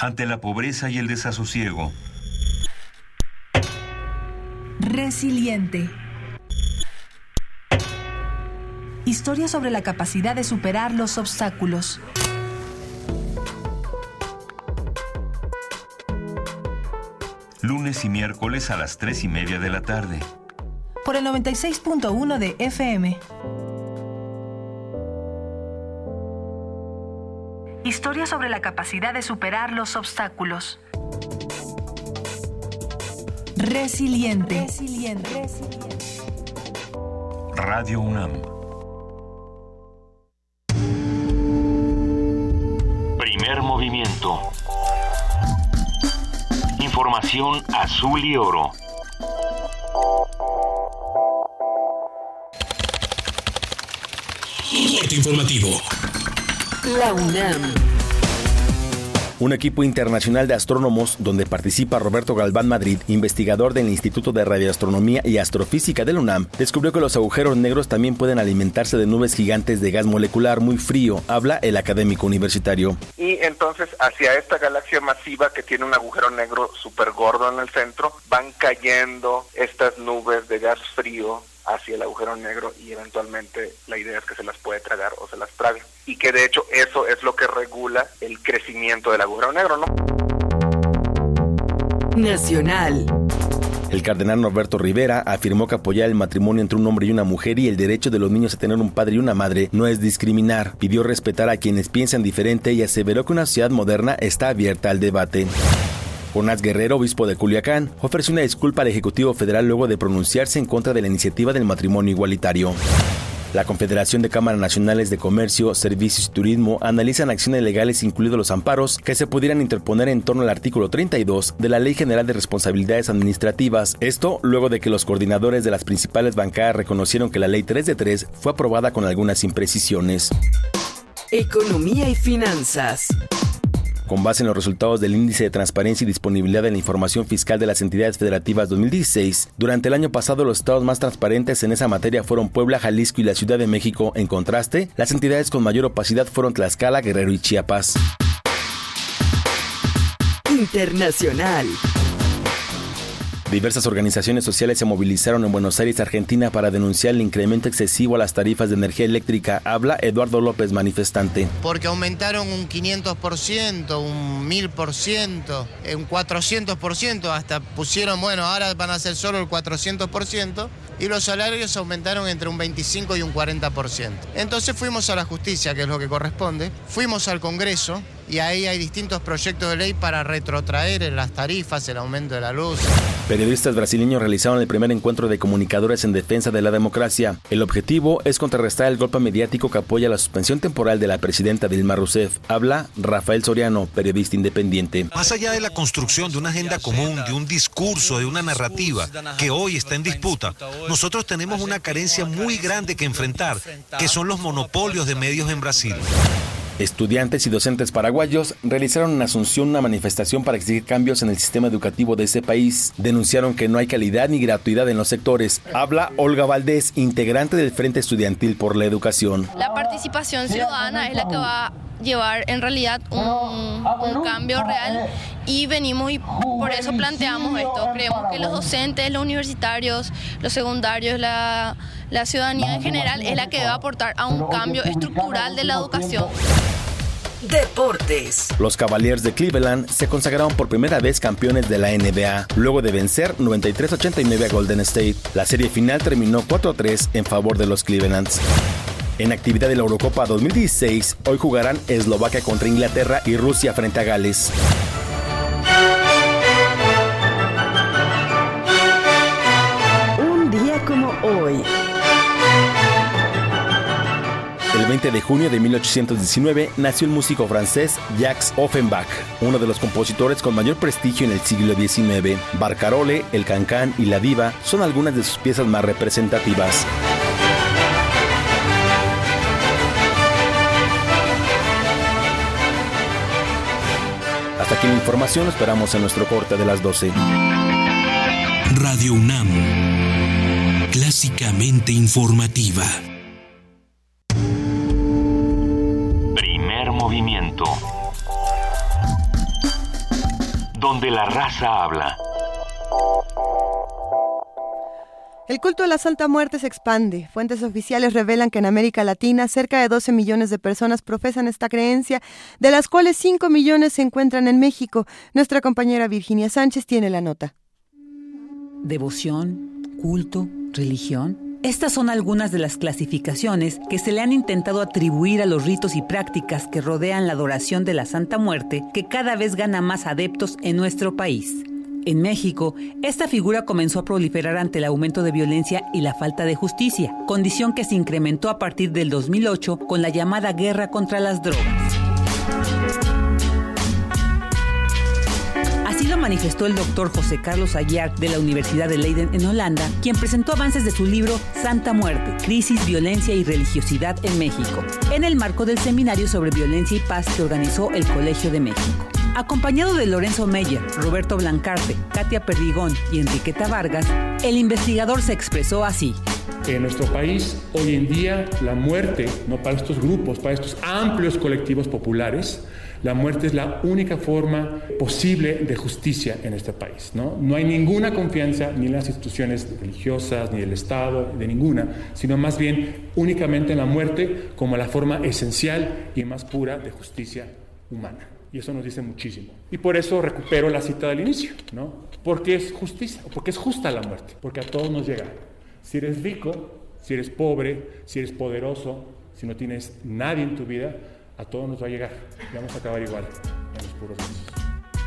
Ante la pobreza y el desasosiego. Resiliente. Historia sobre la capacidad de superar los obstáculos. Lunes y miércoles a las 3 y media de la tarde. Por el 96.1 de FM. Historia sobre la capacidad de superar los obstáculos. Resiliente. Resiliente. Radio UNAM. Primer movimiento Información azul y oro. informativo. La UNAM. Un equipo internacional de astrónomos donde participa Roberto Galván Madrid, investigador del Instituto de Radioastronomía y Astrofísica de la UNAM, descubrió que los agujeros negros también pueden alimentarse de nubes gigantes de gas molecular muy frío, habla el académico universitario. Y entonces hacia esta galaxia masiva que tiene un agujero negro súper gordo en el centro, van cayendo estas nubes de gas frío hacia el agujero negro y eventualmente la idea es que se las puede tragar o se las trague. Y que de hecho eso es lo que regula el crecimiento del agujero negro, ¿no? Nacional. El cardenal Norberto Rivera afirmó que apoyar el matrimonio entre un hombre y una mujer y el derecho de los niños a tener un padre y una madre no es discriminar. Pidió respetar a quienes piensan diferente y aseveró que una sociedad moderna está abierta al debate. Jonás Guerrero, obispo de Culiacán, ofreció una disculpa al Ejecutivo Federal luego de pronunciarse en contra de la iniciativa del matrimonio igualitario. La Confederación de Cámaras Nacionales de Comercio, Servicios y Turismo analizan acciones legales, incluidos los amparos, que se pudieran interponer en torno al artículo 32 de la Ley General de Responsabilidades Administrativas. Esto luego de que los coordinadores de las principales bancadas reconocieron que la Ley 3 de 3 fue aprobada con algunas imprecisiones. Economía y finanzas. Con base en los resultados del Índice de Transparencia y Disponibilidad de la Información Fiscal de las Entidades Federativas 2016, durante el año pasado los estados más transparentes en esa materia fueron Puebla, Jalisco y la Ciudad de México. En contraste, las entidades con mayor opacidad fueron Tlaxcala, Guerrero y Chiapas. Internacional. Diversas organizaciones sociales se movilizaron en Buenos Aires, Argentina, para denunciar el incremento excesivo a las tarifas de energía eléctrica. Habla Eduardo López, manifestante. Porque aumentaron un 500%, un 1000%, un 400%, hasta pusieron, bueno, ahora van a ser solo el 400% y los salarios aumentaron entre un 25 y un 40%. Entonces fuimos a la justicia, que es lo que corresponde, fuimos al Congreso y ahí hay distintos proyectos de ley para retrotraer las tarifas, el aumento de la luz. Periodistas brasileños realizaron el primer encuentro de comunicadores en defensa de la democracia. El objetivo es contrarrestar el golpe mediático que apoya la suspensión temporal de la presidenta Dilma Rousseff. Habla Rafael Soriano, periodista independiente. Más allá de la construcción de una agenda común, de un discurso, de una narrativa que hoy está en disputa, nosotros tenemos una carencia muy grande que enfrentar, que son los monopolios de medios en Brasil. Estudiantes y docentes paraguayos realizaron en Asunción una manifestación para exigir cambios en el sistema educativo de ese país. Denunciaron que no hay calidad ni gratuidad en los sectores. Habla Olga Valdés, integrante del Frente Estudiantil por la Educación. La participación ciudadana es la que va a llevar en realidad un, un cambio real y venimos y por eso planteamos esto. Creemos que los docentes, los universitarios, los secundarios, la la ciudadanía en general es la que debe aportar a un cambio estructural de la educación. Deportes. Los Cavaliers de Cleveland se consagraron por primera vez campeones de la NBA, luego de vencer 93-89 a Golden State. La serie final terminó 4-3 en favor de los Clevelands. En actividad de la Eurocopa 2016, hoy jugarán Eslovaquia contra Inglaterra y Rusia frente a Gales. 20 de junio de 1819 nació el músico francés Jacques Offenbach, uno de los compositores con mayor prestigio en el siglo XIX. Barcarole, El Cancán y La Diva son algunas de sus piezas más representativas. Hasta aquí la información, esperamos en nuestro corte de las 12. Radio UNAM, clásicamente informativa. Donde la raza habla. El culto a la Santa Muerte se expande. Fuentes oficiales revelan que en América Latina cerca de 12 millones de personas profesan esta creencia, de las cuales 5 millones se encuentran en México. Nuestra compañera Virginia Sánchez tiene la nota. Devoción, culto, religión estas son algunas de las clasificaciones que se le han intentado atribuir a los ritos y prácticas que rodean la adoración de la Santa Muerte, que cada vez gana más adeptos en nuestro país. En México, esta figura comenzó a proliferar ante el aumento de violencia y la falta de justicia, condición que se incrementó a partir del 2008 con la llamada guerra contra las drogas. Manifestó el doctor José Carlos Aguiar de la Universidad de Leiden en Holanda, quien presentó avances de su libro Santa Muerte, Crisis, Violencia y Religiosidad en México, en el marco del seminario sobre violencia y paz que organizó el Colegio de México. Acompañado de Lorenzo Meyer, Roberto Blancarte, Katia Perdigón y Enriqueta Vargas, el investigador se expresó así. En nuestro país, hoy en día, la muerte, no para estos grupos, para estos amplios colectivos populares, la muerte es la única forma posible de justicia en este país. ¿no? no hay ninguna confianza ni en las instituciones religiosas, ni del Estado, de ninguna, sino más bien únicamente en la muerte como la forma esencial y más pura de justicia humana. Y eso nos dice muchísimo. Y por eso recupero la cita del inicio, ¿no? Porque es justicia, porque es justa la muerte, porque a todos nos llega. Si eres rico, si eres pobre, si eres poderoso, si no tienes nadie en tu vida, a todos nos va a llegar. vamos a acabar igual en los puros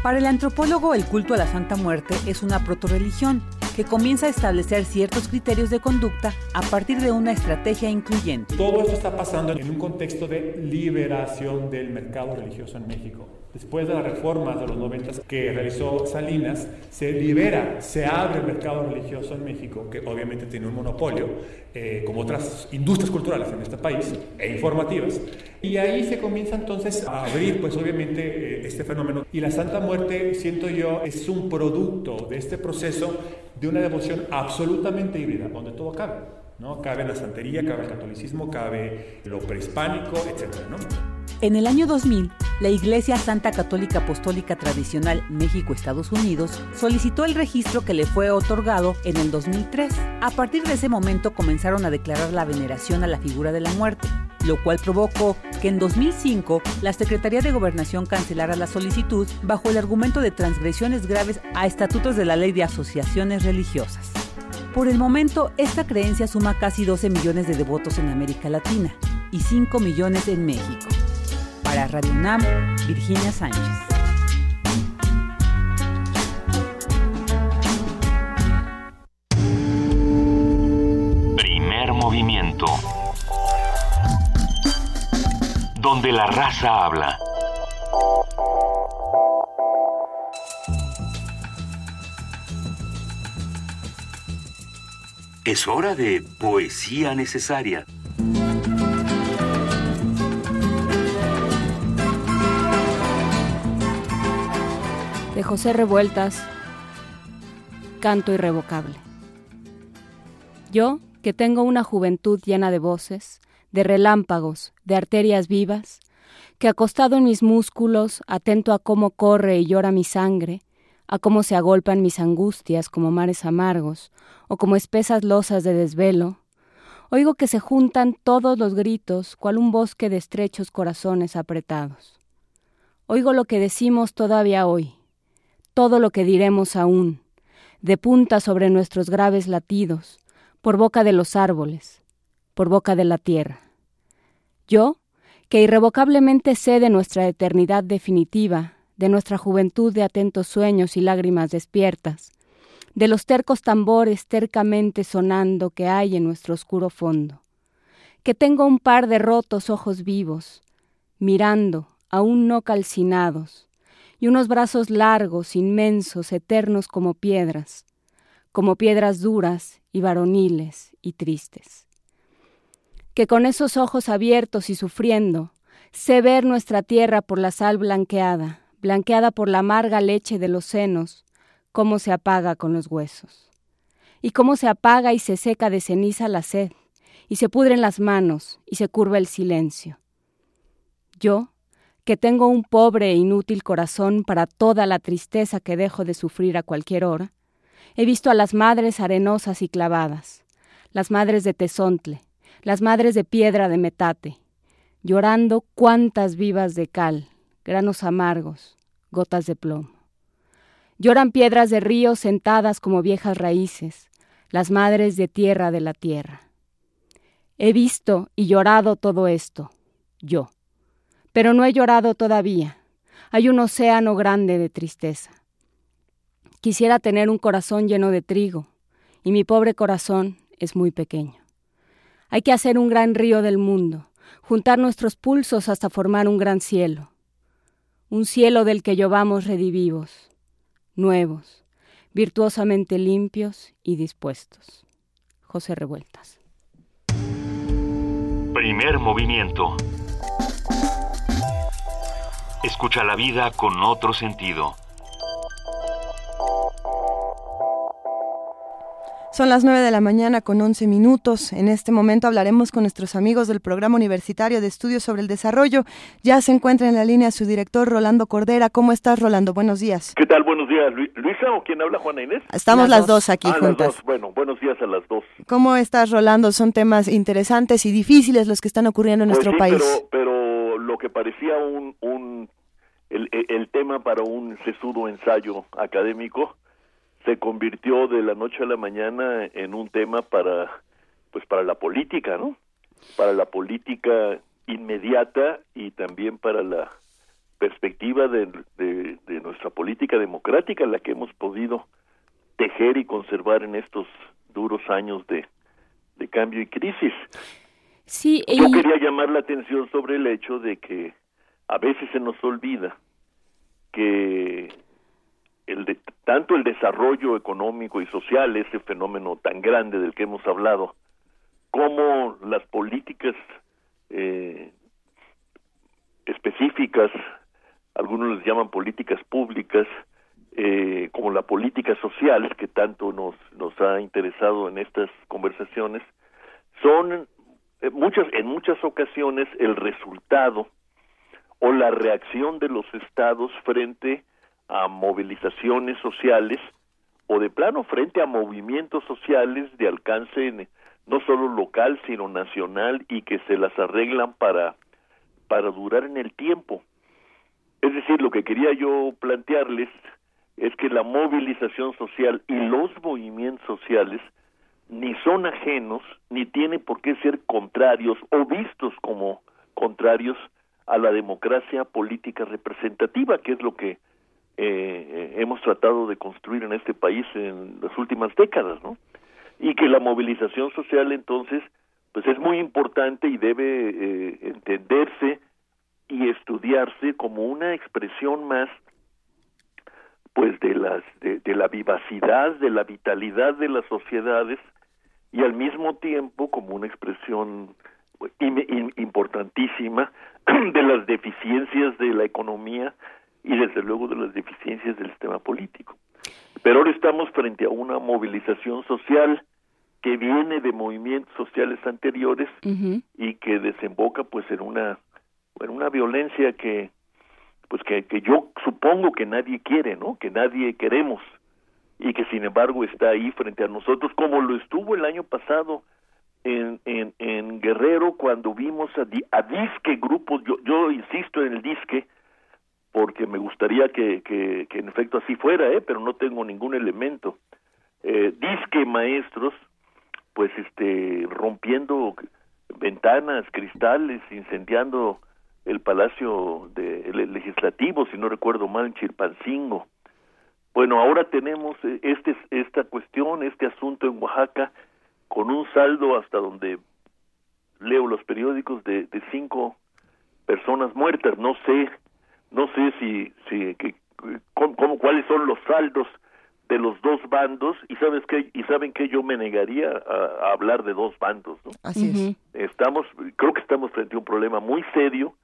Para el antropólogo, el culto a la Santa Muerte es una protorreligión que comienza a establecer ciertos criterios de conducta a partir de una estrategia incluyente. Todo esto está pasando en un contexto de liberación del mercado religioso en México. Después de las reformas de los 90 que realizó Salinas, se libera, se abre el mercado religioso en México, que obviamente tiene un monopolio, eh, como otras industrias culturales en este país, e informativas. Y ahí se comienza entonces a abrir, pues obviamente, eh, este fenómeno. Y la Santa Muerte, siento yo, es un producto de este proceso de una devoción absolutamente híbrida, donde todo cabe. ¿no? Cabe la santería, cabe el catolicismo, cabe lo prehispánico, etc. ¿no? En el año 2000, la Iglesia Santa Católica Apostólica Tradicional México-Estados Unidos solicitó el registro que le fue otorgado en el 2003. A partir de ese momento comenzaron a declarar la veneración a la figura de la muerte, lo cual provocó que en 2005 la Secretaría de Gobernación cancelara la solicitud bajo el argumento de transgresiones graves a estatutos de la Ley de Asociaciones Religiosas. Por el momento, esta creencia suma casi 12 millones de devotos en América Latina y 5 millones en México. Para Radio UNAM, Virginia Sánchez. Primer movimiento. Donde la raza habla. Es hora de poesía necesaria. De José Revueltas, Canto Irrevocable. Yo, que tengo una juventud llena de voces, de relámpagos, de arterias vivas, que acostado en mis músculos, atento a cómo corre y llora mi sangre, a cómo se agolpan mis angustias como mares amargos, o como espesas losas de desvelo, Oigo que se juntan todos los gritos, cual un bosque de estrechos corazones apretados. Oigo lo que decimos todavía hoy, todo lo que diremos aún, de punta sobre nuestros graves latidos, por boca de los árboles, por boca de la tierra. Yo, que irrevocablemente sé de nuestra eternidad definitiva, de nuestra juventud de atentos sueños y lágrimas despiertas, de los tercos tambores tercamente sonando que hay en nuestro oscuro fondo, que tengo un par de rotos ojos vivos, mirando, aún no calcinados, y unos brazos largos, inmensos, eternos como piedras, como piedras duras y varoniles y tristes. Que con esos ojos abiertos y sufriendo, sé ver nuestra tierra por la sal blanqueada, blanqueada por la amarga leche de los senos, cómo se apaga con los huesos. Y cómo se apaga y se seca de ceniza la sed, y se pudren las manos, y se curva el silencio. Yo, que tengo un pobre e inútil corazón para toda la tristeza que dejo de sufrir a cualquier hora, he visto a las madres arenosas y clavadas, las madres de tesontle, las madres de piedra de metate, llorando cuantas vivas de cal, granos amargos, gotas de plomo. Lloran piedras de río sentadas como viejas raíces, las madres de tierra de la tierra. He visto y llorado todo esto, yo, pero no he llorado todavía. Hay un océano grande de tristeza. Quisiera tener un corazón lleno de trigo, y mi pobre corazón es muy pequeño. Hay que hacer un gran río del mundo, juntar nuestros pulsos hasta formar un gran cielo, un cielo del que llovamos redivivos, nuevos, virtuosamente limpios y dispuestos. José Revueltas. Primer movimiento. Escucha la vida con otro sentido. Son las 9 de la mañana con 11 minutos. En este momento hablaremos con nuestros amigos del Programa Universitario de Estudios sobre el Desarrollo. Ya se encuentra en la línea su director Rolando Cordera. ¿Cómo estás, Rolando? Buenos días. ¿Qué tal? Buenos días. Luisa o quién habla, Juana Inés? Estamos las, dos. aquí ah, juntas. Las dos. Bueno, buenos días a las dos. ¿Cómo estás, Rolando? Son temas interesantes y difíciles los que están ocurriendo en pues nuestro sí, país. Pero, pero lo que parecía un, un el, tema para un sesudo ensayo académico se convirtió de la noche a la mañana en un tema para pues para la política, ¿no? Para la política inmediata y también para la perspectiva de nuestra política democrática, la que hemos podido tejer y conservar en estos duros años de, de cambio y crisis. Sí, Yo y- quería llamar la atención sobre el hecho de que a veces se nos olvida que el de- tanto el desarrollo económico y social, ese fenómeno tan grande del que hemos hablado, como las políticas eh, específicas, algunos les llaman políticas públicas, eh, como la política social que tanto nos, nos ha interesado en estas conversaciones, son muchas, en muchas ocasiones el resultado o la reacción de los estados frente a movilizaciones sociales o de plano frente a movimientos sociales de alcance en- no solo local sino nacional y que se las arreglan para para durar en el tiempo. Es decir, lo que quería yo plantearles es que la movilización social y los movimientos sociales ni son ajenos ni tienen por qué ser contrarios o vistos como contrarios a la democracia política representativa, que es lo que eh, hemos tratado de construir en este país en las últimas décadas, ¿no? Y que la movilización social entonces, pues es muy importante y debe eh, entenderse y estudiarse como una expresión más pues de las de, de la vivacidad de la vitalidad de las sociedades y al mismo tiempo como una expresión im- im- importantísima de las deficiencias de la economía y desde luego de las deficiencias del sistema político. Pero ahora estamos frente a una movilización social que viene de movimientos sociales anteriores y que desemboca pues en una en una violencia que pues que, que yo supongo que nadie quiere, ¿no? Que nadie queremos y que sin embargo está ahí frente a nosotros como lo estuvo el año pasado en, en, Guerrero cuando vimos a, a disque grupos, yo, yo insisto en el disque, porque me gustaría que, que, en efecto así fuera, ¿eh? pero no tengo ningún elemento. Eh, disque maestros, pues este, rompiendo ventanas, cristales, incendiando el Palacio de, Legislativo, si no recuerdo mal, en Chilpancingo. Bueno, ahora tenemos eh, este, esta cuestión, este asunto en Oaxaca, con un saldo hasta donde leo los periódicos de, de cinco personas muertas. No sé, no sé si, si que, cómo, cuáles son los saldos de los dos bandos y sabes que y saben que yo me negaría a, hablar de dos bandos, ¿no? Así es. Estamos, creo que estamos frente a un problema muy serio,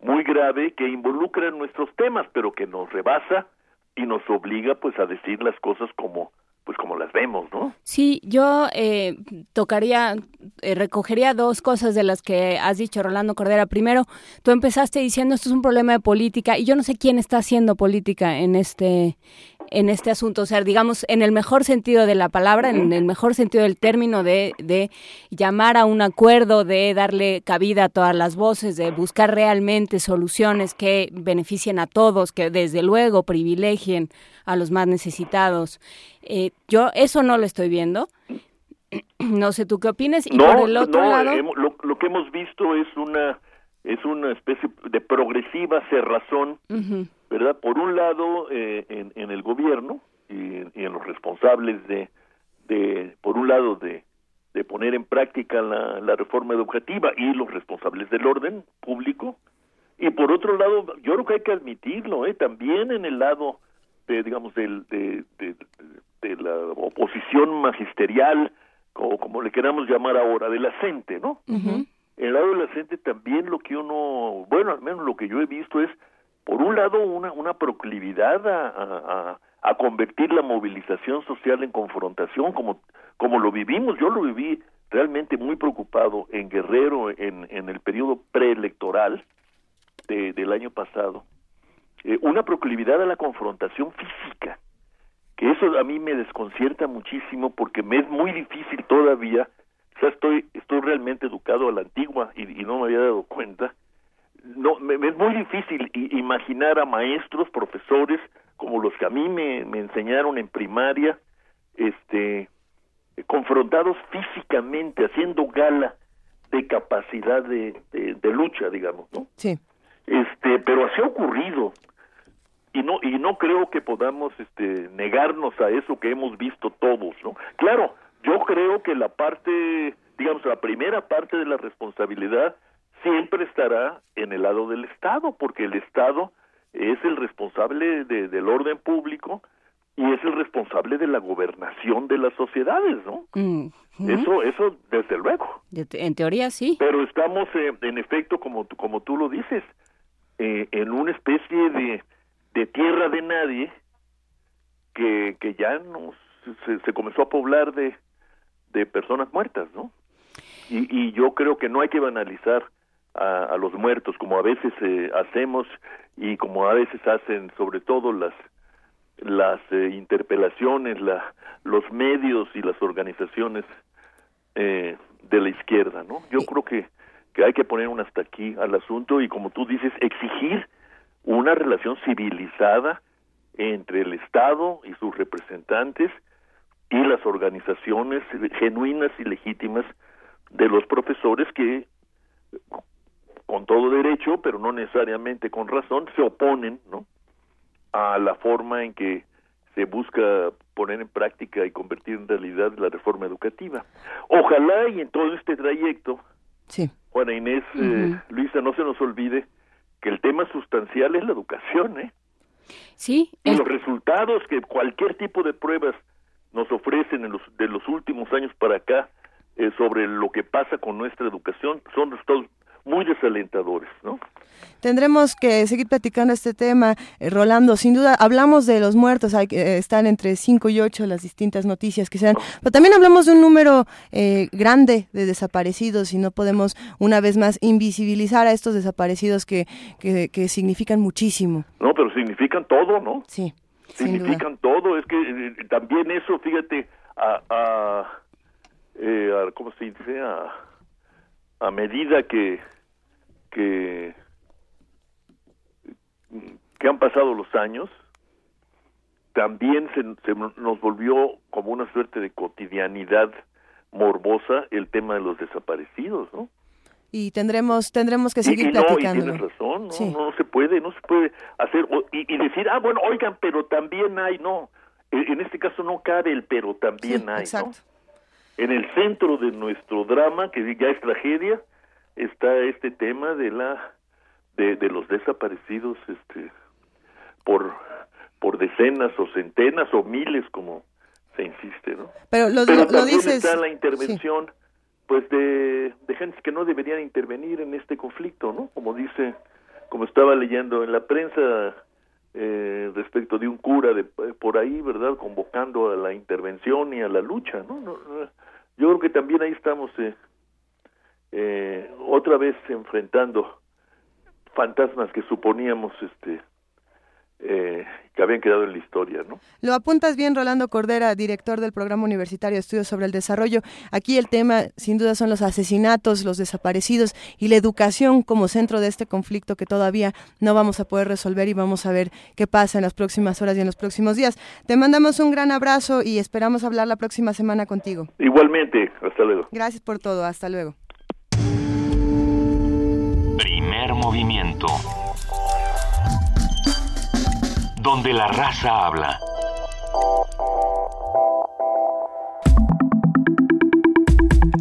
muy grave que involucra nuestros temas, pero que nos rebasa y nos obliga pues a decir las cosas como pues como las vemos, ¿no? Sí, yo eh, tocaría, eh, recogería dos cosas de las que has dicho, Rolando Cordera. Primero, tú empezaste diciendo esto es un problema de política y yo no sé quién está haciendo política en este en este asunto, o sea, digamos, en el mejor sentido de la palabra, en el mejor sentido del término de, de llamar a un acuerdo, de darle cabida a todas las voces, de buscar realmente soluciones que beneficien a todos, que desde luego privilegien a los más necesitados. Eh, yo eso no lo estoy viendo. No sé tú qué opinas. Y por el otro lado, lo, que hemos visto es una es una especie de progresiva cerrazón ¿verdad? Por un lado, eh, en, en, el gobierno y, en los responsables de, de por un lado, de, de poner en práctica la, la reforma educativa y los responsables del orden público, y por otro lado, yo creo que hay que admitirlo, ¿eh? también en el lado, de, digamos, del, de, de, de la oposición magisterial, o como le queramos llamar ahora, de la gente, ¿no? En el lado de la gente también lo que uno, bueno, al menos lo que yo he visto es por un lado, una, una proclividad a, convertir la movilización social en confrontación, como, como lo vivimos. Yo lo viví realmente muy preocupado en Guerrero en, en el periodo preelectoral de, del año pasado. Eh, una proclividad a la confrontación física, que eso a mí me desconcierta muchísimo porque me es muy difícil todavía, o estoy, estoy realmente educado a la antigua y no me había dado cuenta, no me, es muy difícil imaginar a maestros, profesores como los que a mí me, me enseñaron en primaria, este confrontados físicamente, haciendo gala de capacidad de, de, lucha, digamos, ¿no? Sí. Este, pero así ha ocurrido y no y no creo que podamos este negarnos a eso que hemos visto todos, ¿no? Claro, yo creo que la parte, digamos, la primera parte de la responsabilidad siempre estará en el lado del Estado, porque el Estado es el responsable de, del orden público y es el responsable de la gobernación de las sociedades, ¿no? Mm, eso, eso desde luego. En teoría sí. Pero estamos, eh, en efecto, como, como tú lo dices, eh, en una especie de, de tierra de nadie que, que ya nos, se, se comenzó a poblar de, de personas muertas, ¿no? Y, y yo creo que no hay que banalizar a, los muertos, como a veces eh, hacemos y como a veces hacen sobre todo las las eh, interpelaciones, la, los medios y las organizaciones eh, de la izquierda, ¿no? Yo creo que, que hay que poner un hasta aquí al asunto y como tú dices, exigir una relación civilizada entre el Estado y sus representantes y las organizaciones genuinas y legítimas de los profesores que con todo derecho, pero no necesariamente con razón, se oponen ¿no? a la forma en que se busca poner en práctica y convertir en realidad la reforma educativa. Ojalá y en todo este trayecto, sí. Juana Inés, eh, Luisa, no se nos olvide que el tema sustancial es la educación, ¿eh? Sí. Y los resultados que cualquier tipo de pruebas nos ofrecen en los, de los últimos años para acá eh, sobre lo que pasa con nuestra educación son resultados muy desalentadores, ¿no? Tendremos que seguir platicando este tema, eh, Rolando. Sin duda, hablamos de los muertos, hay, eh, están entre 5 y 8 las distintas noticias que se dan, pero también hablamos de un número eh, grande de desaparecidos y no podemos, una vez más, invisibilizar a estos desaparecidos que, que, significan muchísimo. No, pero significan todo, ¿no? Sí. Significan todo. Es que también eso, fíjate, a eh, ¿cómo se dice? A, a medida que, que, que han pasado los años, también se, nos volvió como una suerte de cotidianidad morbosa el tema de los desaparecidos, ¿no? Y tendremos tendremos que seguir platicando. tienes razón, no, no, se puede, no se puede hacer y, decir, ah, bueno, oigan, pero también hay, no, e, en este caso no cabe el pero también hay, exacto. En el centro de nuestro drama, que ya es tragedia, está este tema de la de, de los desaparecidos, este, por por decenas o centenas o miles como se insiste, ¿no? Pero lo, dices... está la intervención, pues, de, de gente que no deberían intervenir en este conflicto, ¿no? Como dice, como estaba leyendo en la prensa eh, respecto de un cura de por ahí, ¿verdad? Convocando a la intervención y a la lucha, ¿no? yo creo que también ahí estamos eh, eh, otra vez enfrentando fantasmas que suponíamos, este, eh, que habían quedado en la historia, ¿no? Lo apuntas bien, Rolando Cordera, director del Programa Universitario de Estudios sobre el Desarrollo. Aquí el tema, sin duda, son los asesinatos, los desaparecidos y la educación como centro de este conflicto que todavía no vamos a poder resolver y vamos a ver qué pasa en las próximas horas y en los próximos días. Te mandamos un gran abrazo y esperamos hablar la próxima semana contigo. Igualmente, hasta luego. Gracias por todo, hasta luego. Movimiento donde la raza habla.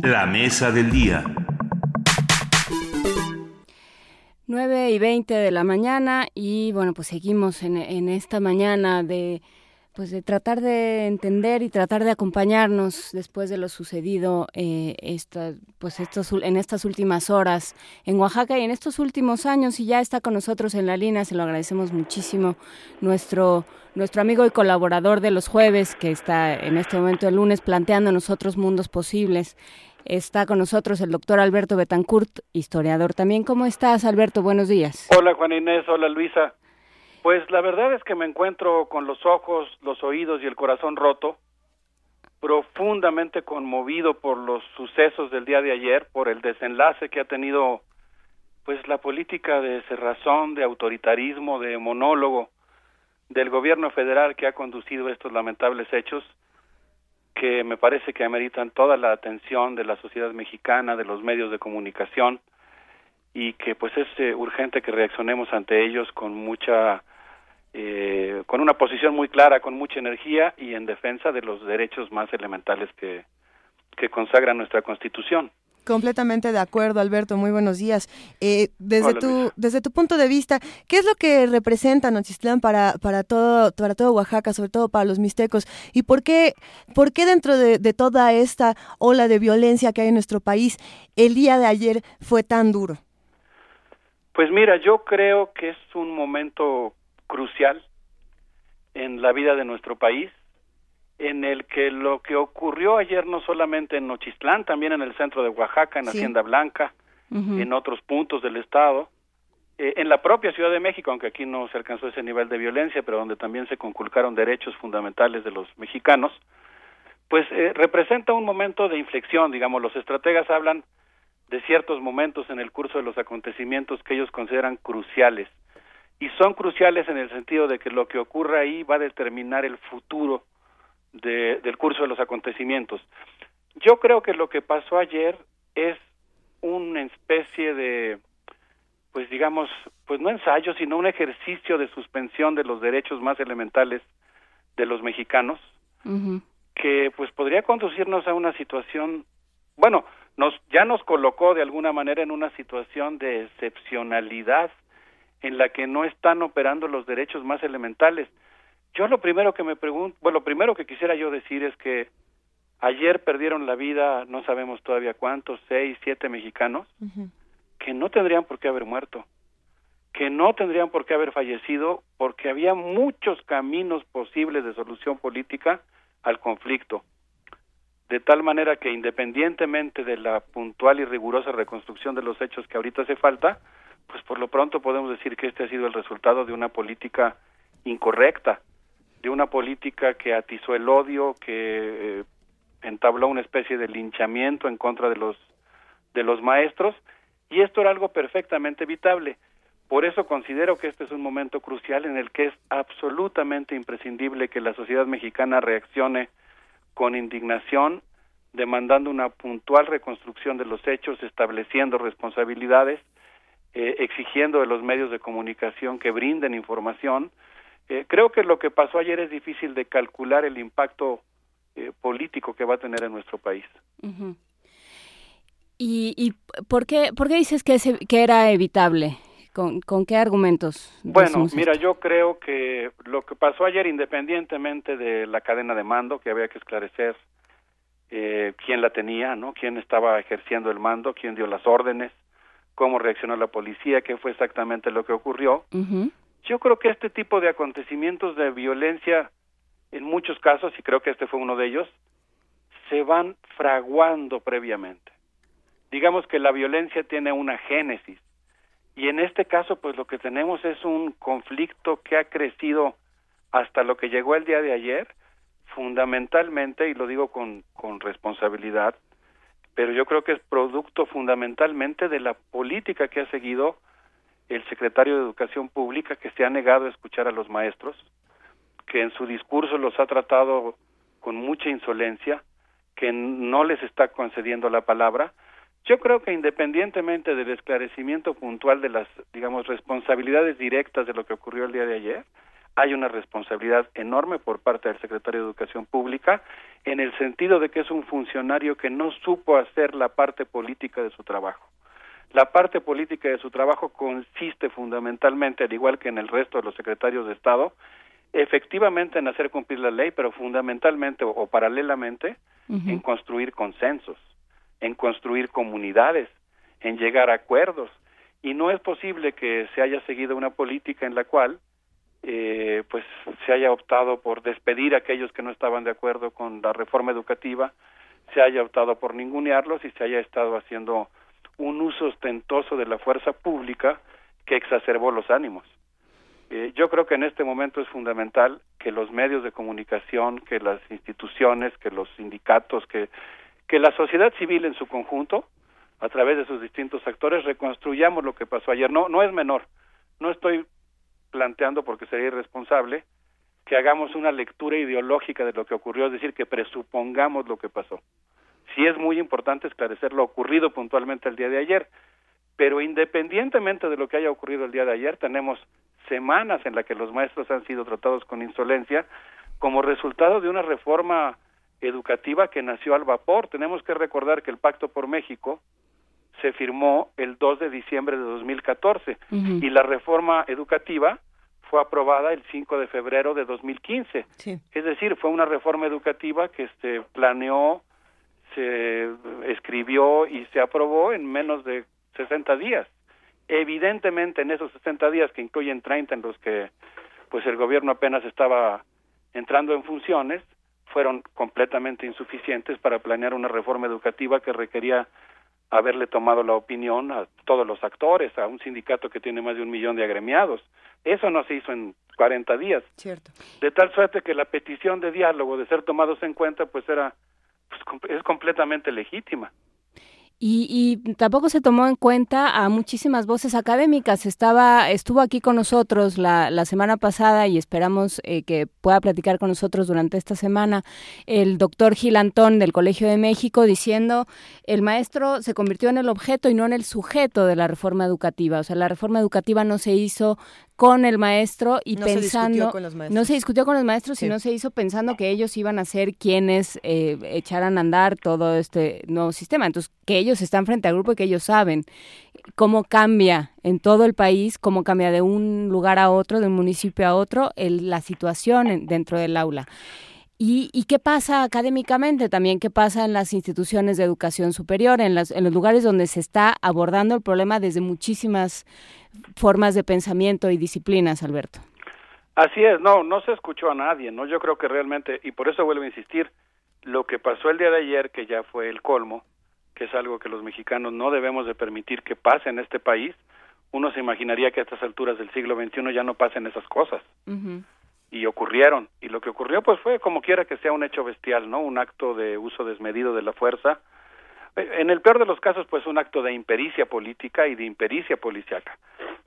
La mesa del día. 9 y 20 de la mañana y bueno, pues seguimos en, en esta mañana de pues de tratar de entender y tratar de acompañarnos después de lo sucedido eh, esta, pues estos, en estas últimas horas en Oaxaca y en estos últimos años y ya está con nosotros en la línea, se lo agradecemos muchísimo nuestro nuestro amigo y colaborador de los jueves que está en este momento el lunes planteando nosotros mundos posibles. Está con nosotros el doctor Alberto Betancourt, historiador también. ¿Cómo estás, Alberto? Buenos días. Hola, Juan Inés. Hola, Luisa. Pues la verdad es que me encuentro con los ojos, los oídos y el corazón roto, profundamente conmovido por los sucesos del día de ayer, por el desenlace que ha tenido pues la política de cerrazón, de autoritarismo, de monólogo del gobierno federal que ha conducido estos lamentables hechos que me parece que ameritan toda la atención de la sociedad mexicana, de los medios de comunicación y que pues es eh, urgente que reaccionemos ante ellos con mucha eh, con una posición muy clara, con mucha energía y en defensa de los derechos más elementales que, que consagra nuestra Constitución. Completamente de acuerdo, Alberto. Muy buenos días. Eh, desde tu desde tu punto de vista, ¿qué es lo que representa Nochistlán para para todo para todo Oaxaca, sobre todo para los mixtecos? Y por qué por qué dentro de, de toda esta ola de violencia que hay en nuestro país, el día de ayer fue tan duro? Pues mira, yo creo que es un momento crucial en la vida de nuestro país, en el que lo que ocurrió ayer no solamente en Nochistlán, también en el centro de Oaxaca, en Hacienda Blanca, en otros puntos del estado, eh, en la propia Ciudad de México, aunque aquí no se alcanzó ese nivel de violencia, pero donde también se conculcaron derechos fundamentales de los mexicanos, pues eh, representa un momento de inflexión, digamos, los estrategas hablan de ciertos momentos en el curso de los acontecimientos que ellos consideran cruciales y son cruciales en el sentido de que lo que ocurra ahí va a determinar el futuro de, del curso de los acontecimientos. Yo creo que lo que pasó ayer es una especie de, pues digamos, pues no ensayo, sino un ejercicio de suspensión de los derechos más elementales de los mexicanos, que pues podría conducirnos a una situación, bueno, nos ya nos colocó de alguna manera en una situación de excepcionalidad en la que no están operando los derechos más elementales. Yo lo primero que me pregunto, bueno, lo primero que quisiera yo decir es que ayer perdieron la vida, no sabemos todavía cuántos, seis, siete mexicanos, que no tendrían por qué haber muerto, que no tendrían por qué haber fallecido, porque había muchos caminos posibles de solución política al conflicto. De tal manera que independientemente de la puntual y rigurosa reconstrucción de los hechos que ahorita hace falta, pues por lo pronto podemos decir que este ha sido el resultado de una política incorrecta, de una política que atizó el odio, que eh, entabló una especie de linchamiento en contra de los de los maestros y esto era algo perfectamente evitable. Por eso considero que este es un momento crucial en el que es absolutamente imprescindible que la sociedad mexicana reaccione con indignación, demandando una puntual reconstrucción de los hechos, estableciendo responsabilidades, eh, exigiendo de los medios de comunicación que brinden información. Eh, creo que lo que pasó ayer es difícil de calcular el impacto eh, político que va a tener en nuestro país. ¿Y, y por, qué, por qué dices que, que era evitable? ¿Con, ¿Con, qué argumentos? Bueno, mira, yo creo que lo que pasó ayer, independientemente de la cadena de mando, que había que esclarecer eh, quién la tenía, ¿no? Quién estaba ejerciendo el mando, quién dio las órdenes, cómo reaccionó la policía, qué fue exactamente lo que ocurrió. Yo creo que este tipo de acontecimientos de violencia, en muchos casos, y creo que este fue uno de ellos, se van fraguando previamente. Digamos que la violencia tiene una génesis y en este caso, pues lo que tenemos es un conflicto que ha crecido hasta lo que llegó el día de ayer, fundamentalmente, y lo digo con, con responsabilidad, pero yo creo que es producto fundamentalmente de la política que ha seguido el secretario de Educación Pública, que se ha negado a escuchar a los maestros, que en su discurso los ha tratado con mucha insolencia, que no les está concediendo la palabra, yo creo que independientemente del esclarecimiento puntual de las, digamos, responsabilidades directas de lo que ocurrió el día de ayer, hay una responsabilidad enorme por parte del secretario de Educación Pública en el sentido de que es un funcionario que no supo hacer la parte política de su trabajo. La parte política de su trabajo consiste fundamentalmente, al igual que en el resto de los secretarios de Estado, efectivamente en hacer cumplir la ley, pero fundamentalmente o, paralelamente en construir consensos en construir comunidades, en llegar a acuerdos. Y no es posible que se haya seguido una política en la cual eh, pues se haya optado por despedir a aquellos que no estaban de acuerdo con la reforma educativa, se haya optado por ningunearlos y se haya estado haciendo un uso ostentoso de la fuerza pública que exacerbó los ánimos. Eh, yo creo que en este momento es fundamental que los medios de comunicación, que las instituciones, que los sindicatos, que que la sociedad civil en su conjunto, a través de sus distintos actores, reconstruyamos lo que pasó ayer. No, no es menor. No estoy planteando, porque sería irresponsable, que hagamos una lectura ideológica de lo que ocurrió, es decir, que presupongamos lo que pasó. Sí es muy importante esclarecer lo ocurrido puntualmente el día de ayer, pero independientemente de lo que haya ocurrido el día de ayer, tenemos semanas en las que los maestros han sido tratados con insolencia como resultado de una reforma educativa que nació al vapor. Tenemos que recordar que el Pacto por México se firmó el 2 de diciembre de 2014 y la reforma educativa fue aprobada el 5 de febrero de 2015. Es decir, fue una reforma educativa que se planeó, se escribió y se aprobó en menos de 60 días. Evidentemente, en esos 60 días, que incluyen 30 en los que pues el gobierno apenas estaba entrando en funciones, fueron completamente insuficientes para planear una reforma educativa que requería haberle tomado la opinión a todos los actores, a un sindicato que tiene más de un millón de agremiados. Eso no se hizo en 40 días. Cierto. De tal suerte que la petición de diálogo, de ser tomados en cuenta, pues era pues, es completamente legítima. Y, tampoco se tomó en cuenta a muchísimas voces académicas. Estaba, estuvo aquí con nosotros la, la semana pasada y esperamos eh, que pueda platicar con nosotros durante esta semana el doctor Gil Antón del Colegio de México diciendo el maestro se convirtió en el objeto y no en el sujeto de la reforma educativa. O sea, la reforma educativa no se hizo con el maestro y pensando no se discutió con los maestros sino se hizo pensando que ellos iban a ser quienes eh, echaran a andar todo este nuevo sistema. Entonces que ellos están frente al grupo y que ellos saben cómo cambia en todo el país cómo cambia de un lugar a otro de un municipio a otro el, la situación dentro del aula ¿Y, ¿Y, qué pasa académicamente también? ¿Qué pasa en las instituciones de educación superior, en, las, en los lugares donde se está abordando el problema desde muchísimas formas de pensamiento y disciplinas, Alberto? Así es, no, no se escuchó a nadie, ¿no? Yo creo que realmente, y por eso vuelvo a insistir, lo que pasó el día de ayer, que ya fue el colmo, que es algo que los mexicanos no debemos de permitir que pase en este país, uno se imaginaría que a estas alturas del siglo XXI ya no pasen esas cosas y ocurrieron. Y lo que ocurrió pues fue como quiera que sea un hecho bestial, ¿no? Un acto de uso desmedido de la fuerza. En el peor de los casos pues un acto de impericia política y de impericia policiaca.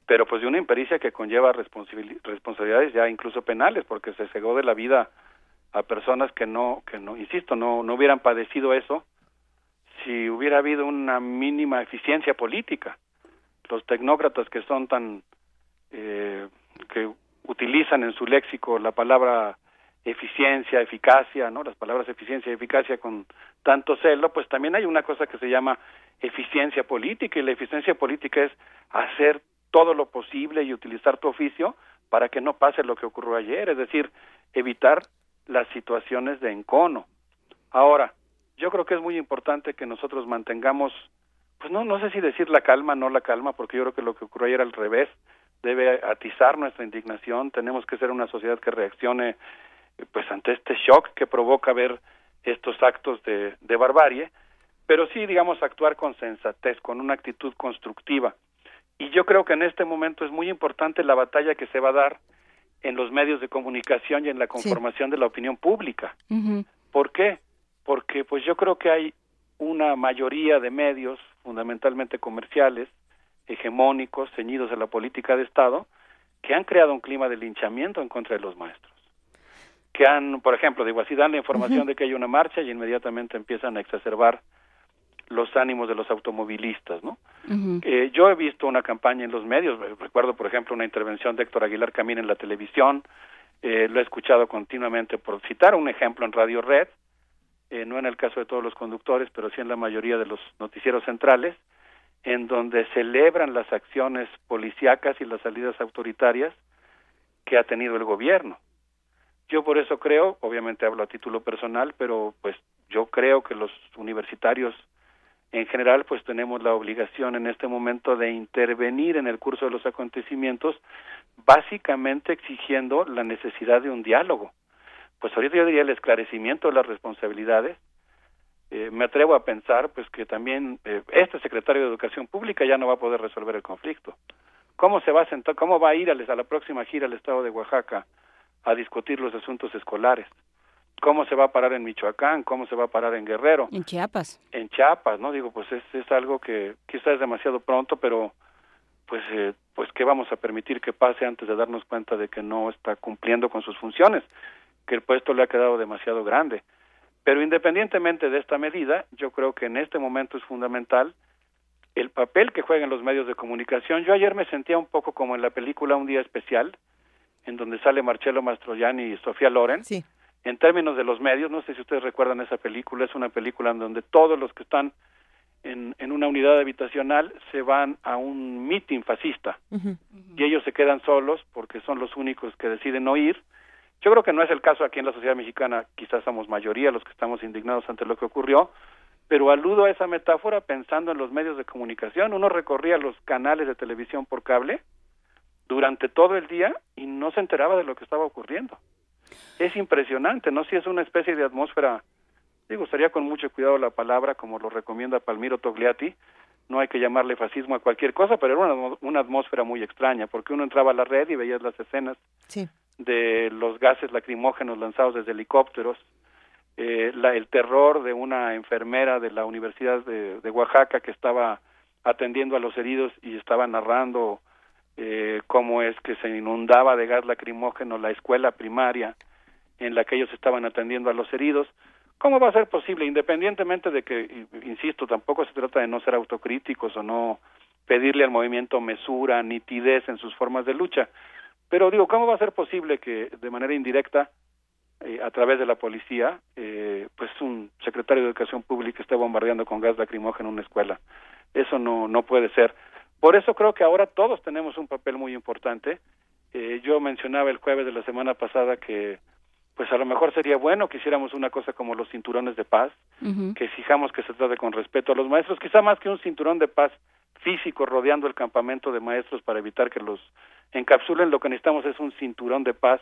Pero pues de una impericia que conlleva responsabilidades ya incluso penales porque se cegó de la vida a personas que no que no insisto, no no hubieran padecido eso si hubiera habido una mínima eficiencia política. Los tecnócratas que son tan eh, que utilizan en su léxico la palabra eficiencia, eficacia, ¿no? Las palabras eficiencia y eficacia con tanto celo, pues también hay una cosa que se llama eficiencia política y la eficiencia política es hacer todo lo posible y utilizar tu oficio para que no pase lo que ocurrió ayer, es decir, evitar las situaciones de encono. Ahora, yo creo que es muy importante que nosotros mantengamos, pues no, no sé si decir la calma, no la calma, porque yo creo que lo que ocurrió ayer al revés, debe atizar nuestra indignación, tenemos que ser una sociedad que reaccione pues ante este shock que provoca ver estos actos de, de barbarie, pero sí, digamos, actuar con sensatez, con una actitud constructiva. Y yo creo que en este momento es muy importante la batalla que se va a dar en los medios de comunicación y en la conformación de la opinión pública. ¿Por qué? Porque pues yo creo que hay una mayoría de medios, fundamentalmente comerciales, hegemónicos, ceñidos a la política de Estado, que han creado un clima de linchamiento en contra de los maestros. Que han, por ejemplo, digo así, dan la información de que hay una marcha y inmediatamente empiezan a exacerbar los ánimos de los automovilistas, ¿no? eh, yo he visto una campaña en los medios, eh, recuerdo, por ejemplo, una intervención de Héctor Aguilar Camín en la televisión, eh, lo he escuchado continuamente, por citar un ejemplo en Radio Red, eh, no en el caso de todos los conductores, pero sí en la mayoría de los noticieros centrales, en donde celebran las acciones policíacas y las salidas autoritarias que ha tenido el gobierno. Yo por eso creo, obviamente hablo a título personal, pero pues yo creo que los universitarios en general pues tenemos la obligación en este momento de intervenir en el curso de los acontecimientos, básicamente exigiendo la necesidad de un diálogo. Pues ahorita yo diría el esclarecimiento de las responsabilidades, eh, me atrevo a pensar pues que también eh, este secretario de Educación Pública ya no va a poder resolver el conflicto. ¿Cómo se va a sentar, cómo va a ir a, a la próxima gira al estado de Oaxaca a discutir los asuntos escolares? ¿Cómo se va a parar en Michoacán? ¿Cómo se va a parar en Guerrero? En Chiapas. En Chiapas, ¿no? Digo, pues es, es algo que quizás es demasiado pronto, pero pues eh, pues qué vamos a permitir que pase antes de darnos cuenta de que no está cumpliendo con sus funciones, que el puesto le ha quedado demasiado grande. Pero independientemente de esta medida, yo creo que en este momento es fundamental el papel que juegan los medios de comunicación. Yo ayer me sentía un poco como en la película Un Día Especial, en donde sale Marcello Mastroianni y Sofía Loren. Sí. En términos de los medios, no sé si ustedes recuerdan esa película, es una película en donde todos los que están en, en una unidad habitacional se van a un mitin fascista y ellos se quedan solos porque son los únicos que deciden no ir yo creo que no es el caso aquí en la sociedad mexicana, quizás somos mayoría los que estamos indignados ante lo que ocurrió, pero aludo a esa metáfora pensando en los medios de comunicación. Uno recorría los canales de televisión por cable durante todo el día y no se enteraba de lo que estaba ocurriendo. Es impresionante, ¿no? Si es una especie de atmósfera, digo, estaría con mucho cuidado la palabra, como lo recomienda Palmiro Togliatti, no hay que llamarle fascismo a cualquier cosa, pero era una, una atmósfera muy extraña, porque uno entraba a la red y veías las escenas sí de los gases lacrimógenos lanzados desde helicópteros, eh, la, el terror de una enfermera de la Universidad de, de, Oaxaca que estaba atendiendo a los heridos y estaba narrando eh, cómo es que se inundaba de gas lacrimógeno la escuela primaria en la que ellos estaban atendiendo a los heridos. ¿Cómo va a ser posible, independientemente de que, insisto, tampoco se trata de no ser autocríticos o no pedirle al movimiento mesura, nitidez en sus formas de lucha, pero digo, ¿cómo va a ser posible que de manera indirecta, eh, a través de la policía, eh, pues un secretario de Educación Pública esté bombardeando con gas lacrimógeno una escuela? Eso no, no puede ser. Por eso creo que ahora todos tenemos un papel muy importante. Eh, yo mencionaba el jueves de la semana pasada que pues a lo mejor sería bueno que hiciéramos una cosa como los cinturones de paz, que exijamos que se trate con respeto a los maestros, quizá más que un cinturón de paz físico rodeando el campamento de maestros para evitar que los encapsulen, lo que necesitamos es un cinturón de paz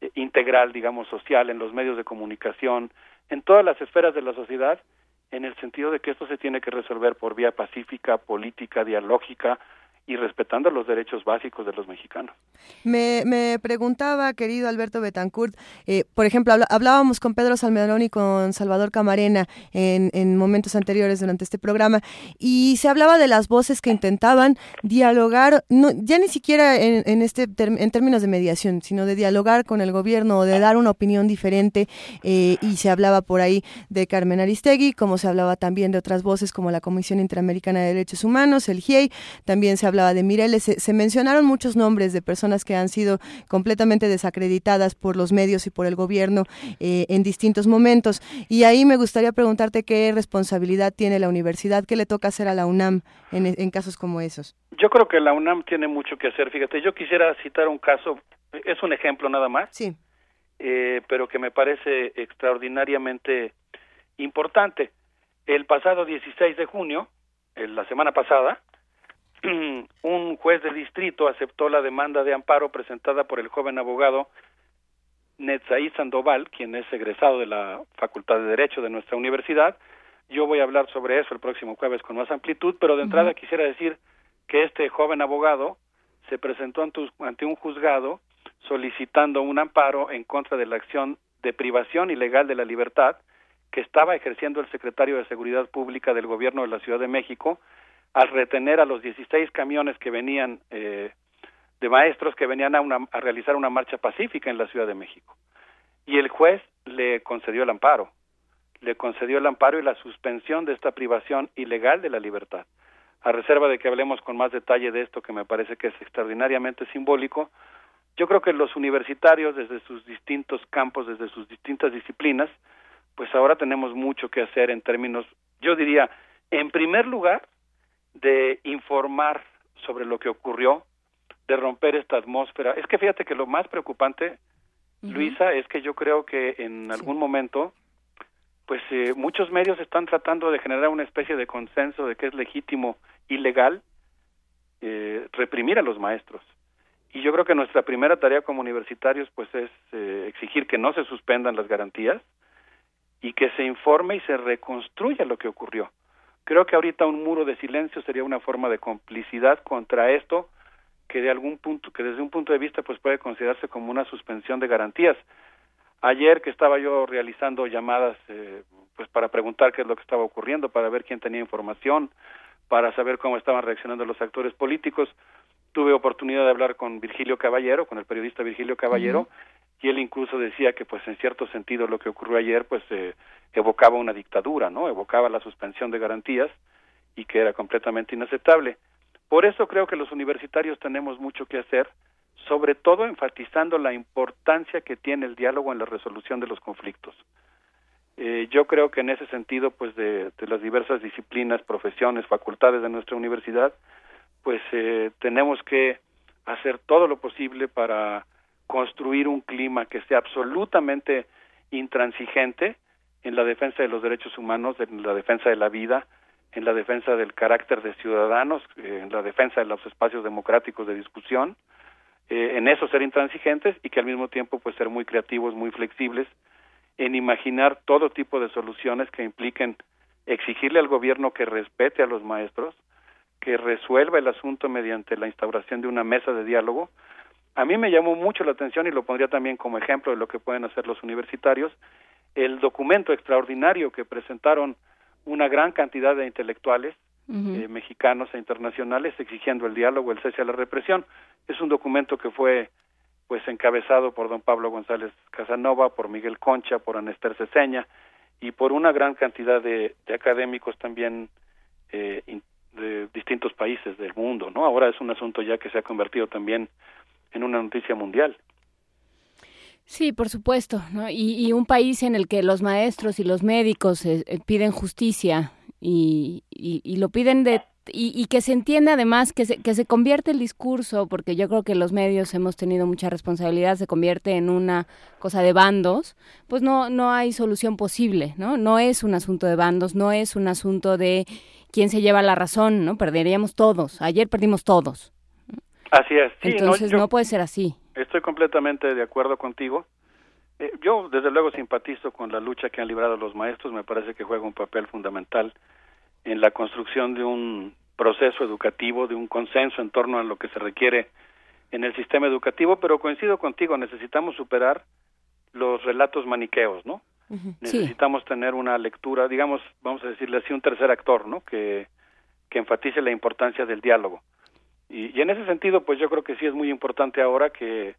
eh, integral, digamos, social, en los medios de comunicación, en todas las esferas de la sociedad, en el sentido de que esto se tiene que resolver por vía pacífica, política, dialógica y respetando los derechos básicos de los mexicanos. Me, me preguntaba, querido Alberto Betancourt, eh, por ejemplo, hablábamos con Pedro Salmerón y con Salvador Camarena en, en, momentos anteriores durante este programa, y se hablaba de las voces que intentaban dialogar, no, ya ni siquiera en, en este en términos de mediación, sino de dialogar con el gobierno o de dar una opinión diferente, eh, y se hablaba por ahí de Carmen Aristegui, como se hablaba también de otras voces como la Comisión Interamericana de Derechos Humanos, el GIEI, también se hablaba de Mireles, se, mencionaron muchos nombres de personas que han sido completamente desacreditadas por los medios y por el gobierno eh, en distintos momentos. Y ahí me gustaría preguntarte qué responsabilidad tiene la universidad, qué le toca hacer a la UNAM en, casos como esos. Yo creo que la UNAM tiene mucho que hacer. Fíjate, yo quisiera citar un caso, es un ejemplo nada más, sí. Eh, pero que me parece extraordinariamente importante. El pasado 16 de junio, la semana pasada, un juez de distrito aceptó la demanda de amparo presentada por el joven abogado Netzaí Sandoval, quien es egresado de la Facultad de Derecho de nuestra universidad. Yo voy a hablar sobre eso el próximo jueves con más amplitud, pero de entrada quisiera decir que este joven abogado se presentó ante un juzgado solicitando un amparo en contra de la acción de privación ilegal de la libertad que estaba ejerciendo el secretario de Seguridad Pública del Gobierno de la Ciudad de México al retener a los 16 camiones que venían eh, de maestros que venían a, a realizar una marcha pacífica en la Ciudad de México. Y el juez le concedió el amparo, le concedió el amparo y la suspensión de esta privación ilegal de la libertad. A reserva de que hablemos con más detalle de esto que me parece que es extraordinariamente simbólico, yo creo que los universitarios desde sus distintos campos, desde sus distintas disciplinas, pues ahora tenemos mucho que hacer en términos, yo diría, en primer lugar, de informar sobre lo que ocurrió, de romper esta atmósfera. Es que fíjate que lo más preocupante, Luisa, es que yo creo que en algún momento, pues eh, muchos medios están tratando de generar una especie de consenso de que es legítimo y legal eh, reprimir a los maestros. Y yo creo que nuestra primera tarea como universitarios, pues, es eh, exigir que no se suspendan las garantías y que se informe y se reconstruya lo que ocurrió. Creo que ahorita un muro de silencio sería una forma de complicidad contra esto que de algún punto que desde un punto de vista pues puede considerarse como una suspensión de garantías. Ayer que estaba yo realizando llamadas eh, pues para preguntar qué es lo que estaba ocurriendo, para ver quién tenía información, para saber cómo estaban reaccionando los actores políticos, tuve oportunidad de hablar con Virgilio Caballero, con el periodista Virgilio Caballero, y él incluso decía que pues en cierto sentido lo que ocurrió ayer pues eh, evocaba una dictadura, ¿no? Evocaba la suspensión de garantías y que era completamente inaceptable. Por eso creo que los universitarios tenemos mucho que hacer, sobre todo enfatizando la importancia que tiene el diálogo en la resolución de los conflictos. Eh, yo creo que en ese sentido, pues de, las diversas disciplinas, profesiones, facultades de nuestra universidad, pues eh, tenemos que hacer todo lo posible para construir un clima que sea absolutamente intransigente en la defensa de los derechos humanos, en la defensa de la vida, en la defensa del carácter de ciudadanos, eh, en la defensa de los espacios democráticos de discusión, eh, en eso ser intransigentes y que al mismo tiempo pues ser muy creativos, muy flexibles, en imaginar todo tipo de soluciones que impliquen exigirle al gobierno que respete a los maestros, que resuelva el asunto mediante la instauración de una mesa de diálogo. A mí me llamó mucho la atención y lo pondría también como ejemplo de lo que pueden hacer los universitarios, el documento extraordinario que presentaron una gran cantidad de intelectuales eh, mexicanos e internacionales exigiendo el diálogo, el cese a la represión. Es un documento que fue pues encabezado por don Pablo González Casanova, por Miguel Concha, por Anester Ceseña y por una gran cantidad de, académicos también eh, de distintos países del mundo, ¿no? Ahora es un asunto ya que se ha convertido también en una noticia mundial. Sí, por supuesto, ¿no? y, un país en el que los maestros y los médicos eh, eh, piden justicia y, lo piden de y, que se entiende además que se, que se convierte el discurso, porque yo creo que los medios hemos tenido mucha responsabilidad, se convierte en una cosa de bandos, pues no, no hay solución posible, ¿no? No es un asunto de bandos, no es un asunto de quién se lleva la razón, ¿no? Perderíamos todos, ayer perdimos todos. Así es. Entonces no puede ser así. Estoy completamente de acuerdo contigo. Eh, yo, desde luego, simpatizo con la lucha que han librado los maestros. Me parece que juega un papel fundamental en la construcción de un proceso educativo, de un consenso en torno a lo que se requiere en el sistema educativo, pero coincido contigo, necesitamos superar los relatos maniqueos, ¿no? Necesitamos tener una lectura, digamos, vamos a decirle así, un tercer actor, ¿no? Que, que enfatice la importancia del diálogo. Y, y, en ese sentido, pues yo creo que sí es muy importante ahora que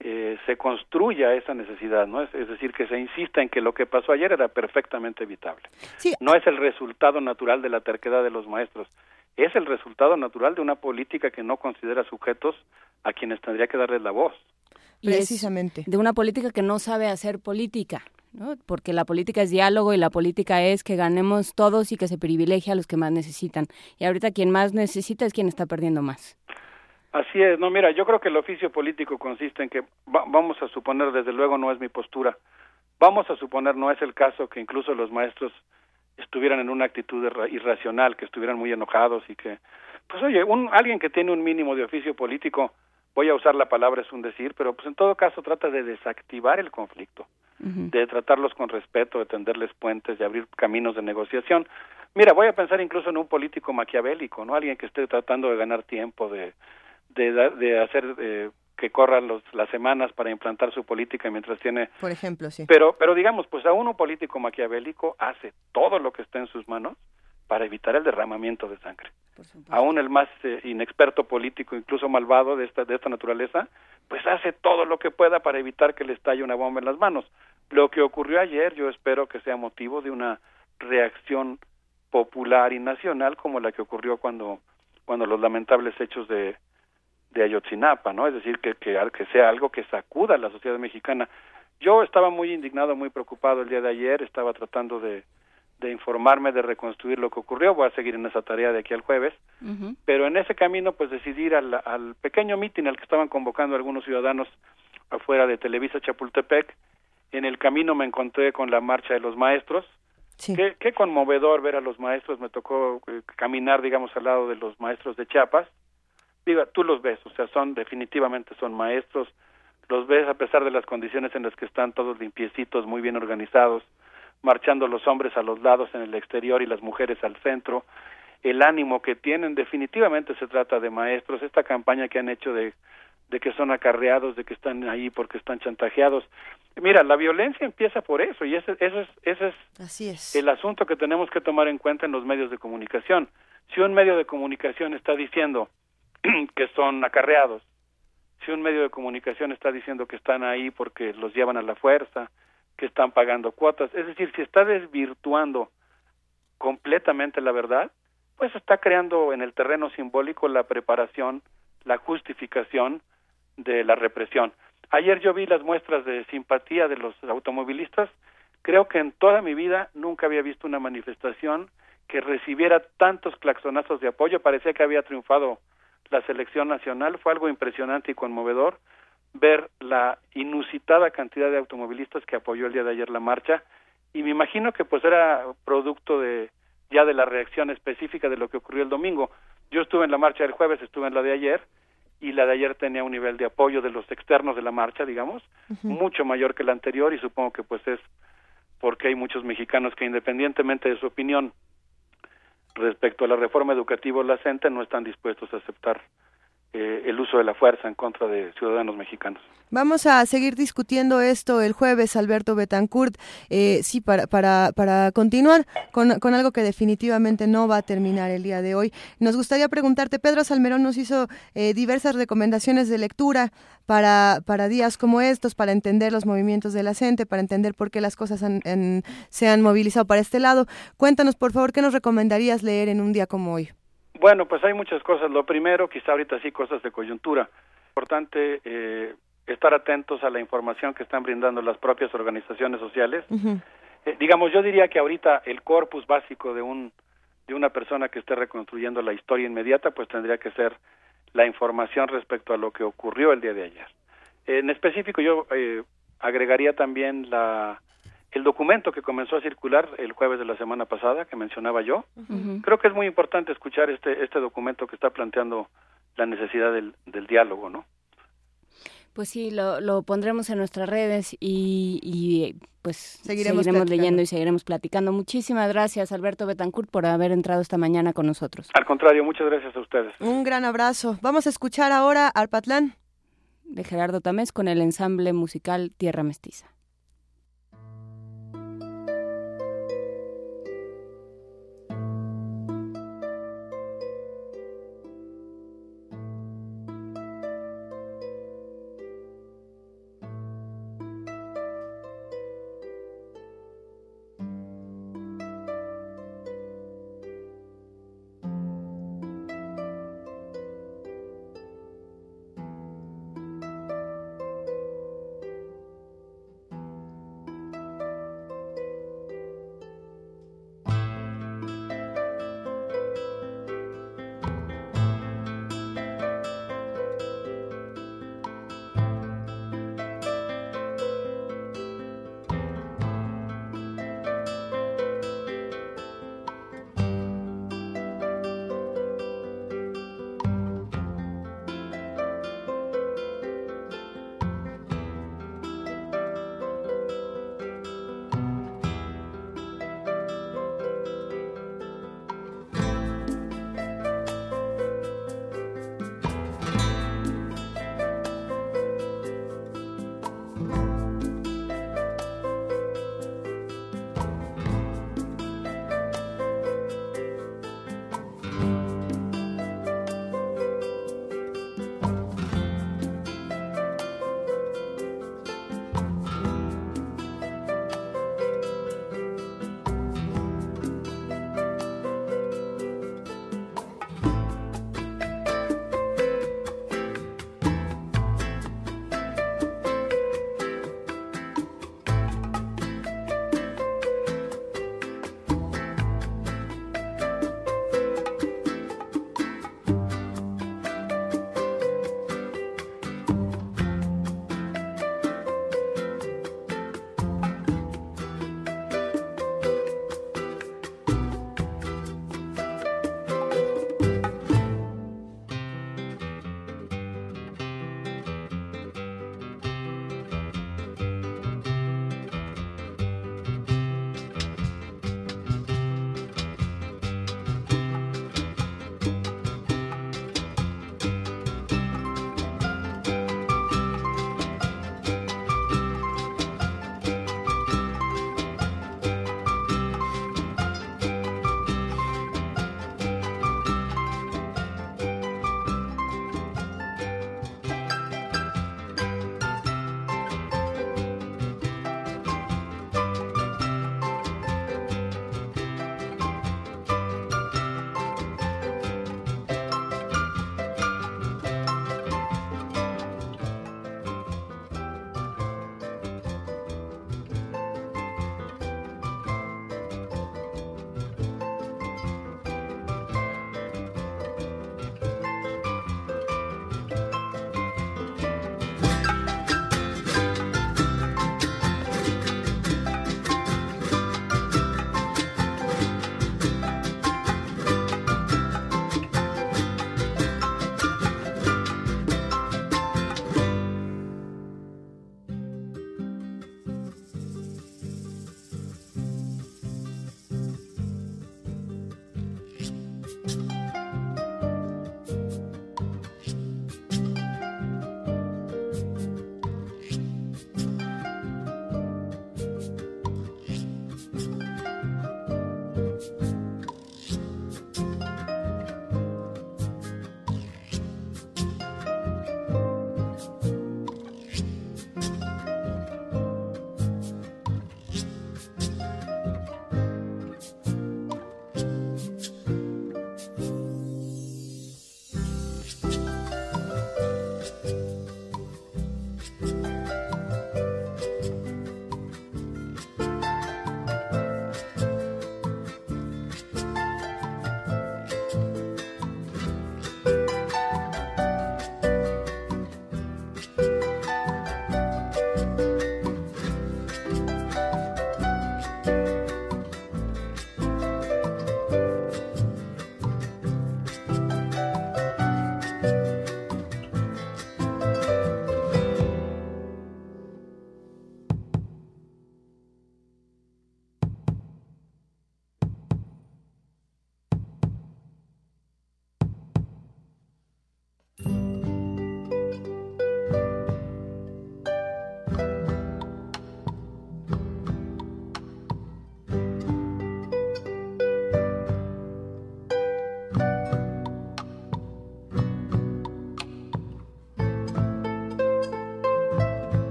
eh, se construya esa necesidad, ¿no? Es, es, decir, que se insista en que lo que pasó ayer era perfectamente evitable. Sí. No es el resultado natural de la terquedad de los maestros, es el resultado natural de una política que no considera sujetos a quienes tendría que darles la voz. Precisamente. de una política que no sabe hacer política. ¿No? Porque la política es diálogo y la política es que ganemos todos y que se privilegie a los que más necesitan. Y ahorita quien más necesita es quien está perdiendo más. Así es, no, mira, yo creo que el oficio político consiste en que va, vamos a suponer, desde luego no es mi postura, vamos a suponer, no es el caso que incluso los maestros estuvieran en una actitud irracional, que estuvieran muy enojados y que, pues oye, un, alguien que tiene un mínimo de oficio político, voy a usar la palabra es un decir, pero pues en todo caso trata de desactivar el conflicto, uh -huh. de tratarlos con respeto, de tenderles puentes, de abrir caminos de negociación. Mira, voy a pensar incluso en un político maquiavélico, ¿no? Alguien que esté tratando de ganar tiempo, de de, de hacer eh, que corran los, las semanas para implantar su política mientras tiene por ejemplo sí pero pero digamos pues a uno político maquiavélico hace todo lo que está en sus manos para evitar el derramamiento de sangre aún el más eh, inexperto político incluso malvado de esta de esta naturaleza pues hace todo lo que pueda para evitar que le estalle una bomba en las manos lo que ocurrió ayer yo espero que sea motivo de una reacción popular y nacional como la que ocurrió cuando cuando los lamentables hechos de de Ayotzinapa, ¿no? Es decir, que, que, que sea algo que sacuda a la sociedad mexicana. Yo estaba muy indignado, muy preocupado el día de ayer, estaba tratando de, de informarme, de reconstruir lo que ocurrió, voy a seguir en esa tarea de aquí al jueves, uh -huh. pero en ese camino pues decidí ir al, al pequeño mitin al que estaban convocando algunos ciudadanos afuera de Televisa Chapultepec, en el camino me encontré con la marcha de los maestros, sí. qué, qué conmovedor ver a los maestros, me tocó eh, caminar digamos al lado de los maestros de Chiapas, diga, tú los ves, o sea, son definitivamente son maestros, los ves a pesar de las condiciones en las que están todos limpiecitos, muy bien organizados, marchando los hombres a los lados en el exterior y las mujeres al centro, el ánimo que tienen, definitivamente se trata de maestros, esta campaña que han hecho de, de que son acarreados, de que están ahí porque están chantajeados. Mira, la violencia empieza por eso y ese, ese, es, ese es, Así es el asunto que tenemos que tomar en cuenta en los medios de comunicación. Si un medio de comunicación está diciendo que son acarreados. Si un medio de comunicación está diciendo que están ahí porque los llevan a la fuerza, que están pagando cuotas, es decir, si está desvirtuando completamente la verdad, pues está creando en el terreno simbólico la preparación, la justificación de la represión. Ayer yo vi las muestras de simpatía de los automovilistas, creo que en toda mi vida nunca había visto una manifestación que recibiera tantos claxonazos de apoyo, parecía que había triunfado la selección nacional, fue algo impresionante y conmovedor ver la inusitada cantidad de automovilistas que apoyó el día de ayer la marcha y me imagino que pues era producto de ya de la reacción específica de lo que ocurrió el domingo. Yo estuve en la marcha del jueves, estuve en la de ayer y la de ayer tenía un nivel de apoyo de los externos de la marcha, digamos, uh -huh. mucho mayor que la anterior y supongo que pues es porque hay muchos mexicanos que independientemente de su opinión respecto a la reforma educativa la CENTE no están dispuestos a aceptar eh, el uso de la fuerza en contra de ciudadanos mexicanos. Vamos a seguir discutiendo esto el jueves, Alberto Betancourt. Eh, sí, para, para, para continuar con, con, algo que definitivamente no va a terminar el día de hoy. Nos gustaría preguntarte, Pedro Salmerón nos hizo eh, diversas recomendaciones de lectura para, para días como estos, para entender los movimientos de la gente, para entender por qué las cosas han, se han movilizado para este lado. Cuéntanos, por favor, ¿qué nos recomendarías leer en un día como hoy? Bueno, pues hay muchas cosas. Lo primero, quizá ahorita sí, cosas de coyuntura. Importante eh, estar atentos a la información que están brindando las propias organizaciones sociales. Uh -huh. eh, digamos, yo diría que ahorita el corpus básico de un de una persona que esté reconstruyendo la historia inmediata, pues tendría que ser la información respecto a lo que ocurrió el día de ayer. En específico, yo eh, agregaría también la el documento que comenzó a circular el jueves de la semana pasada que mencionaba yo. Uh -huh. Creo que es muy importante escuchar este este documento que está planteando la necesidad del, del diálogo, ¿no? Pues sí, lo, lo pondremos en nuestras redes y, y pues Seguiremos leyendo y seguiremos platicando. Muchísimas gracias, Alberto Betancourt, por haber entrado esta mañana con nosotros. Al contrario, muchas gracias a ustedes. Un gran abrazo. Vamos a escuchar ahora Arpatlán. De Gerardo Tamés con el ensamble musical Tierra Mestiza.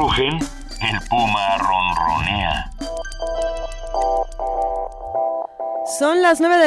Todos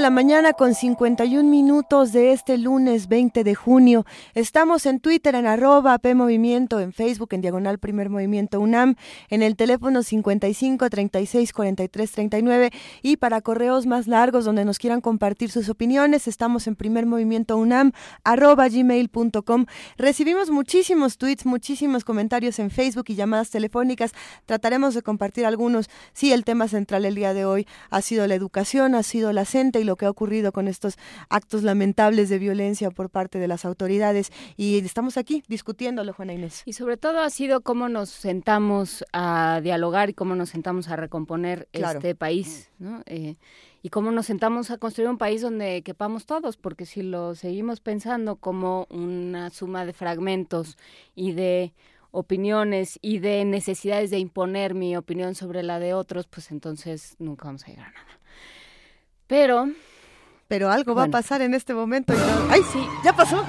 la mañana con 51 minutos de este lunes 20 de junio. Estamos en Twitter en arroba PMovimiento, en Facebook en Diagonal Primer Movimiento UNAM, en el teléfono 55 36 43 39 y para correos más largos donde nos quieran compartir sus opiniones, estamos en Primer Movimiento UNAM arroba gmail.com. Recibimos muchísimos tweets, muchísimos comentarios en Facebook y llamadas telefónicas. Trataremos de compartir algunos. Sí, el tema central el día de hoy ha sido la educación, ha sido la CENTE y lo que ha ocurrido con estos actos lamentables de violencia por parte de las autoridades. Y estamos aquí discutiéndolo, Juana Inés. Y sobre todo ha sido cómo nos sentamos a dialogar y cómo nos sentamos a recomponer este país, ¿no? Eh, y cómo nos sentamos a construir un país donde quepamos todos, porque si lo seguimos pensando como una suma de fragmentos y de opiniones y de necesidades de imponer mi opinión sobre la de otros, pues entonces nunca vamos a llegar a nada. Pero... Pero algo va a pasar en este momento. ¡Ay, sí! ¡Ya pasó!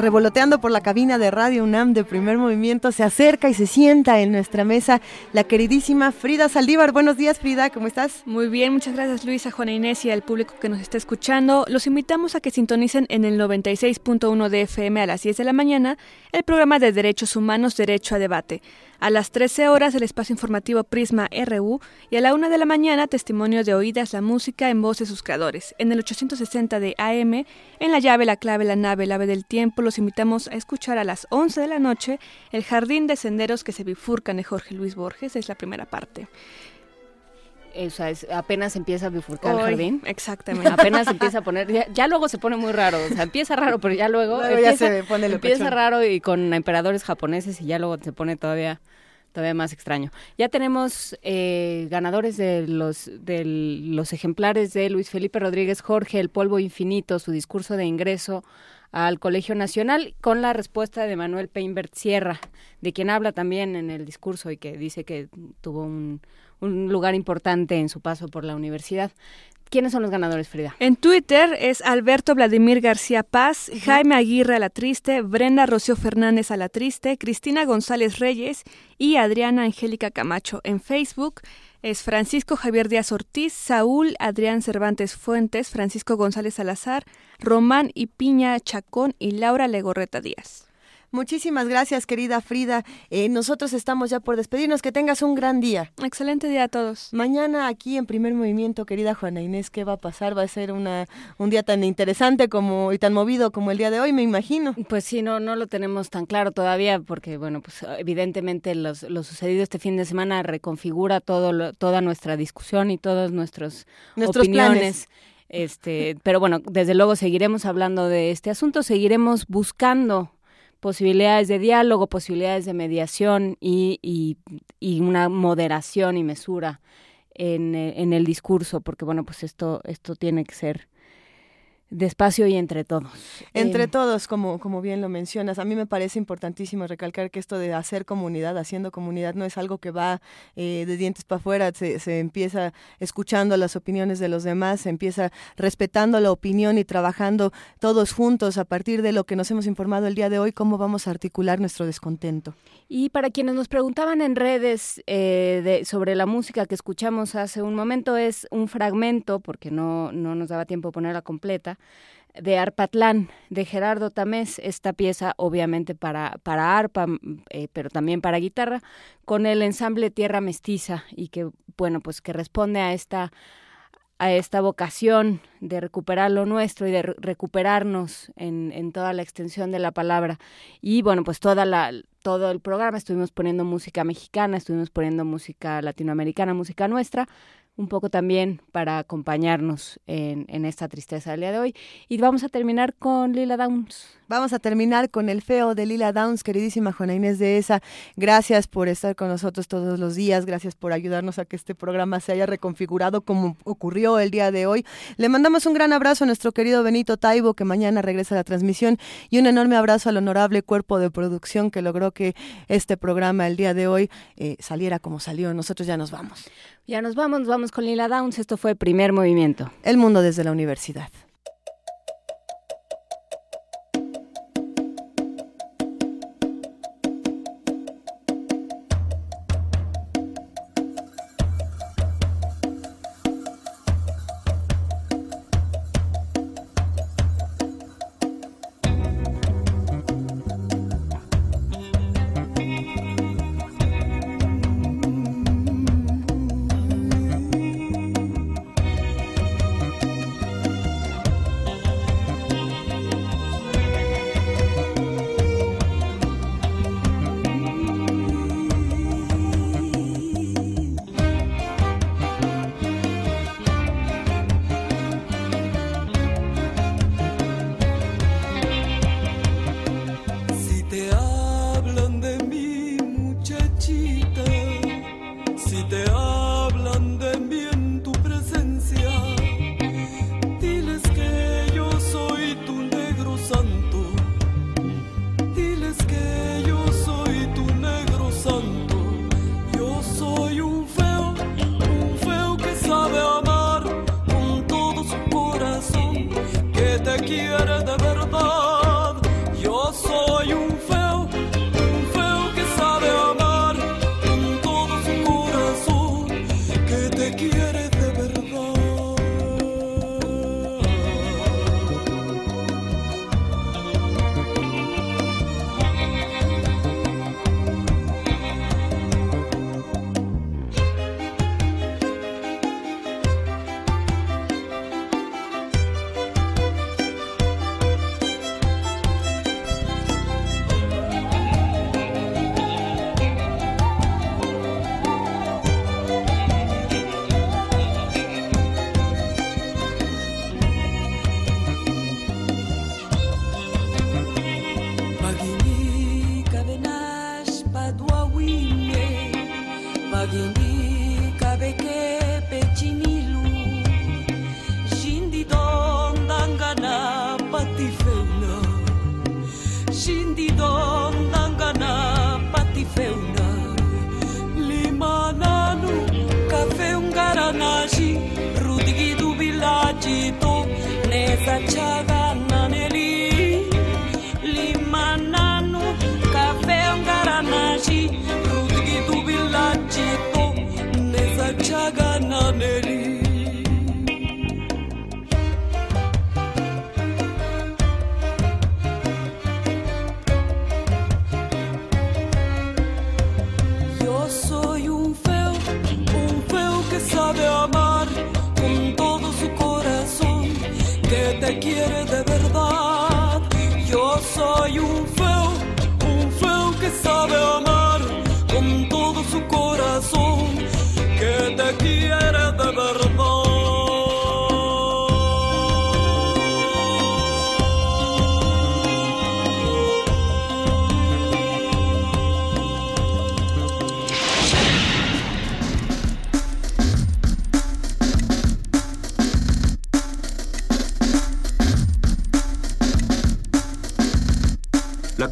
Revoloteando por la cabina de Radio UNAM de primer movimiento, se acerca y se sienta en nuestra mesa la queridísima Frida Saldívar. Buenos días, Frida, ¿cómo estás? Muy bien, muchas gracias, Luisa, Juana Inés y al público que nos está escuchando. Los invitamos a que sintonicen en el 96.1 de FM a las 10 de la mañana el programa de Derechos Humanos, Derecho a Debate. A las 13 horas el espacio informativo Prisma RU y a la 1 de la mañana testimonio de oídas la música en voz de sus creadores. En el 860 de AM, en la llave, la clave, la nave, el ave del tiempo, los invitamos a escuchar a las 11 de la noche El jardín de senderos que se bifurcan de Jorge Luis Borges, es la primera parte. O sea, apenas empieza a bifurcar el jardín. Exactamente. Apenas empieza a poner, ya, luego se pone muy raro, o sea, empieza raro, pero ya luego, empieza, se pone empieza raro y con emperadores japoneses y ya luego se pone todavía todavía más extraño. Ya tenemos eh, ganadores de los, de los ejemplares de Luis Felipe Rodríguez Jorge, El Polvo Infinito, su discurso de ingreso al Colegio Nacional, con la respuesta de Manuel Peinbert Sierra, de quien habla también en el discurso y que dice que tuvo un, un lugar importante en su paso por la universidad. ¿Quiénes son los ganadores, Frida? En Twitter es Alberto Vladimir García Paz, Jaime Aguirre a la Triste, Brenda Rocío Fernández a la Triste, Cristina González Reyes y Adriana Angélica Camacho. En Facebook es Francisco Javier Díaz Ortiz, Saúl Adrián Cervantes Fuentes, Francisco González Salazar, Román y Piña Chacón y Laura Legorreta Díaz. Muchísimas gracias, querida Frida. Eh, nosotros estamos ya por despedirnos. Que tengas un gran día. Excelente día a todos. Mañana aquí en Primer Movimiento, querida Juana Inés, ¿qué va a pasar? Va a ser una, un día tan interesante como y tan movido como el día de hoy, me imagino. Pues sí, no, no lo tenemos tan claro todavía porque, bueno, pues evidentemente lo sucedido este fin de semana reconfigura todo toda nuestra discusión y todos nuestros, nuestros opiniones. Este, pero bueno, desde luego seguiremos hablando de este asunto, seguiremos buscando posibilidades de diálogo, posibilidades de mediación y, y, y una moderación y mesura en, en, el discurso, porque bueno, pues esto, esto tiene que ser Despacio y entre todos. Entre eh, todos, como, como bien lo mencionas. A mí me parece importantísimo recalcar que esto de hacer comunidad, haciendo comunidad, no es algo que va eh, de dientes para afuera, se, se, empieza escuchando las opiniones de los demás, se empieza respetando la opinión y trabajando todos juntos a partir de lo que nos hemos informado el día de hoy, cómo vamos a articular nuestro descontento. Y para quienes nos preguntaban en redes eh, de, sobre la música que escuchamos hace un momento, es un fragmento, porque no, no nos daba tiempo ponerla completa, de Arpatlán, de Gerardo Tamés, esta pieza obviamente para, para arpa, eh, pero también para guitarra, con el ensamble Tierra Mestiza y que, bueno, pues que responde a esta a esta vocación de recuperar lo nuestro y de recuperarnos en, en, toda la extensión de la palabra. Y bueno, pues toda la, todo el programa estuvimos poniendo música mexicana, estuvimos poniendo música latinoamericana, música nuestra, un poco también para acompañarnos en, en, esta tristeza del día de hoy. Y vamos a terminar con Lila Downs, Vamos a terminar con el feo de Lila Downs, queridísima Juana Inés de esa. Gracias por estar con nosotros todos los días, gracias por ayudarnos a que este programa se haya reconfigurado como ocurrió el día de hoy. Le mandamos un gran abrazo a nuestro querido Benito Taibo, que mañana regresa a la transmisión, y un enorme abrazo al honorable cuerpo de producción que logró que este programa el día de hoy eh, saliera como salió. Nosotros ya nos vamos. Ya nos vamos, nos vamos con Lila Downs. Esto fue Primer Movimiento. El mundo desde la universidad.